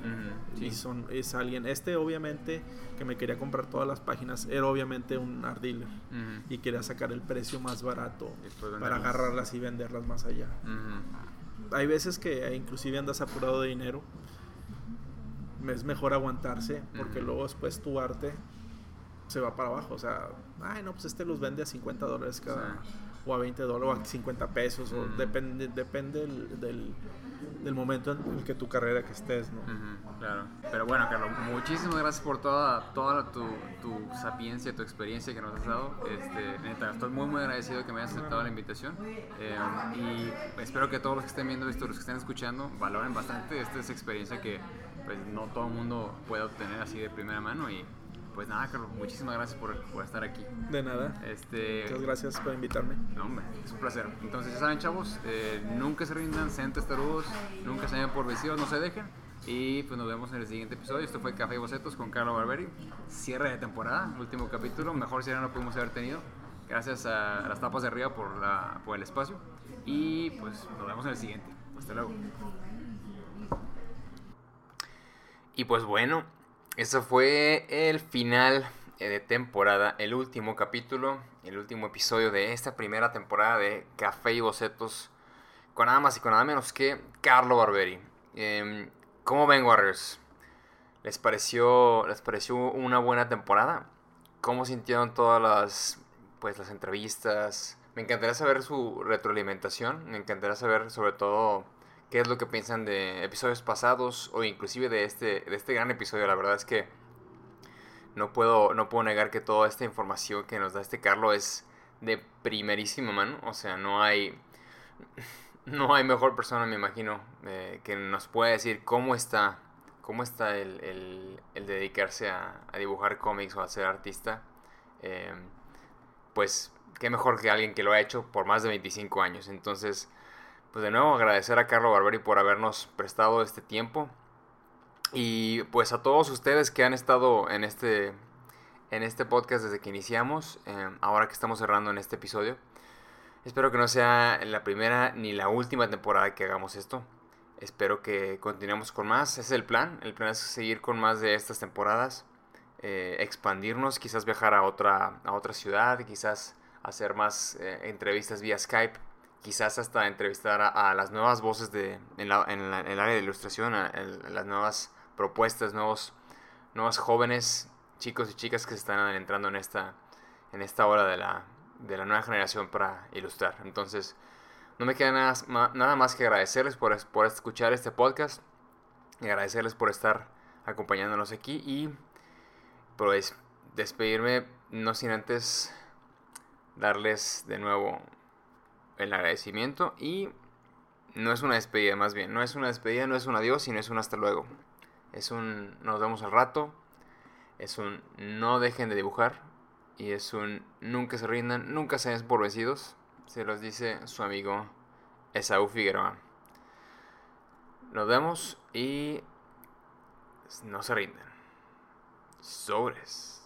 Y sí. son, es alguien, este obviamente, que me quería comprar todas las páginas, era obviamente un art dealer. Y quería sacar el precio más barato Después para agarrarlas y venderlas más allá. Ujú. Hay veces que inclusive andas apurado de dinero. Es mejor aguantarse porque luego después tu arte se va para abajo. O sea, ay, no, pues este los vende a 50 dólares cada. o a 20 dólares o a 50 pesos, o Mm. depende, depende del, del, del momento en el que tu carrera que estés, ¿no? Ujú, claro. Pero bueno, Carlos, muchísimas gracias por toda, toda tu, tu sapiencia, tu experiencia que nos has dado. Este, neta, estoy muy, muy agradecido que me hayas aceptado la invitación. Eh, y espero que todos los que estén viendo esto, los que estén escuchando, valoren bastante esta es experiencia que pues, no todo el mundo puede obtener así de primera mano. Y pues nada, Carlos, muchísimas gracias por, por estar aquí. De nada. Este, Muchas gracias por invitarme. no, hombre, es un placer. Entonces, ya saben, chavos, eh, nunca se rindan, sean testarudos, nunca se vayan por vencidos, no se dejen. Y pues nos vemos en el siguiente episodio. Esto fue Café y Bocetos con Carlos Barberi. Cierre de temporada, último capítulo. Mejor cierre no pudimos haber tenido. Gracias a las tapas de arriba por, la, por el espacio. Y pues nos vemos en el siguiente. Hasta luego. Y pues bueno, eso fue el final eh, de temporada, el último capítulo, el último episodio de esta primera temporada de Café y Bocetos, con nada más y con nada menos que Carlo Barberi. Em, ¿Cómo ven, Warriors? ¿Les pareció, ¿Les pareció una buena temporada? ¿Cómo sintieron todas las, pues, las entrevistas? Me encantaría saber su retroalimentación, me encantaría saber sobre todo qué es lo que piensan de episodios pasados o inclusive de este, de este gran episodio. La verdad es que no puedo, no puedo negar que toda esta información que nos da este Carlo es de primerísima mano. O sea, no hay, [LAUGHS] no hay mejor persona, me imagino, eh, que nos pueda decir cómo está, cómo está el, el- dedicarse a, a dibujar cómics o a ser artista. Eh, pues qué mejor que alguien que lo ha hecho por más de 25 años. Entonces, pues de nuevo agradecer a Carlo Barberi por habernos prestado este tiempo. Y pues a todos ustedes que han estado en este, en este podcast desde que iniciamos, eh, ahora que estamos cerrando en este episodio. Espero que no sea la primera ni la última temporada que hagamos esto. Espero que continuemos con más. Ese es el plan. El plan es seguir con más de estas temporadas. eh, expandirnos, quizás viajar a otra, a otra ciudad, quizás hacer más eh, entrevistas vía Skype quizás hasta entrevistar a, las nuevas voces de, en, el área de ilustración, a, las nuevas propuestas, nuevos, nuevos jóvenes, chicos y chicas que se están adentrando en esta, en esta hora de la, de la nueva generación para ilustrar. Entonces, no me queda nada, nada más que agradecerles por, por escuchar este podcast y agradecerles por estar acompañándonos aquí y pues despedirme no sin antes darles de nuevo el agradecimiento y no es una despedida más bien, no es una despedida, no es un adiós, sino es un hasta luego. Es un nos vemos al rato, es un no dejen de dibujar y es un nunca se rindan, nunca se por vencidos. Se los dice su amigo Esaú Figueroa. Nos vemos y no se rindan. Sobres.